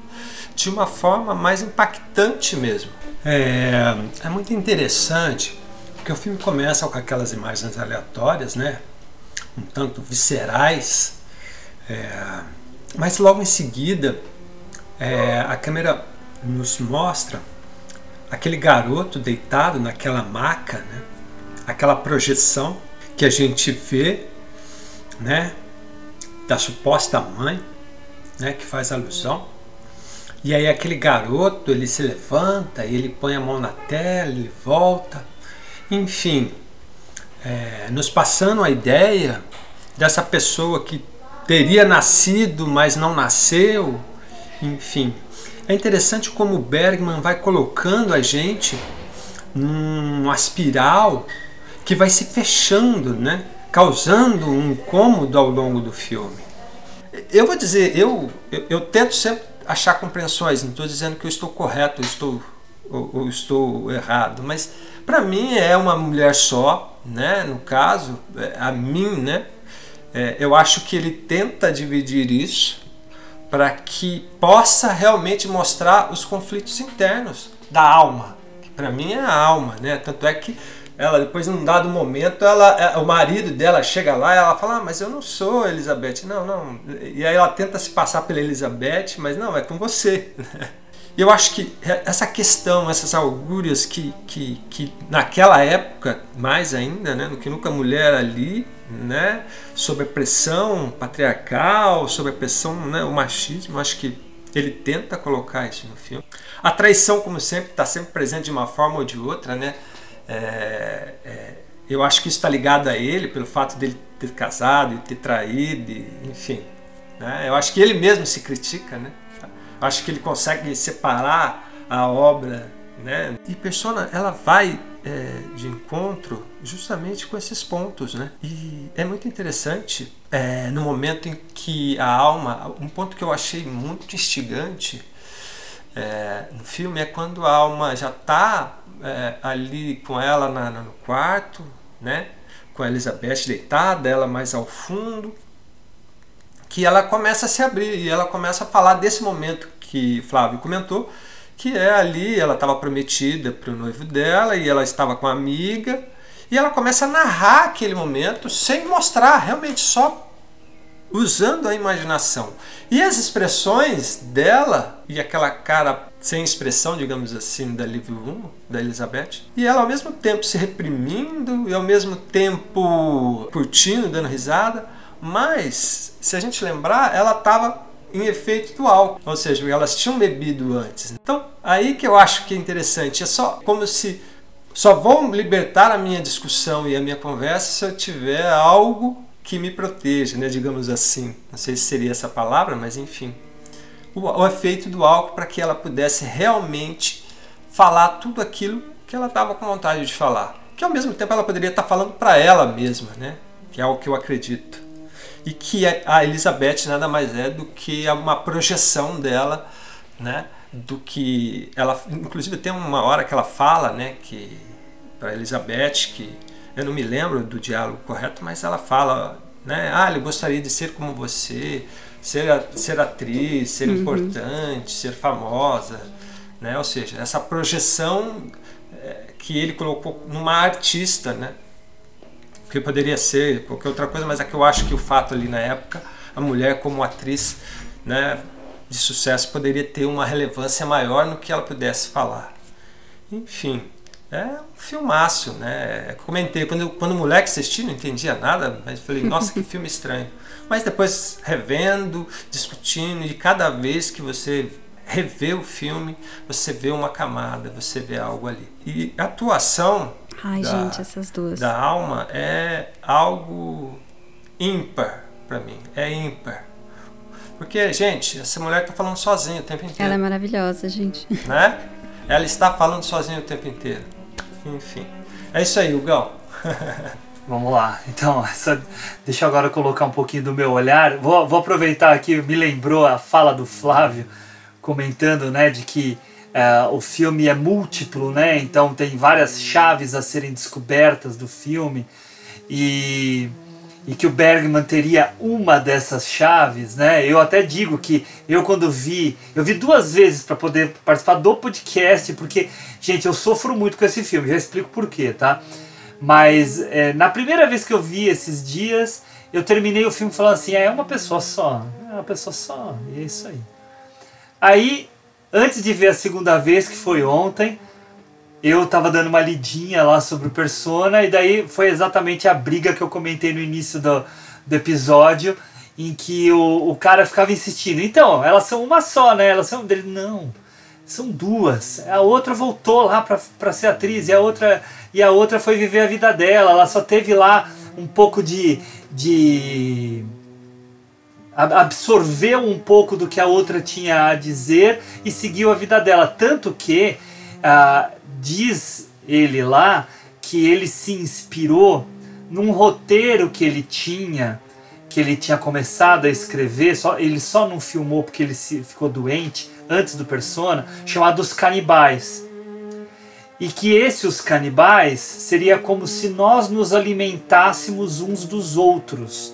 de uma forma mais impactante mesmo. É, é muito interessante porque o filme começa com aquelas imagens aleatórias, né? um tanto viscerais. É, mas logo em seguida, é, a câmera nos mostra aquele garoto deitado naquela maca, né? aquela projeção que a gente vê né? da suposta mãe, né? que faz alusão. E aí aquele garoto, ele se levanta, ele põe a mão na tela, ele volta. Enfim, é, nos passando a ideia dessa pessoa que teria nascido, mas não nasceu. Enfim, é interessante como Bergman vai colocando a gente numa espiral que vai se fechando, né? causando um incômodo ao longo do filme. Eu vou dizer, eu, eu, eu tento sempre achar compreensões, não estou dizendo que eu estou correto, eu estou ou, ou estou errado, mas para mim é uma mulher só, né? No caso, é, a mim, né? É, eu acho que ele tenta dividir isso para que possa realmente mostrar os conflitos internos da alma. Para mim é a alma, né? Tanto é que ela depois num dado momento ela é, o marido dela chega lá e ela fala ah, mas eu não sou Elizabeth não não e aí ela tenta se passar pela Elizabeth mas não é com você e eu acho que essa questão essas augúrias que, que, que naquela época mais ainda né do que nunca mulher ali né sob a pressão patriarcal sob a pressão né o machismo acho que ele tenta colocar isso no filme a traição como sempre está sempre presente de uma forma ou de outra né é, é, eu acho que isso está ligado a ele, pelo fato dele ter casado e ter traído, e, enfim. Né? Eu acho que ele mesmo se critica, né? Eu acho que ele consegue separar a obra, né? E Persona, ela vai é, de encontro justamente com esses pontos, né? E é muito interessante é, no momento em que a alma, um ponto que eu achei muito instigante é, no filme é quando a alma já está é, ali com ela na, no quarto, né? com a Elizabeth deitada, ela mais ao fundo, que ela começa a se abrir e ela começa a falar desse momento que Flávio comentou, que é ali, ela estava prometida para o noivo dela e ela estava com a amiga, e ela começa a narrar aquele momento sem mostrar, realmente só usando a imaginação. E as expressões dela e aquela cara sem expressão, digamos assim, da Liv Ullmann, da Elizabeth, e ela ao mesmo tempo se reprimindo e ao mesmo tempo curtindo, dando risada, mas se a gente lembrar, ela estava em efeito do álcool, ou seja, elas tinham bebido antes. Então, aí que eu acho que é interessante, é só como se só vou libertar a minha discussão e a minha conversa se eu tiver algo que me proteja, né, digamos assim. Não sei se seria essa palavra, mas enfim. O, o efeito do álcool para que ela pudesse realmente falar tudo aquilo que ela estava com vontade de falar. Que ao mesmo tempo ela poderia estar falando para ela mesma, né? Que é o que eu acredito. E que a Elizabeth nada mais é do que uma projeção dela, né? Do que ela, inclusive tem uma hora que ela fala, né? Que para Elizabeth que eu não me lembro do diálogo correto, mas ela fala, né? Ah, eu gostaria de ser como você, ser, ser atriz, ser uhum. importante, ser famosa, né? Ou seja, essa projeção é, que ele colocou numa artista, né? Que poderia ser qualquer outra coisa, mas é que eu acho que o fato ali na época, a mulher como atriz, né? De sucesso poderia ter uma relevância maior no que ela pudesse falar. Enfim, é um filmaço, né? Comentei, quando, quando moleque assisti, não entendia nada, mas falei, nossa, que filme estranho. Mas depois revendo, discutindo, e cada vez que você revê o filme, você vê uma camada, você vê algo ali. E a atuação Ai, da, gente, essas duas. da alma é algo ímpar para mim, é ímpar. Porque, gente, essa mulher tá falando sozinha o tempo inteiro. Ela é maravilhosa, gente. Né? Ela está falando sozinha o tempo inteiro. Enfim. É isso aí, Hugão. Vamos lá. Então, essa, deixa eu agora colocar um pouquinho do meu olhar. Vou, vou aproveitar aqui, me lembrou a fala do Flávio comentando, né, de que uh, o filme é múltiplo, né? Então tem várias chaves a serem descobertas do filme e e que o Bergman teria uma dessas chaves, né? Eu até digo que eu quando vi, eu vi duas vezes para poder participar do podcast, porque gente, eu sofro muito com esse filme, já explico por quê, tá? Mas é, na primeira vez que eu vi esses dias, eu terminei o filme falando assim, ah, é uma pessoa só, é uma pessoa só, e é isso aí. Aí, antes de ver a segunda vez, que foi ontem, eu tava dando uma lidinha lá sobre o Persona, e daí foi exatamente a briga que eu comentei no início do, do episódio, em que o, o cara ficava insistindo, então, elas são uma só, né? Elas são dele. Não, são duas. A outra voltou lá para ser atriz, e a outra e a outra foi viver a vida dela. Ela só teve lá um pouco de. de absorveu um pouco do que a outra tinha a dizer e seguiu a vida dela. Tanto que. Uh, diz ele lá que ele se inspirou num roteiro que ele tinha, que ele tinha começado a escrever, só, ele só não filmou porque ele se, ficou doente antes do Persona, chamado Os Canibais. e que esse os canibais seria como se nós nos alimentássemos uns dos outros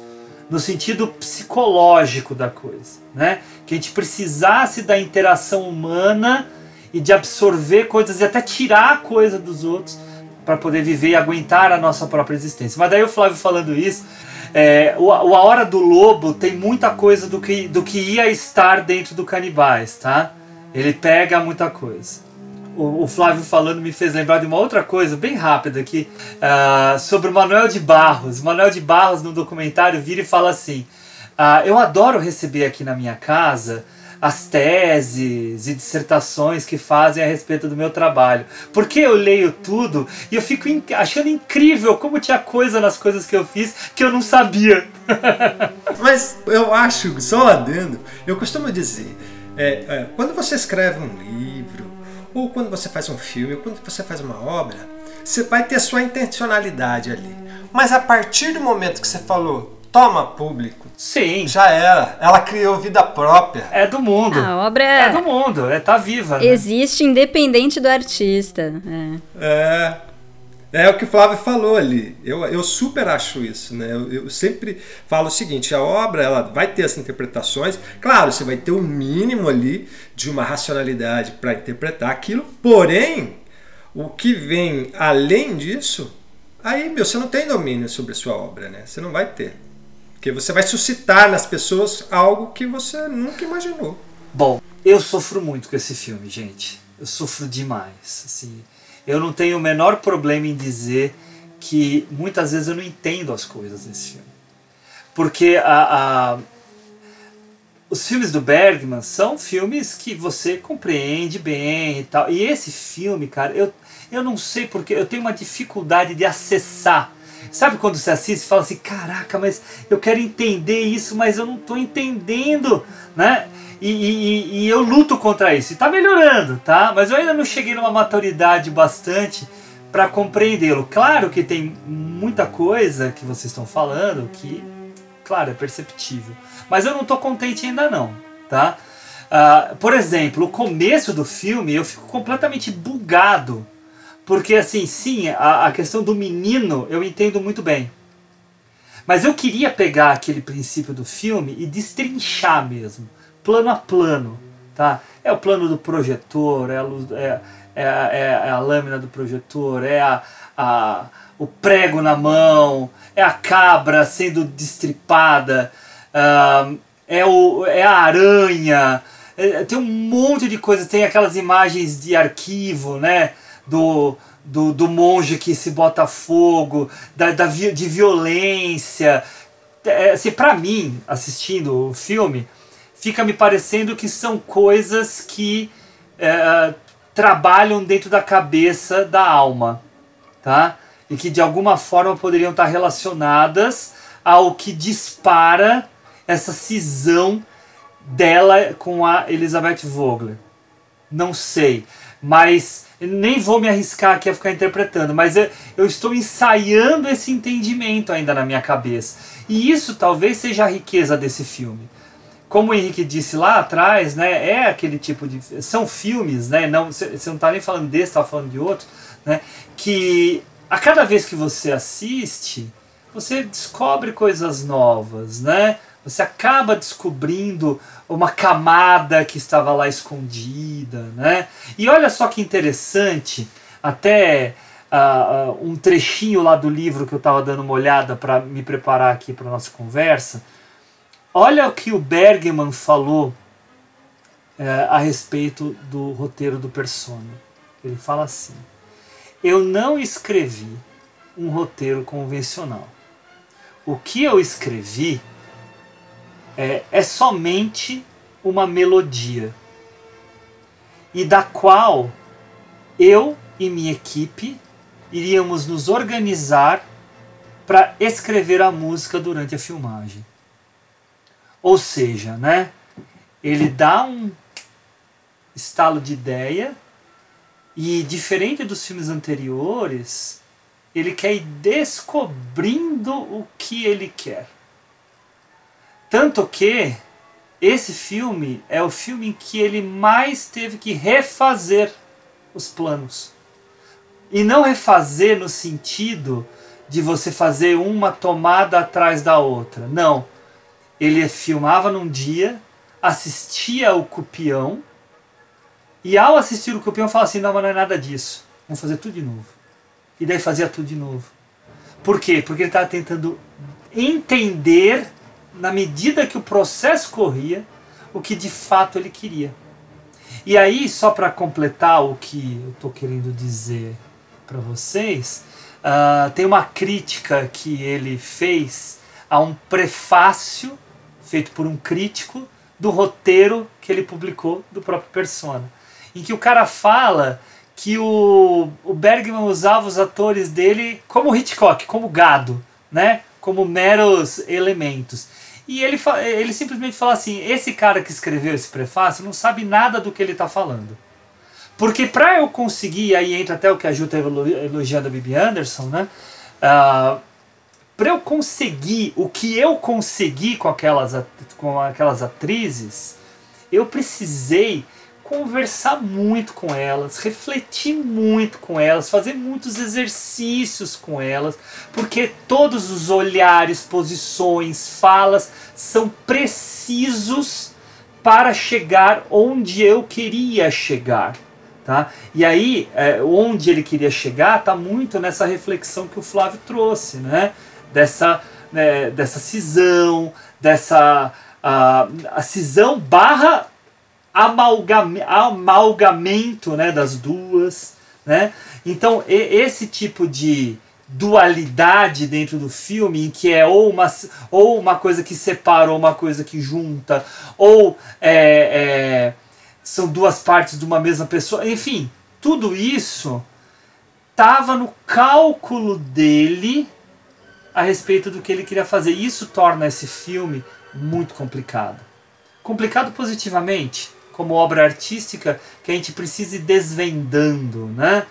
no sentido psicológico da coisa, né? Que a gente precisasse da interação humana e de absorver coisas e até tirar coisa dos outros para poder viver e aguentar a nossa própria existência. Mas daí o Flávio falando isso, é, o, a Hora do Lobo tem muita coisa do que, do que ia estar dentro do Canibais, tá? Ele pega muita coisa. O, o Flávio falando me fez lembrar de uma outra coisa bem rápida aqui uh, sobre o Manuel de Barros. O Manuel de Barros, no documentário, vira e fala assim: uh, Eu adoro receber aqui na minha casa as teses e dissertações que fazem a respeito do meu trabalho. Porque eu leio tudo e eu fico in achando incrível como tinha coisa nas coisas que eu fiz que eu não sabia. Mas eu acho, só adendo, eu costumo dizer, é, é, quando você escreve um livro, ou quando você faz um filme, ou quando você faz uma obra, você vai ter sua intencionalidade ali. Mas a partir do momento que você falou, toma público. Sim. Já era. Ela criou vida própria. É do mundo. A obra é do mundo, é tá viva. Né? Existe independente do artista. É. é. É o que o Flávio falou ali. Eu, eu super acho isso, né? Eu, eu, sempre falo o seguinte: a obra ela vai ter as interpretações. Claro, você vai ter o um mínimo ali de uma racionalidade para interpretar aquilo. Porém, o que vem além disso, aí meu, você não tem domínio sobre a sua obra, né? Você não vai ter. Porque você vai suscitar nas pessoas algo que você nunca imaginou. Bom, eu sofro muito com esse filme, gente. Eu sofro demais. Assim, eu não tenho o menor problema em dizer que muitas vezes eu não entendo as coisas nesse filme. Porque a, a, os filmes do Bergman são filmes que você compreende bem e tal. E esse filme, cara, eu, eu não sei porque eu tenho uma dificuldade de acessar Sabe quando você assiste e fala assim, caraca, mas eu quero entender isso, mas eu não estou entendendo, né? E, e, e, eu luto contra isso. E tá melhorando, tá? Mas eu ainda não cheguei numa maturidade bastante para compreendê-lo. Claro que tem muita coisa que vocês estão falando que, claro, é perceptível. Mas eu não estou contente ainda não, tá? Uh, por exemplo, o começo do filme eu fico completamente bugado porque, assim, sim, a, a questão do menino eu entendo muito bem. Mas eu queria pegar aquele princípio do filme e destrinchar mesmo, plano a plano. Tá? É o plano do projetor, é a, luz, é, é, é, é a lâmina do projetor, é a, a, o prego na mão, é a cabra sendo destripada, uh, é, o, é a aranha, é, tem um monte de coisa, tem aquelas imagens de arquivo, né? Do, do, do monge que se bota fogo, da, da, de violência. É, assim, para mim, assistindo o filme, fica me parecendo que são coisas que é, trabalham dentro da cabeça da alma, tá? E que de alguma forma poderiam estar relacionadas ao que dispara essa cisão dela com a Elizabeth Vogler. Não sei, mas nem vou me arriscar aqui a ficar interpretando, mas eu, eu estou ensaiando esse entendimento ainda na minha cabeça. E isso talvez seja a riqueza desse filme. Como o Henrique disse lá atrás, né, é aquele tipo de. São filmes, né? Não, você não está nem falando desse, está falando de outro, né? Que a cada vez que você assiste, você descobre coisas novas, né? Você acaba descobrindo uma camada que estava lá escondida, né? E olha só que interessante, até uh, uh, um trechinho lá do livro que eu estava dando uma olhada para me preparar aqui para nossa conversa. Olha o que o Bergman falou uh, a respeito do roteiro do Persona. Ele fala assim: Eu não escrevi um roteiro convencional. O que eu escrevi é, é somente uma melodia e da qual eu e minha equipe iríamos nos organizar para escrever a música durante a filmagem. Ou seja, né, ele dá um estalo de ideia e diferente dos filmes anteriores, ele quer ir descobrindo o que ele quer. Tanto que esse filme é o filme em que ele mais teve que refazer os planos. E não refazer no sentido de você fazer uma tomada atrás da outra. Não. Ele filmava num dia, assistia o Cupião, e ao assistir o Cupião falava assim: não, mas não é nada disso. Vamos fazer tudo de novo. E daí fazia tudo de novo. Por quê? Porque ele estava tentando entender, na medida que o processo corria, o que de fato ele queria. E aí, só para completar o que eu estou querendo dizer para vocês, uh, tem uma crítica que ele fez a um prefácio feito por um crítico do roteiro que ele publicou do próprio Persona, em que o cara fala que o, o Bergman usava os atores dele como Hitchcock, como gado, né? como meros elementos. E ele, ele simplesmente fala assim: esse cara que escreveu esse prefácio não sabe nada do que ele está falando. Porque para eu conseguir, aí entra até o que a Ju está elogiando a Bibi Anderson, né? Uh, para eu conseguir o que eu consegui com aquelas, com aquelas atrizes, eu precisei conversar muito com elas, refletir muito com elas, fazer muitos exercícios com elas, porque todos os olhares, posições, falas são precisos para chegar onde eu queria chegar. Tá? E aí, é, onde ele queria chegar está muito nessa reflexão que o Flávio trouxe, né? dessa, né, dessa cisão, dessa a, a cisão barra amalgame, amalgamento né, das duas. Né? Então, e, esse tipo de dualidade dentro do filme, em que é ou uma, ou uma coisa que separa ou uma coisa que junta, ou é, é, são duas partes de uma mesma pessoa, enfim, tudo isso estava no cálculo dele a respeito do que ele queria fazer. Isso torna esse filme muito complicado. Complicado positivamente, como obra artística que a gente precisa ir desvendando, né?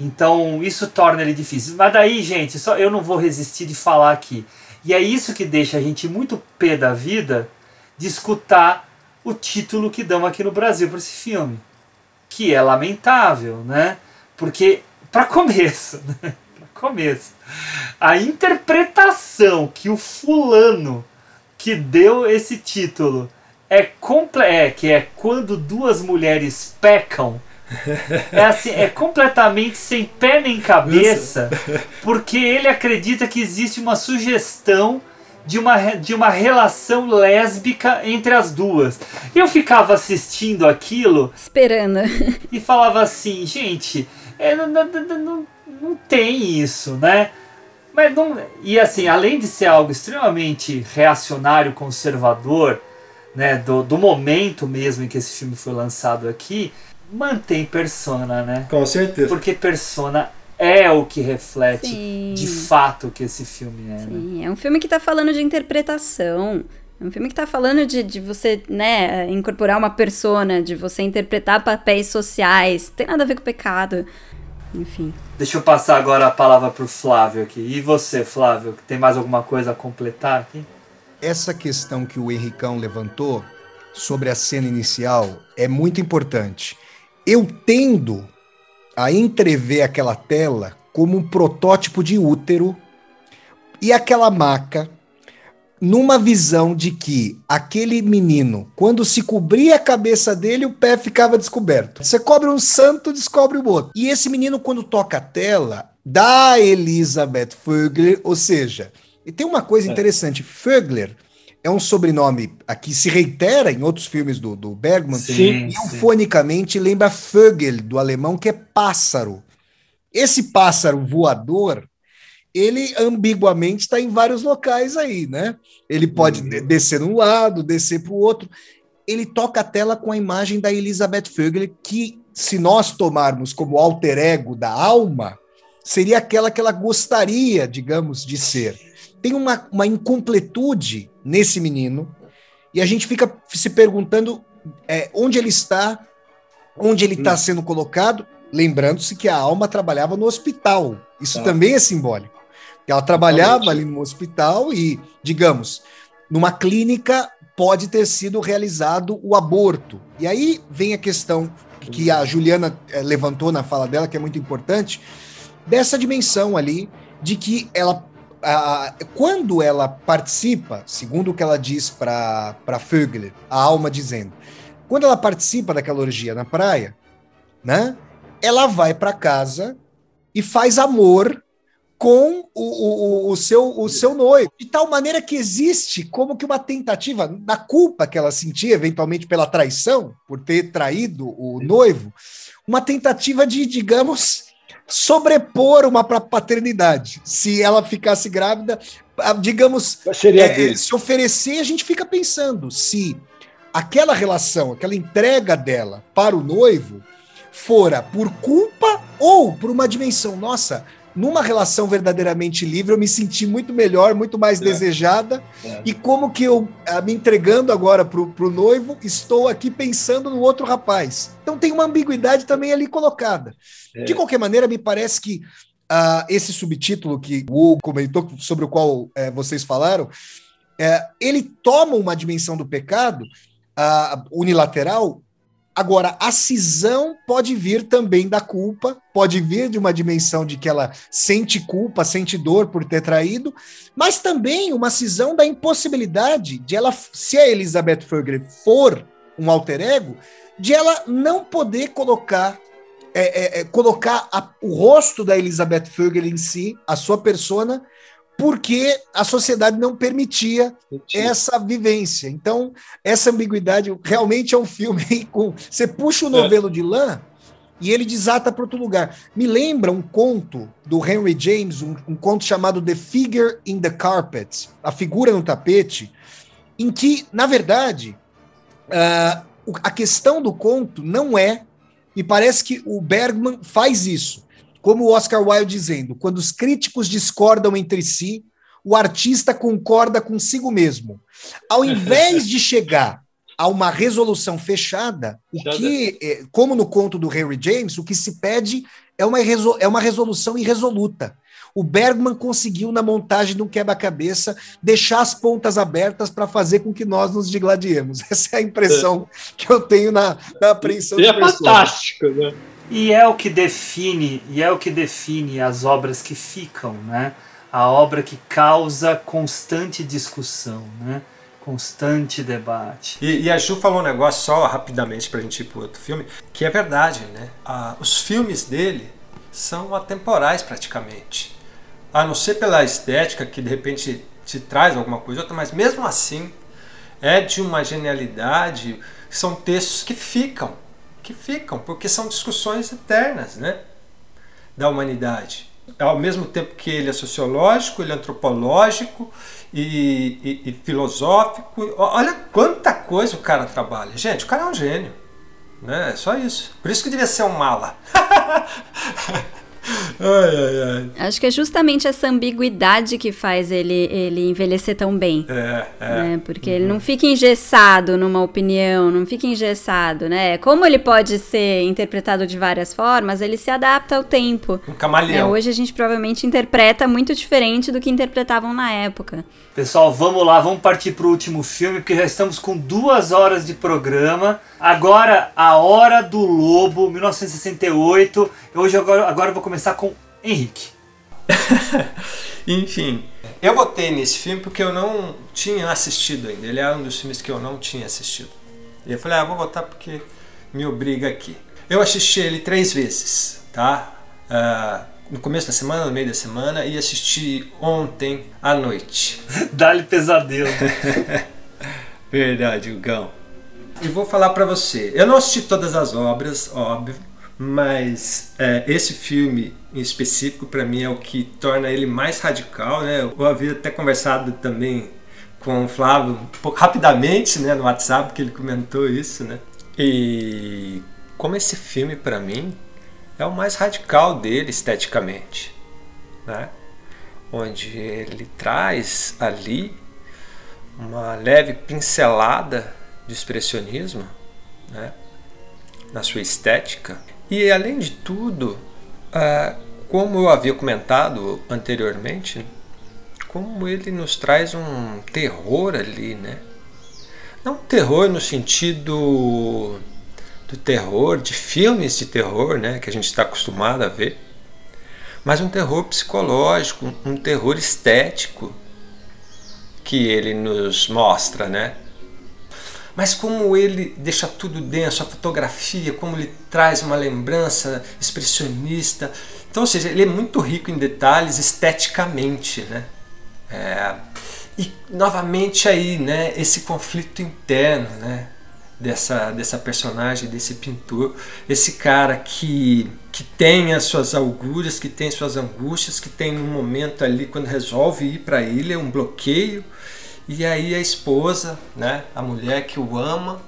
Então isso torna ele difícil. Mas daí, gente, só eu não vou resistir de falar aqui. E é isso que deixa a gente muito pé da vida de escutar o título que dão aqui no Brasil para esse filme, que é lamentável, né? Porque para começo, né? para começo, a interpretação que o fulano que deu esse título é, comple é que é quando duas mulheres pecam. É assim, é completamente sem pé nem cabeça, porque ele acredita que existe uma sugestão de uma, de uma relação lésbica entre as duas. Eu ficava assistindo aquilo, esperando, e falava assim, gente, é, não, não, não, não tem isso, né? Mas não, e assim, além de ser algo extremamente reacionário, conservador, né, do, do momento mesmo em que esse filme foi lançado aqui, mantém Persona, né? Com certeza. Porque Persona é o que reflete Sim. de fato o que esse filme é. Sim, né? é um filme que está falando de interpretação. É um filme que está falando de, de você, né, incorporar uma persona, de você interpretar papéis sociais. Tem nada a ver com pecado. Enfim. Deixa eu passar agora a palavra para o Flávio aqui. E você, Flávio, tem mais alguma coisa a completar aqui? Essa questão que o Henricão levantou sobre a cena inicial é muito importante. Eu tendo a entrever aquela tela como um protótipo de útero e aquela maca numa visão de que aquele menino, quando se cobria a cabeça dele, o pé ficava descoberto. Você cobre um santo, descobre o outro. E esse menino, quando toca a tela, da Elizabeth Vögler, ou seja, e tem uma coisa é. interessante: Fögler é um sobrenome aqui se reitera em outros filmes do, do Bergman, sim, e eufonicamente lembra Vögel, do alemão, que é pássaro. Esse pássaro voador, ele ambiguamente está em vários locais aí, né? Ele pode uhum. descer num lado, descer para o outro. Ele toca a tela com a imagem da Elizabeth Vögel, que, se nós tomarmos como alter ego da alma, seria aquela que ela gostaria, digamos, de ser tem uma, uma incompletude nesse menino e a gente fica se perguntando é, onde ele está, onde ele está hum. sendo colocado, lembrando-se que a alma trabalhava no hospital. Isso tá. também é simbólico. Ela trabalhava ali no hospital e, digamos, numa clínica pode ter sido realizado o aborto. E aí vem a questão que a Juliana é, levantou na fala dela, que é muito importante, dessa dimensão ali, de que ela. A- quando ela participa, segundo o que ela diz para Vögler, a alma dizendo, quando ela participa daquela orgia na praia, né? Ela vai para casa e faz amor com o, o, o- seu, o seu noivo. De tal maneira que existe como que uma tentativa, da culpa que ela sentia, eventualmente pela traição, por ter traído o noivo, uma tentativa de, digamos, sobrepor uma paternidade. Se ela ficasse grávida, ah, digamos, Seria é, dele. se oferecer, a gente fica pensando se aquela relação, aquela entrega dela para o noivo fora por culpa ou por uma dimensão. Nossa, numa relação verdadeiramente livre, eu me senti muito melhor, muito mais desejada. É. E como que eu, ah, me entregando agora pro, pro noivo, estou aqui pensando no outro rapaz. Então tem uma ambiguidade também ali colocada. É. De qualquer maneira, me parece que ah, esse subtítulo que o Hugo comentou, sobre o qual eh, vocês falaram, é, ele toma uma dimensão do pecado ah, unilateral. Agora, a cisão pode vir também da culpa, pode vir de uma dimensão de que ela sente culpa, sente dor por ter traído, mas também uma cisão da impossibilidade de ela, se a Elizabeth Ferger for um alter ego, de ela não poder colocar é, é, é, colocar a- o rosto da Elizabeth Ferger em si, a sua persona, porque a sociedade não permitia essa vivência. Então, essa ambiguidade realmente é um filme com. Você puxa o novelo de lã e ele desata para outro lugar. Me lembra um conto do Henry James, um, um conto chamado The Figure in the Carpet A Figura no Tapete, em que, na verdade, o- a questão do conto não é. Me parece que o Bergman faz isso. Como o Oscar Wilde dizendo, quando os críticos discordam entre si, o artista concorda consigo mesmo. Ao invés de chegar a uma resolução fechada, o que, eh, como no conto do Henry James, o que se pede é uma, é uma resolução irresoluta. O Bergman conseguiu, na montagem de um quebra-cabeça, deixar as pontas abertas para fazer com que nós nos digladiemos. Essa é a impressão que eu tenho na, na apreensão E é de pessoas. fantástico, né? E é o que define, e é o que define as obras que ficam, né? A obra que causa constante discussão, né? Constante debate. E, e a Ju falou um negócio só rapidamente pra gente ir pro outro filme, que é verdade, né? Ah, os filmes dele são atemporais praticamente. A não ser pela estética que de repente te traz alguma coisa ou outra, mas mesmo assim é de uma genialidade, são textos que ficam, que ficam, porque são discussões eternas, né? Da humanidade. Ao mesmo tempo que ele é sociológico, ele é antropológico e, e- e filosófico. Olha quanta coisa o cara trabalha. Gente, o cara é um gênio. Né? É só isso. Por isso que devia ser um mala. ai, ai, ai. Acho que é justamente essa ambiguidade que faz ele, ele envelhecer tão bem. É, é. né? Porque ele não fica engessado numa opinião, não fica engessado, né? Como ele pode ser interpretado de várias formas, ele se adapta ao tempo. Um camaleão. É, hoje a gente provavelmente interpreta muito diferente do que interpretavam na época. Pessoal, vamos lá, vamos partir para o último filme, porque já estamos com duas horas de programa. Agora, A Hora do Lobo, 1968. Hoje, agora, agora eu vou começar com Henrique. Enfim, eu votei nesse filme porque eu não tinha assistido ainda. Ele era um dos filmes que eu não tinha assistido. E eu falei, ah, vou votar porque me obriga aqui. Eu assisti ele três vezes, tá? Ah, no começo da semana, no meio da semana, e assisti ontem à noite. Dá-lhe pesadelo. Verdade, Hugão. E vou falar pra você. Eu não assisti todas as obras, óbvio, mas é, esse filme em específico pra mim é o que torna ele mais radical, né? Eu havia até conversado também com o Flávio um pouco rapidamente, né, no WhatsApp que ele comentou isso, né? E como esse filme pra mim é o mais radical dele esteticamente, né? Onde ele traz ali uma leve pincelada de expressionismo né, na sua estética. E além de tudo, ah, como eu havia comentado anteriormente, como ele nos traz um terror ali, né? Não terror no sentido do terror, de filmes de terror, né, que a gente está acostumado a ver, mas um terror psicológico, um terror estético que ele nos mostra, né? Mas como ele deixa tudo dentro, a fotografia, como ele traz uma lembrança expressionista. Então, ou seja, ele é muito rico em detalhes esteticamente, né? É, e novamente aí, né, esse conflito interno, né, dessa, dessa personagem, desse pintor, esse cara que, que tem as suas augúrias, que tem suas angústias, que tem um momento ali quando resolve ir para a ilha, um bloqueio, e aí a esposa, né, a mulher que o ama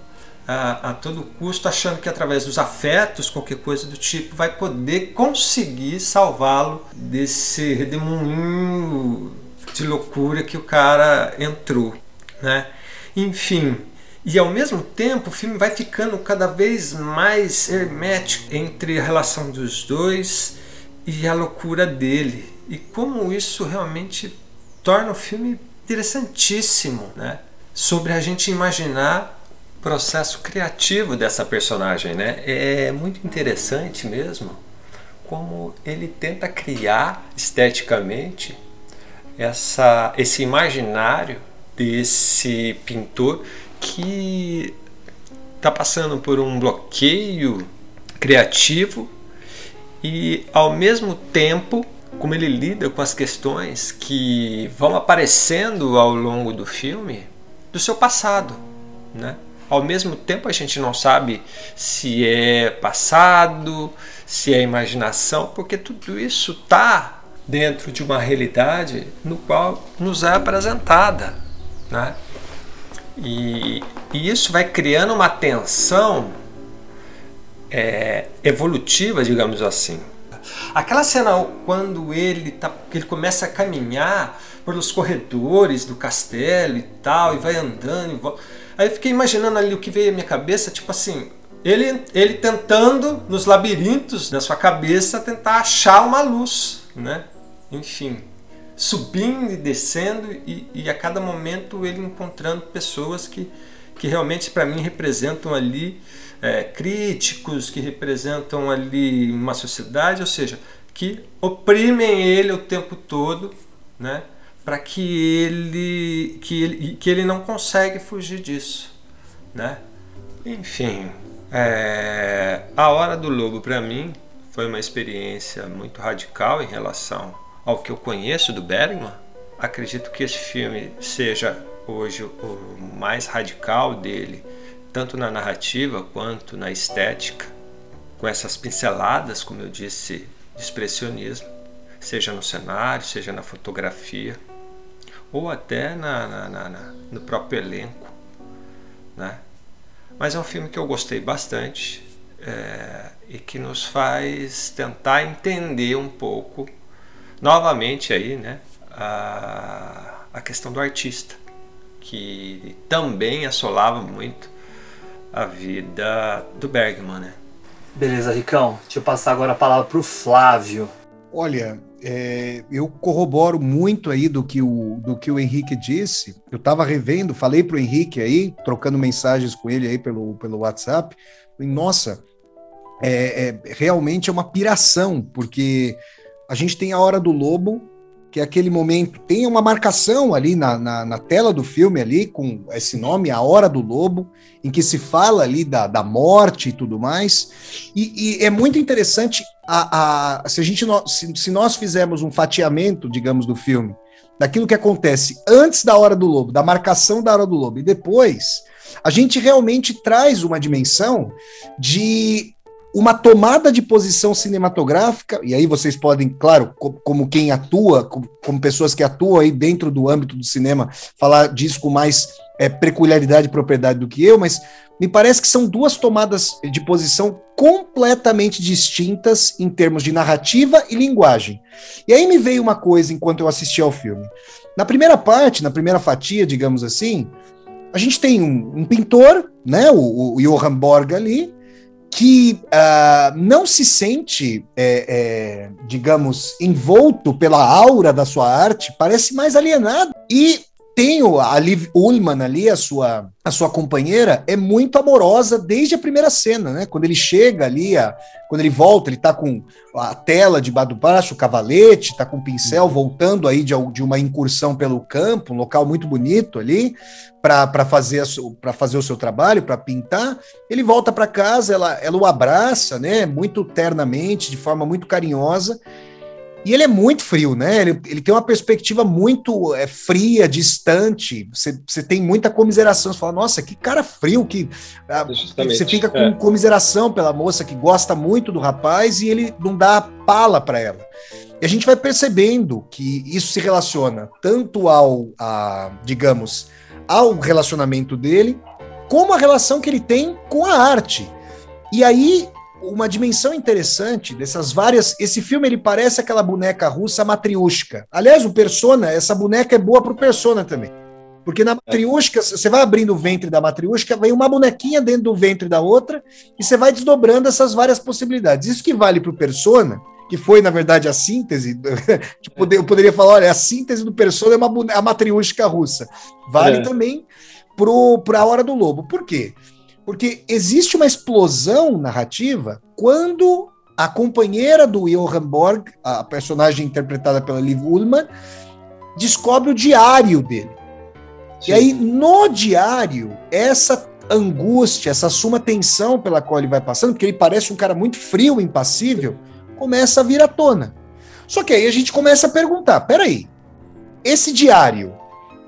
a, a todo custo, achando que através dos afetos, qualquer coisa do tipo, vai poder conseguir salvá-lo desse redemoinho de loucura que o cara entrou, né? Enfim, e ao mesmo tempo o filme vai ficando cada vez mais hermético entre a relação dos dois e a loucura dele. E como isso realmente torna o filme interessantíssimo, né? Sobre a gente imaginar o processo criativo dessa personagem, né? É muito interessante mesmo como ele tenta criar esteticamente essa, esse imaginário desse pintor que está passando por um bloqueio criativo e ao mesmo tempo como ele lida com as questões que vão aparecendo ao longo do filme do seu passado, né? Ao mesmo tempo a gente não sabe se é passado, se é imaginação, porque tudo isso está dentro de uma realidade no qual nos é apresentada, né? E, e isso vai criando uma tensão é, evolutiva, digamos assim. Aquela cena quando ele, tá, ele começa a caminhar pelos corredores do castelo e tal, e vai andando e. Aí eu fiquei imaginando ali o que veio à minha cabeça, tipo assim, ele, ele tentando nos labirintos da sua cabeça tentar achar uma luz, né? Enfim, subindo e descendo e, e a cada momento ele encontrando pessoas que, que realmente para mim representam ali é, críticos, que representam ali uma sociedade, ou seja, que oprimem ele o tempo todo, né? Para que ele que ele que ele não consegue fugir disso, né? Enfim, é, a hora do lobo para mim foi uma experiência muito radical em relação ao que eu conheço do Bergman, acredito que esse filme seja hoje o mais radical dele, tanto na narrativa quanto na estética, com essas pinceladas, como eu disse, de expressionismo, seja no cenário, seja na fotografia, ou até na, na, na, no próprio elenco. Né? Mas é um filme que eu gostei bastante é, e que nos faz tentar entender um pouco novamente aí, né, a, a questão do artista, que também assolava muito a vida do Bergman, né? Beleza, Ricão. Deixa eu passar agora a palavra para o Flávio. Olha, é, eu corroboro muito aí do que o, do que o Henrique disse. Eu estava revendo, falei para o Henrique aí, trocando mensagens com ele aí pelo, pelo WhatsApp. E, nossa, é, é, realmente é uma piração, porque a gente tem a Hora do Lobo, que aquele momento, tem uma marcação ali na, na, na, tela do filme ali, com esse nome, A Hora do Lobo, em que se fala ali da, da morte e tudo mais, e, e é muito interessante a, a, se, a gente, se, se nós fizermos um fatiamento, digamos, do filme, daquilo que acontece antes da Hora do Lobo, da marcação da Hora do Lobo, e depois, a gente realmente traz uma dimensão de uma tomada de posição cinematográfica, e aí vocês podem, claro, como quem atua, como, pessoas que atuam aí dentro do âmbito do cinema, falar disso com mais é, peculiaridade e propriedade do que eu, mas me parece que são duas tomadas de posição completamente distintas em termos de narrativa e linguagem. E aí me veio uma coisa enquanto eu assisti ao filme. Na primeira parte, na primeira fatia, digamos assim, a gente tem um, um pintor, né, o, o Johann Borg ali, que uh, não se sente, é, é, digamos, envolto pela aura da sua arte, parece mais alienado. E tem o- a Liv Ullman ali, a sua, a sua companheira, é muito amorosa desde a primeira cena, né? Quando ele chega ali, a- quando ele volta, ele tá com a tela de baixo, o cavalete, tá com o pincel, voltando aí de, de uma incursão pelo campo, um local muito bonito ali, para fazer, fazer o seu trabalho, para pintar. Ele volta para casa, ela, ela o abraça, né? Muito ternamente, de forma muito carinhosa. E ele é muito frio, né? Ele, ele tem uma perspectiva muito é, fria, distante. Você, você tem muita comiseração. Você fala, nossa, que cara frio, que. ah, você fica com é. comiseração pela moça que gosta muito do rapaz e ele não dá pala para ela. E a gente vai percebendo que isso se relaciona tanto ao, a, digamos, ao relacionamento dele, como a relação que ele tem com a arte. E aí, uma dimensão interessante dessas várias. Esse filme ele parece aquela boneca russa matriúshka. Aliás, o Persona, essa boneca é boa pro Persona também. Porque na matriúshka, você vai abrindo o ventre da matriúshka, vem uma bonequinha dentro do ventre da outra, e você vai desdobrando essas várias possibilidades. Isso que vale pro Persona, que foi, na verdade, a síntese. tipo, eu poderia falar: olha, a síntese do Persona é uma a matriúshka russa. Vale É. também para a Hora do Lobo. Por quê? Porque existe uma explosão narrativa quando a companheira do Johann Borg, a personagem interpretada pela Liv Ullmann, descobre o diário dele. E aí, no diário, essa angústia, essa suma tensão pela qual ele vai passando, porque ele parece um cara muito frio, impassível, começa a vir à tona. Só que aí a gente começa a perguntar: peraí, esse diário,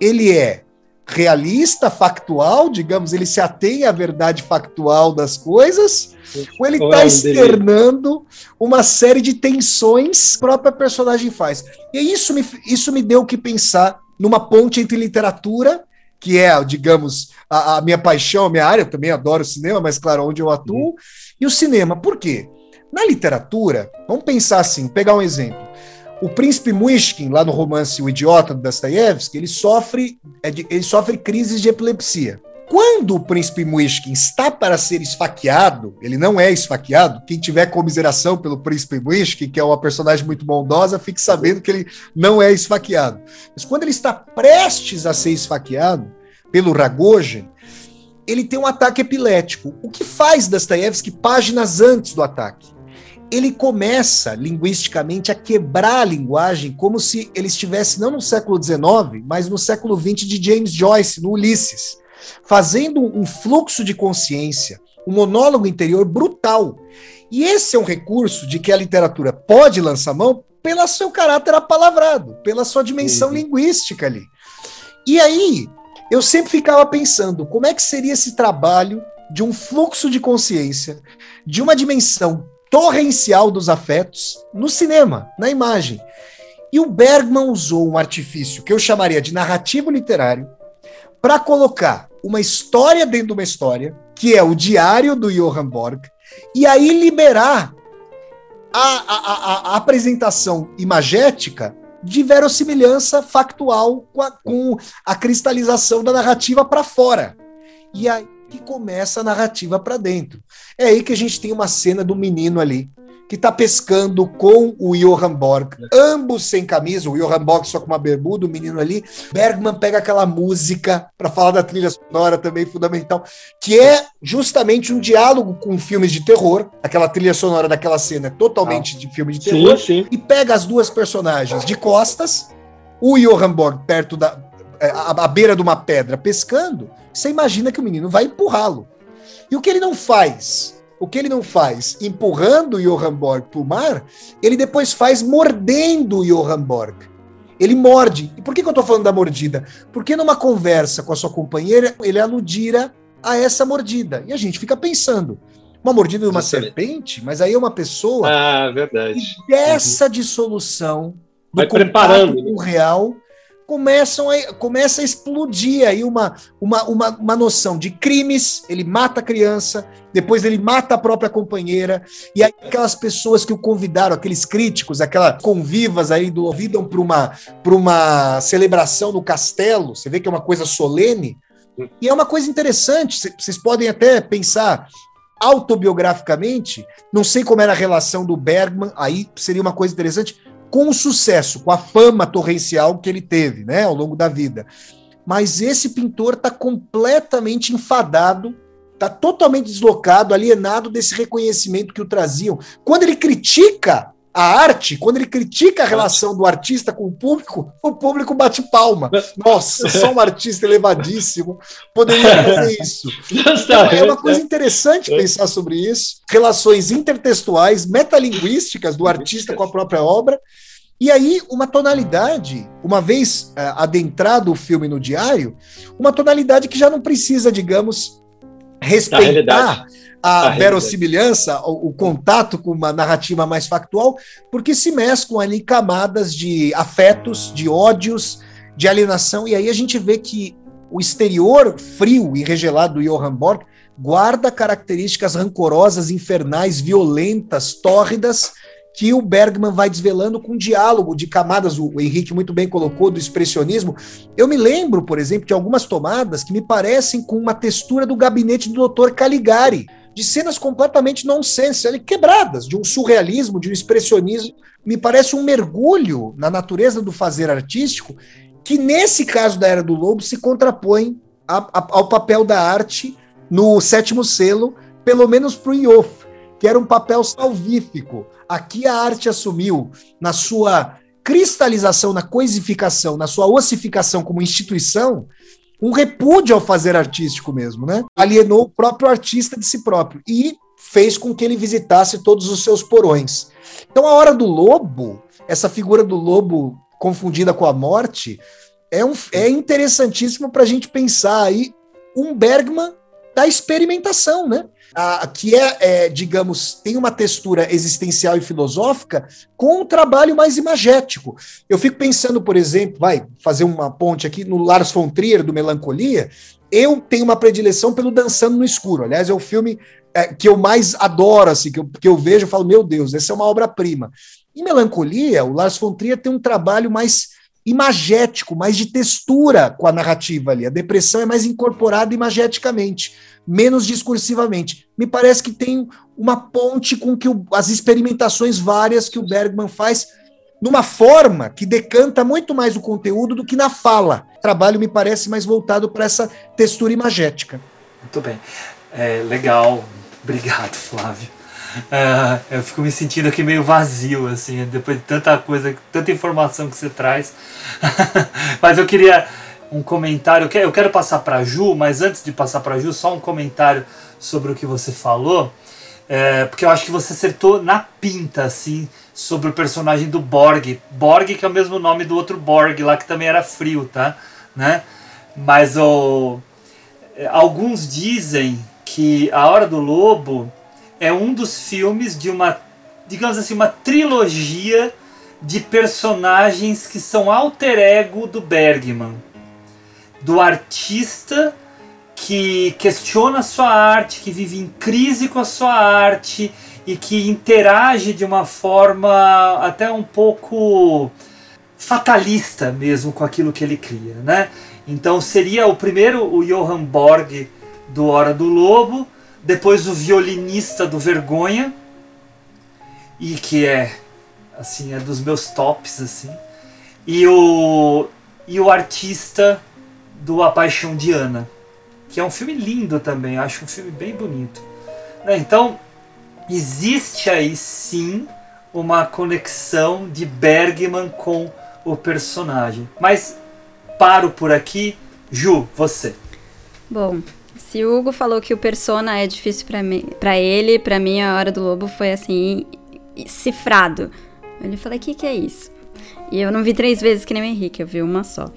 ele é realista, factual, digamos, ele se atém à verdade factual das coisas, ou ele está é um externando uma série de tensões que a própria personagem faz. E isso me, isso me deu que pensar numa ponte entre literatura, que é, digamos, a, a minha paixão, a minha área, eu também adoro cinema, mas claro, onde eu atuo, e o cinema. Por quê? Na literatura, vamos pensar assim, pegar um exemplo. O príncipe Muishkin, lá no romance O Idiota do Dostoiévski, ele sofre, é ele sofre crises de epilepsia. Quando o príncipe Muishkin está para ser esfaqueado, ele não é esfaqueado. Quem tiver comiseração pelo príncipe Muishkin, que é uma personagem muito bondosa, fique sabendo que ele não é esfaqueado. Mas quando ele está prestes a ser esfaqueado pelo Ragozin, ele tem um ataque epilético. O que faz Dostoiévski páginas antes do ataque? Ele começa, linguisticamente, a quebrar a linguagem como se ele estivesse não no século XIX, mas no século XX de James Joyce, no Ulisses, fazendo um fluxo de consciência, um monólogo interior brutal. E esse é um recurso de que a literatura pode lançar mão pelo seu caráter apalavrado, pela sua dimensão linguística ali. E aí, eu sempre ficava pensando, como é que seria esse trabalho de um fluxo de consciência, de uma dimensão torrencial dos afetos no cinema, na imagem. E o Bergman usou um artifício que eu chamaria de narrativo literário para colocar uma história dentro de uma história, que é o diário do Johann Borg, e aí liberar a, a- a- a apresentação imagética de verossimilhança factual com a, com a cristalização da narrativa para fora. E aí que começa a narrativa para dentro. É aí que a gente tem uma cena do menino ali que está pescando com o Johann Borg, ambos sem camisa, o Johann Borg só com uma bermuda, o menino ali. Bergman pega aquela música para falar da trilha sonora também fundamental, que é justamente um diálogo com filmes de terror. Aquela trilha sonora daquela cena é totalmente de filme de Sim, terror. sim. E pega as duas personagens de costas, o Johann Borg perto da à, à beira de uma pedra pescando. Você imagina que o menino vai empurrá-lo. E o que ele não faz? O que ele não faz empurrando o Johann Borg para o mar, ele depois faz mordendo o Johann Borg. Ele morde. E por que, que eu estou falando da mordida? Porque numa conversa com a sua companheira, ele aludira a essa mordida. E a gente fica pensando, uma mordida de uma serpente, mas aí é uma pessoa Ah, verdade. dessa dissolução do Vai contato preparando, com o real começam a, começa a explodir aí uma, uma, uma, uma noção de crimes, ele mata a criança, depois ele mata a própria companheira, e aí aquelas pessoas que o convidaram, aqueles críticos, aquelas convivas aí do convidam para uma, uma celebração no castelo, você vê que é uma coisa solene, e é uma coisa interessante, cê- vocês podem até pensar autobiograficamente, não sei como era a relação do Bergman, aí seria uma coisa interessante, com o sucesso, com a fama torrencial que ele teve, né, ao longo da vida. mas esse pintor está completamente enfadado, está totalmente deslocado, alienado desse reconhecimento que o traziam. Quando ele critica a arte, quando ele critica a relação do artista com o público, o público bate palma. Nossa, só um artista elevadíssimo poderia fazer isso. Então, é uma coisa interessante pensar sobre isso. Relações intertextuais, metalinguísticas do artista com a própria obra. E aí, uma tonalidade, uma vez uh, adentrado o filme no diário, uma tonalidade que já não precisa, digamos, respeitar a, verossimilhança, o, o, contato com uma narrativa mais factual, porque se mesclam ali camadas de afetos, de ódios, de alienação, e aí a gente vê que o exterior frio e regelado do Johann Borg guarda características rancorosas, infernais, violentas, tórridas, que o Bergman vai desvelando com diálogo de camadas, o Henrique muito bem colocou, do expressionismo. Eu me lembro, por exemplo, de algumas tomadas que me parecem com uma textura do gabinete do Dr. Caligari, de cenas completamente nonsense, ali, quebradas, de um surrealismo, de um expressionismo. Me parece um mergulho na natureza do fazer artístico, que nesse caso da Era do Lobo se contrapõe a, a, ao papel da arte no sétimo selo, pelo menos para o Iof, que era um papel salvífico. Aqui a arte assumiu, na sua cristalização, na coisificação, na sua ossificação como instituição, um repúdio ao fazer artístico mesmo, né? Alienou o próprio artista de si próprio e fez com que ele visitasse todos os seus porões. Então, a hora do lobo, essa figura do lobo confundida com a morte, é, um, é interessantíssimo para a gente pensar aí um Bergman da experimentação, né? Ah, que é, é, digamos, tem uma textura existencial e filosófica com um trabalho mais imagético. Eu fico pensando, por exemplo, vai fazer uma ponte aqui no Lars von Trier, do Melancolia, eu tenho uma predileção pelo Dançando no Escuro. Aliás, é o filme é, que eu mais adoro, assim, que eu, que eu vejo e falo, meu Deus, essa é uma obra-prima. Em Melancolia, o Lars von Trier tem um trabalho mais imagético, mais de textura com a narrativa ali. A depressão é mais incorporada imageticamente, menos discursivamente. Me parece que tem uma ponte com que o, as experimentações várias que o Bergman faz numa forma que decanta muito mais o conteúdo do que na fala. O trabalho me parece mais voltado para essa textura imagética. Muito bem. É, legal. Obrigado, Flávio. Uh, eu fico me sentindo aqui meio vazio, assim, depois de tanta coisa, tanta informação que você traz. mas eu queria um comentário, eu quero passar para Ju, mas antes de passar para Ju, só um comentário sobre o que você falou, é, porque eu acho que você acertou na pinta, assim, sobre o personagem do Borg. Borg, que é o mesmo nome do outro Borg lá, que também era frio, tá? Né? Mas o, alguns dizem que A Hora do Lobo é um dos filmes de uma, digamos assim, uma trilogia de personagens que são alter ego do Bergman. Do artista que questiona a sua arte, que vive em crise com a sua arte e que interage de uma forma até um pouco fatalista mesmo com aquilo que ele cria, né? Então seria o primeiro o Johann Borg do Hora do Lobo, depois o violinista do Vergonha, e que é assim, é dos meus tops assim. E o e o artista do A Paixão de Ana, que é um filme lindo também, acho um filme bem bonito. Né? Então, existe aí sim uma conexão de Bergman com o personagem. Mas paro por aqui. Ju, você. Bom, se o Hugo falou que o Persona é difícil para ele, para mim a Hora do Lobo foi assim, cifrado. Ele falou: o que, que é isso? E eu não vi três vezes que nem o Henrique, eu vi uma só.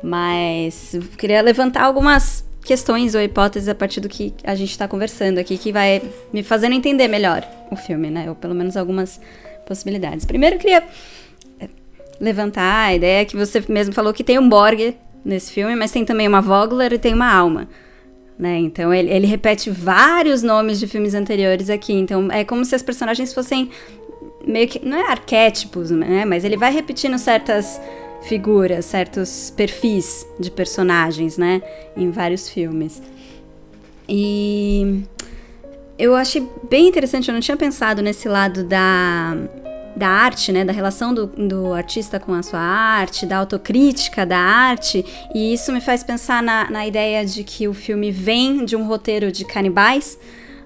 Mas eu queria levantar algumas questões ou hipóteses a partir do que a gente está conversando aqui, que vai me fazendo entender melhor o filme, né? Ou pelo menos algumas possibilidades. Primeiro, eu queria é, levantar a ideia que você mesmo falou que tem um Borg nesse filme, mas tem também uma Vogler e tem uma alma. Né? Então ele, ele repete vários nomes de filmes anteriores aqui. Então é como se as personagens fossem meio que. Não é arquétipos, né? Mas ele vai repetindo certas figuras, certos perfis de personagens, né? Em vários filmes. E eu achei bem interessante, eu não tinha pensado nesse lado da da arte, né, da relação do, do artista com a sua arte, da autocrítica da arte, e isso me faz pensar na, na ideia de que o filme vem de um roteiro de canibais,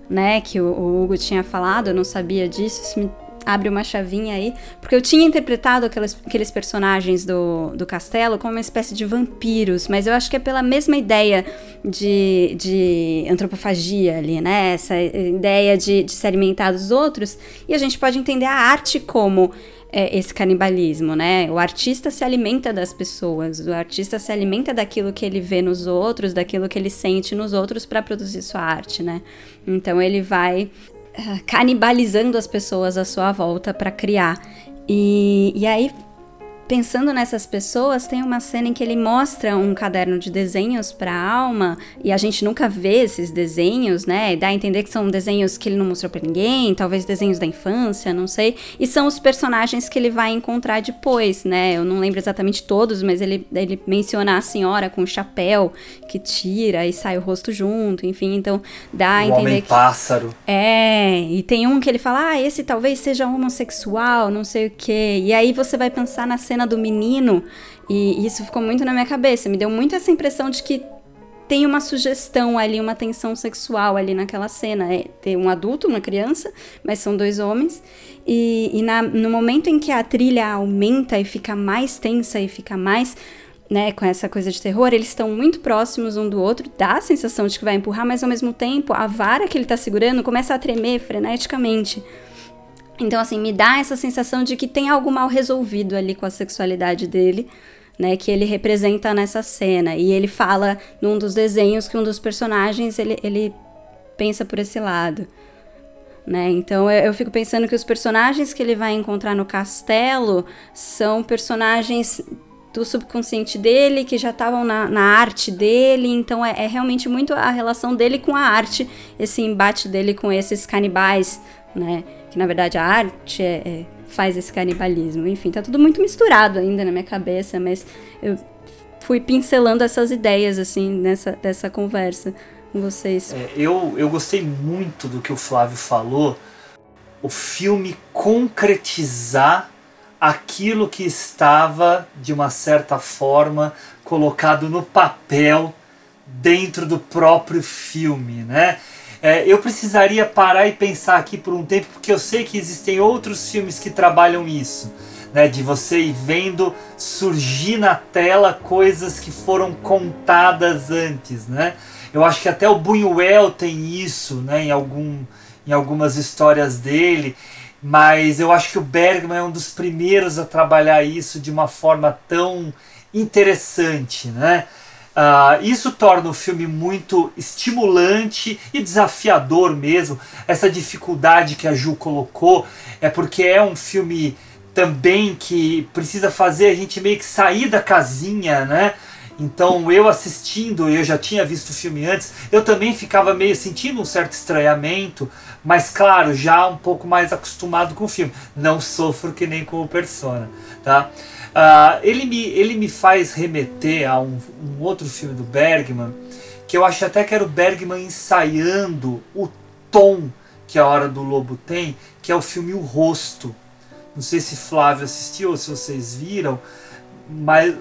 né, que o, o Hugo tinha falado, eu não sabia disso, isso me abre uma chavinha aí, porque eu tinha interpretado aqueles, aqueles personagens do, do castelo como uma espécie de vampiros, mas eu acho que é pela mesma ideia de, de antropofagia ali, né? Essa ideia de, de se alimentar dos outros, e a gente pode entender a arte como é, esse canibalismo, né? O artista se alimenta das pessoas, o artista se alimenta daquilo que ele vê nos outros, daquilo que ele sente nos outros para produzir sua arte, né? Então ele vai canibalizando as pessoas à sua volta para criar. E, e aí pensando nessas pessoas, tem uma cena em que ele mostra um caderno de desenhos para a alma e a gente nunca vê esses desenhos, né? Dá a entender que são desenhos que ele não mostrou para ninguém, talvez desenhos da infância, não sei. E são os personagens que ele vai encontrar depois, né? Eu não lembro exatamente todos, mas ele, ele menciona a senhora com o chapéu que tira e sai o rosto junto, enfim, então dá a o entender homem que pássaro. é, e tem um que ele fala, ah, esse talvez seja homossexual, não sei o quê. E aí você vai pensar na cena do menino, e isso ficou muito na minha cabeça. Me deu muito essa impressão de que tem uma sugestão ali, uma tensão sexual ali naquela cena. É ter um adulto, uma criança, mas são dois homens. E, e na, no momento em que a trilha aumenta e fica mais tensa e fica mais né, com essa coisa de terror, eles estão muito próximos um do outro, dá a sensação de que vai empurrar, mas ao mesmo tempo a vara que ele tá segurando começa a tremer freneticamente. Então, assim, me dá essa sensação de que tem algo mal resolvido ali com a sexualidade dele, né, que ele representa nessa cena. E ele fala num dos desenhos que um dos personagens ele, ele pensa por esse lado. Né? Então eu, eu fico pensando que os personagens que ele vai encontrar no castelo são personagens do subconsciente dele, que já estavam na, na, arte dele, então é, é, realmente muito a relação dele com a arte, esse embate dele com esses canibais, né? Que na verdade a arte é, é, faz esse canibalismo. Enfim, tá tudo muito misturado ainda na minha cabeça, mas eu fui pincelando essas ideias, assim, nessa dessa conversa com vocês. É, eu, eu gostei muito do que o Flávio falou, o filme concretizar aquilo que estava, de uma certa forma, colocado no papel dentro do próprio filme, né? É, eu precisaria parar e pensar aqui por um tempo, porque eu sei que existem outros filmes que trabalham isso, né? De você ir vendo surgir na tela coisas que foram contadas antes, né? Eu acho que até o Buñuel tem isso, né? Em, algum, em algumas histórias dele mas eu acho que o Bergman é um dos primeiros a trabalhar isso de uma forma tão interessante, né? Uh, isso torna o filme muito estimulante e desafiador mesmo. Essa dificuldade que a Ju colocou é porque é um filme também que precisa fazer a gente meio que sair da casinha, né? Então eu assistindo, eu já tinha visto o filme antes, eu também ficava meio sentindo um certo estranhamento, mas claro, já um pouco mais acostumado com o filme. Não sofro que nem com o Persona, tá? Uh, ele, me, ele me faz remeter a um, um outro filme do Bergman, que eu acho até que era o Bergman ensaiando o tom que a Hora do Lobo tem, que é o filme O Rosto. Não sei se Flávio assistiu ou se vocês viram, mas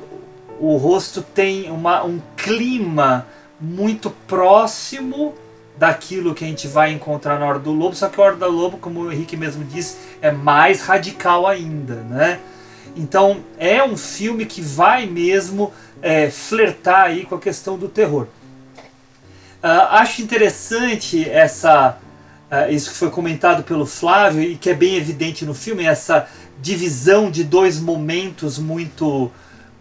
o rosto tem uma, um clima muito próximo daquilo que a gente vai encontrar na Hora do Lobo, só que a Hora do Lobo, como o Henrique mesmo disse, é mais radical ainda, né? Então é um filme que vai mesmo é, flertar aí com a questão do terror. Uh, acho interessante essa uh, isso que foi comentado pelo Flávio e que é bem evidente no filme, essa divisão de dois momentos muito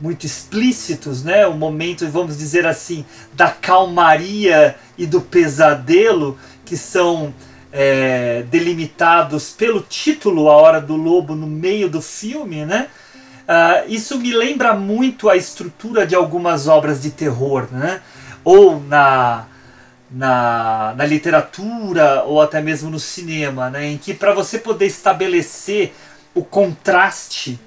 muito explícitos, né? O momento, vamos dizer assim, da calmaria e do pesadelo que são é, delimitados pelo título A Hora do Lobo no meio do filme, né? Uh, isso me lembra muito a estrutura de algumas obras de terror, né? Ou na, na, na literatura, ou até mesmo no cinema, né? Em que para você poder estabelecer o contraste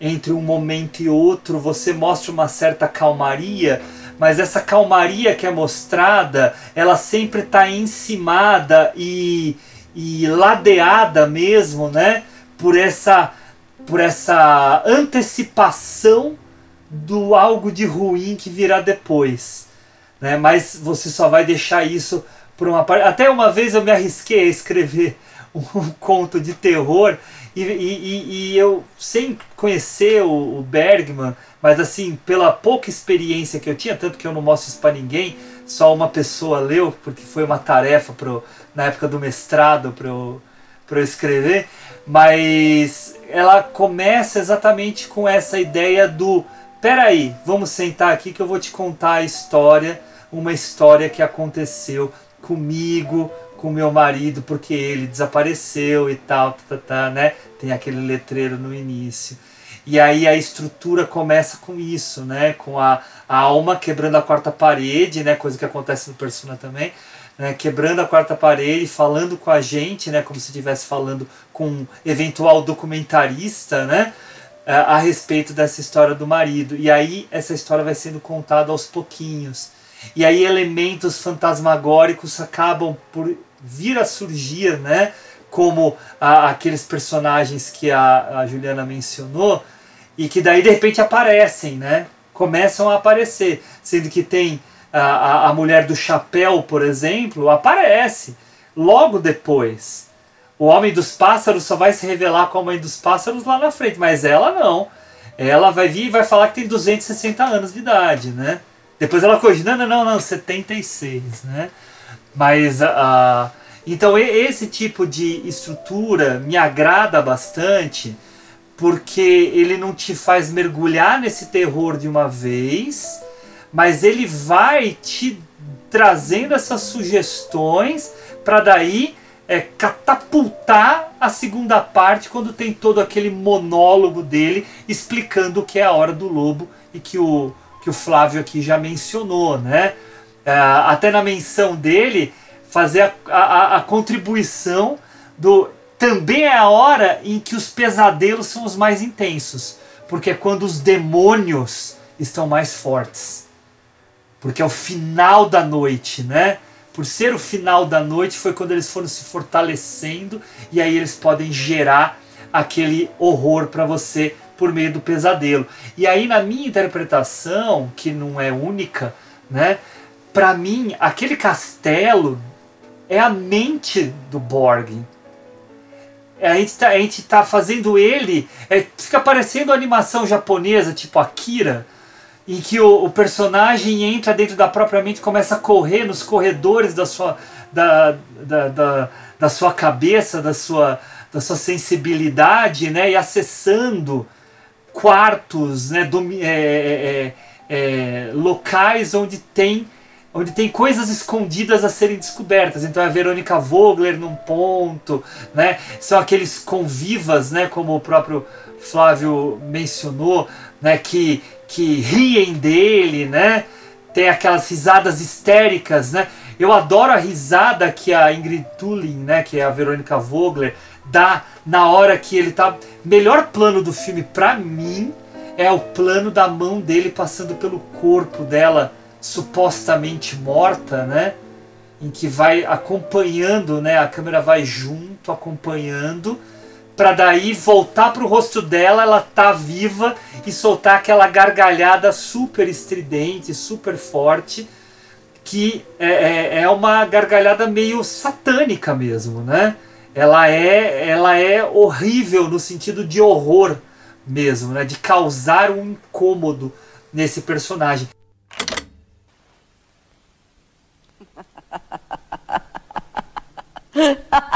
entre um momento e outro, você mostra uma certa calmaria, mas essa calmaria que é mostrada, ela sempre está encimada e, e ladeada mesmo, né? por essa por essa antecipação do algo de ruim que virá depois, né? Mas você só vai deixar isso por uma parte. Até uma vez eu me arrisquei a escrever um conto de terror e, e, e eu sem conhecer o, o Bergman, mas assim pela pouca experiência que eu tinha, tanto que eu não mostro isso para ninguém, só uma pessoa leu porque foi uma tarefa pro, na época do mestrado para eu, eu escrever, mas ela começa exatamente com essa ideia do peraí, vamos sentar aqui que eu vou te contar a história, uma história que aconteceu comigo, com meu marido, porque ele desapareceu e tal, tá, tá, tá, né? Tem aquele letreiro no início. E aí a estrutura começa com isso, né? Com a, a alma quebrando a quarta parede, né? Coisa que acontece no Persona também. Né, quebrando a quarta parede, falando com a gente, né, como se estivesse falando com um eventual documentarista, né, a respeito dessa história do marido. E aí essa história vai sendo contada aos pouquinhos. E aí elementos fantasmagóricos acabam por vir a surgir, né? Como a, aqueles personagens que a, a Juliana mencionou, e que daí de repente aparecem, né? Começam a aparecer. Sendo que tem a, a, a mulher do chapéu, por exemplo, aparece logo depois. O Homem dos Pássaros só vai se revelar com a Mãe dos Pássaros lá na frente, mas ela não. Ela vai vir e vai falar que tem 260 anos de idade, né? Depois ela corrige, não, não, não, não, 76, né? Mas, uh, então esse tipo de estrutura me agrada bastante, porque ele não te faz mergulhar nesse terror de uma vez, mas ele vai te trazendo essas sugestões para daí é, catapultar a segunda parte quando tem todo aquele monólogo dele explicando o que é a hora do lobo e que o que o Flávio aqui já mencionou, né? É, até na menção dele, fazer a, a, a contribuição do. Também é a hora em que os pesadelos são os mais intensos, porque é quando os demônios estão mais fortes. Porque é o final da noite, né? Por ser o final da noite, foi quando eles foram se fortalecendo e aí eles podem gerar aquele horror para você por meio do pesadelo. E aí, na minha interpretação, que não é única, né? Para mim, aquele castelo é a mente do Borg. A gente tá, a gente tá fazendo ele. É, fica parecendo animação japonesa, tipo Akira, em que o, o, personagem entra dentro da própria mente começa a correr nos corredores da sua, da, da, da, da sua cabeça, da sua, da sua sensibilidade, né? E acessando quartos, né, é, é, é, locais onde tem onde tem coisas escondidas a serem descobertas. Então é a Verônica Vogler num ponto, né? São aqueles convivas, né, como o próprio Flávio mencionou, né, que que riem dele, né? Tem aquelas risadas histéricas, né? Eu adoro a risada que a Ingrid Tulin, né, que é a Verônica Vogler, dá na hora que ele tá. Melhor plano do filme para mim é o plano da mão dele passando pelo corpo dela supostamente morta, né? Em que vai acompanhando, né? A câmera vai junto, acompanhando, para daí voltar pro rosto dela, ela tá viva e soltar aquela gargalhada super estridente, super forte, que é, é, é uma gargalhada meio satânica mesmo, né? ela é, ela é horrível no sentido de horror mesmo, né? De causar um incômodo nesse personagem.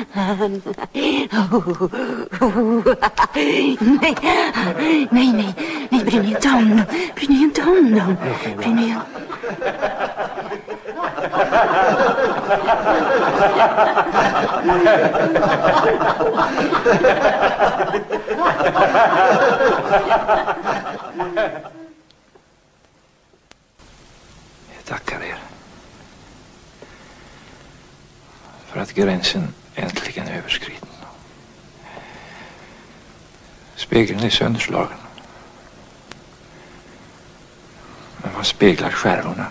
Nej, nej, nej, nej, bry dig inte om dem. Bry dig inte om dem. Bry dig inte... Jag tackar er. För att gränsen äntligen överskriden. Spegeln är sönderslagen. Men vad speglar skärvorna?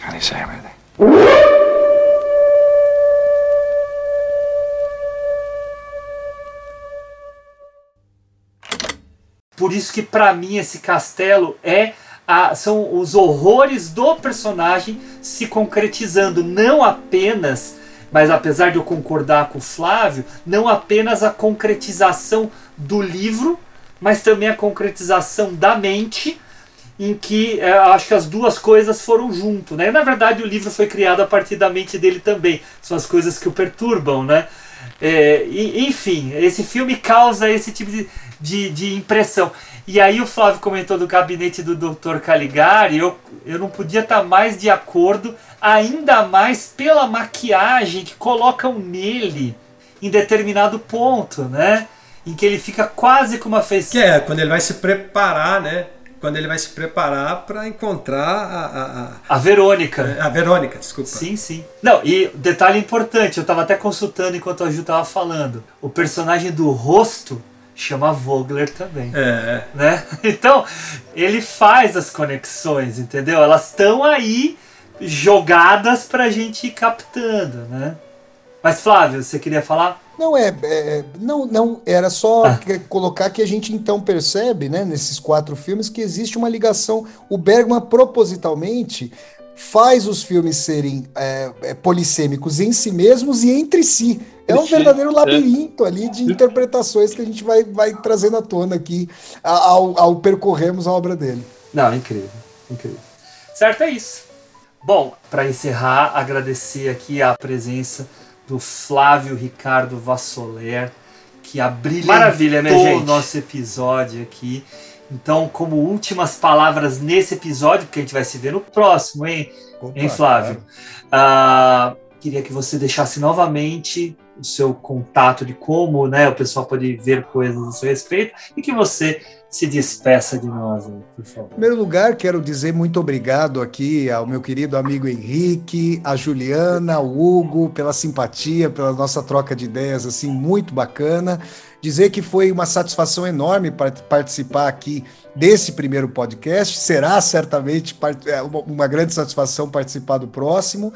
Kan ni säga mig det? Por isso que pra mim esse castelo é a- são os horrores do personagem se concretizando, não apenas, mas apesar de eu concordar com o Flávio, não apenas a concretização do livro, mas também a concretização da mente, em que eh, acho que as duas coisas foram junto, né? Na verdade, o livro foi criado a partir da mente dele também. São as coisas que o perturbam, né? É, e- enfim, esse filme causa esse tipo de, de, de impressão. E aí o Flávio comentou do gabinete do Dr. Caligari, eu, eu não podia estar mais de acordo, ainda mais pela maquiagem que colocam nele em determinado ponto, né? Em que ele fica quase com uma feição. Que é quando ele vai se preparar, né? Quando ele vai se preparar para encontrar a, a, a, A Verônica. a Verônica, desculpa. Sim, sim. Não, e detalhe importante, eu tava até consultando enquanto a Ju tava falando. O personagem do rosto chama Vogler também. É. Né? Então, ele faz as conexões, entendeu? Elas estão aí jogadas pra gente ir captando, né? Mas Flávio, você queria falar? Não é, é, não, não era só que- colocar que a gente então percebe, né, nesses quatro filmes que existe uma ligação. O Bergman propositalmente faz os filmes serem é, é, polissêmicos em si mesmos e entre si. É um verdadeiro é. labirinto ali de interpretações que a gente vai, vai trazendo à tona aqui ao, ao percorrermos a obra dele. Não, incrível, incrível. Certo, é isso. Bom, para encerrar, agradecer aqui a presença do Flávio Ricardo Vassoler, que abrilhantou Maravilha, minha gente. o nosso episódio aqui. Então, como últimas palavras nesse episódio, porque a gente vai se ver no próximo, hein, Opa, hein Flávio? Ah, queria que você deixasse novamente o seu contato de como né, o pessoal pode ver coisas a seu respeito e que você se despeça de nós, por favor. Em primeiro lugar, quero dizer muito obrigado aqui ao meu querido amigo Henrique, a Juliana, o Hugo, pela simpatia, pela nossa troca de ideias, assim, muito bacana. Dizer que foi uma satisfação enorme par- participar aqui desse primeiro podcast. Será certamente é, uma grande satisfação participar do próximo.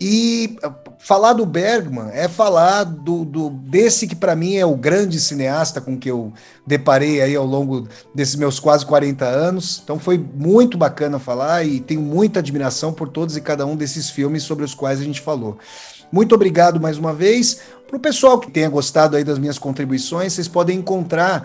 E uh, falar do Bergman é falar do, do- desse que para mim é o grande cineasta com que eu deparei aí ao longo desses meus quase 40 anos. Então foi muito bacana falar e tenho muita admiração por todos e cada um desses filmes sobre os quais a gente falou. Muito obrigado mais uma vez. Para o pessoal que tenha gostado aí das minhas contribuições, vocês podem encontrar ah,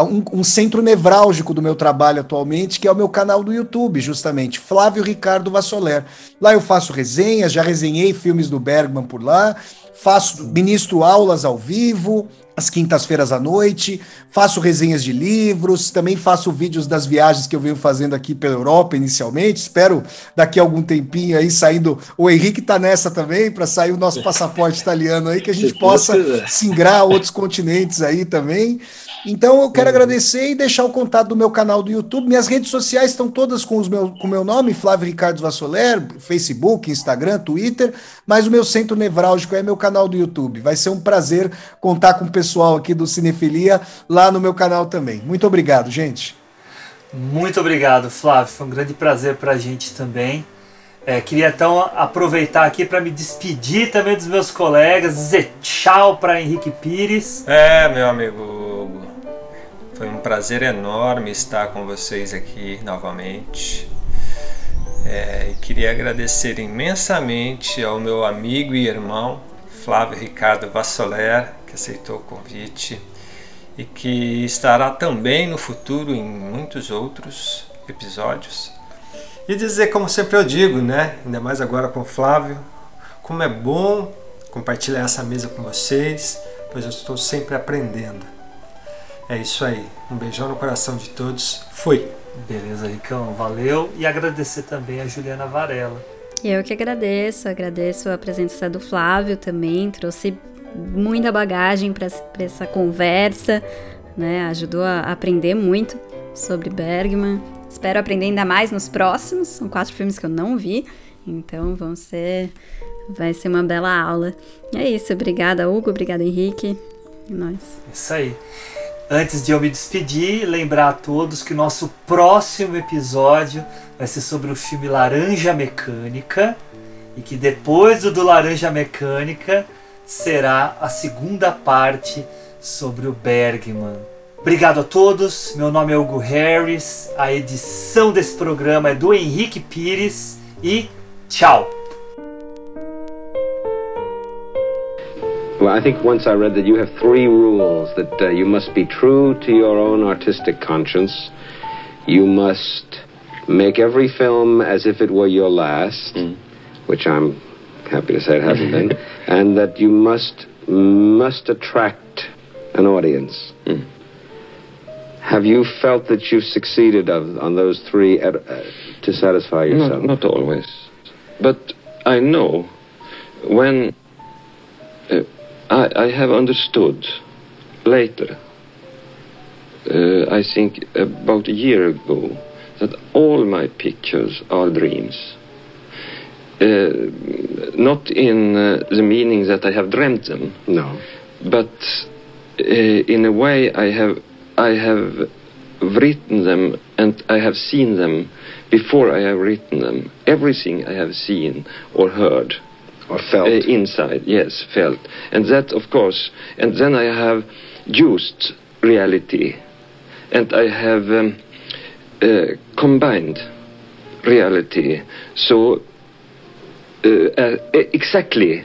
um, um centro nevrálgico do meu trabalho atualmente, que é o meu canal do YouTube, justamente, Flávio Ricardo Vassoler. Lá eu faço resenhas, já resenhei filmes do Bergman por lá, faço, ministro aulas ao vivo, às quintas-feiras à noite, faço resenhas de livros, também faço vídeos das viagens que eu venho fazendo aqui pela Europa inicialmente. Espero daqui a algum tempinho aí saindo. O Henrique tá nessa também, para sair o nosso passaporte italiano aí, que a gente possa singrar outros continentes aí também. Então eu quero agradecer e deixar o contato do meu canal do YouTube. Minhas redes sociais estão todas com o meu, com o meu nome, Flávio Ricardo Vassoler, Facebook, Instagram, Twitter, mas o meu centro nevrálgico é meu canal do YouTube. Vai ser um prazer contar com o pessoal aqui do Cinefilia lá no meu canal também. Muito obrigado, gente. Muito obrigado, Flávio. Foi um grande prazer para a gente também. É, queria então aproveitar aqui para me despedir também dos meus colegas, dizer tchau para Henrique Pires. É, meu amigo Hugo. Foi um prazer enorme estar com vocês aqui novamente. É, e queria agradecer imensamente ao meu amigo e irmão Flávio Ricardo Vassoler, que aceitou o convite e que estará também no futuro em muitos outros episódios. E dizer, como sempre eu digo, né? Ainda mais agora com o Flávio, como é bom compartilhar essa mesa com vocês, pois eu estou sempre aprendendo. É isso aí. Um beijão no coração de todos. Fui! Beleza, Ricão, valeu. E agradecer também a Juliana Varela. Eu que agradeço, agradeço a presença do Flávio também, trouxe muita bagagem para essa conversa, né? Ajudou a aprender muito sobre Bergman. Espero aprender ainda mais nos próximos. São quatro filmes que eu não vi, então vão ser, vai ser uma bela aula. É isso, obrigada Hugo, obrigada Henrique. É nóis. Isso aí. Antes de eu me despedir, lembrar a todos que o nosso próximo episódio vai ser sobre o filme Laranja Mecânica e que depois do do Laranja Mecânica será a segunda parte sobre o Bergman. Obrigado a todos. Meu nome é Hugo Harris. A edição desse programa é do Henrique Pires e tchau. Well, I think once I read that you have three rules that uh, you must be true to your own artistic conscience. You must make every film as if it were your last, mm. which I'm happy to say it hasn't been, and that you must must attract an audience. Mm. Have you felt that you've succeeded of, on those three at, uh, to satisfy yourself? Not, not always, but I know when uh, I, I, have understood later. Uh, I think about a year ago that all my pictures are dreams. Uh, not in uh, the meaning that I have dreamt them. No. But uh, in a way, I have I have written them and I have seen them before I have written them. Everything I have seen or heard. Or felt. Uh, inside, yes, felt. And that, of course, and then I have used reality. And I have um, uh, combined reality. So, uh, uh, exactly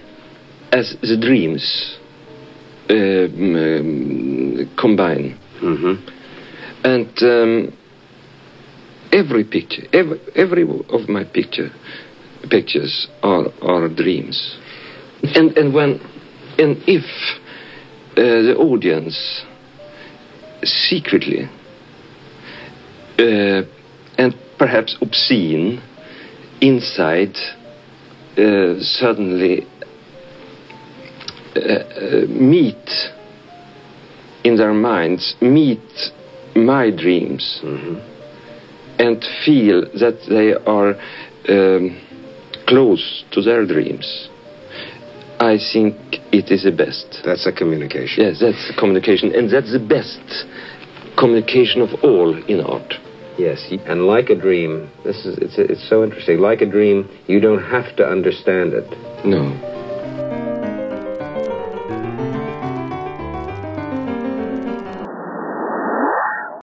as the dreams um, um, combine. Mm-hmm. And um, every picture, every, every of my picture, pictures are, are dreams. And, and when, and if uh, the audience secretly uh, and perhaps obscene inside uh, suddenly uh, uh, meet in their minds meet my dreams mm-hmm. and feel that they are um, close to their dreams. I think it is the best. That's a communication. Yes, that's a communication, and that's the best communication of all in art. Yes, and like a dream, this is it's it's so interesting. Like a dream, you don't have to understand it. No.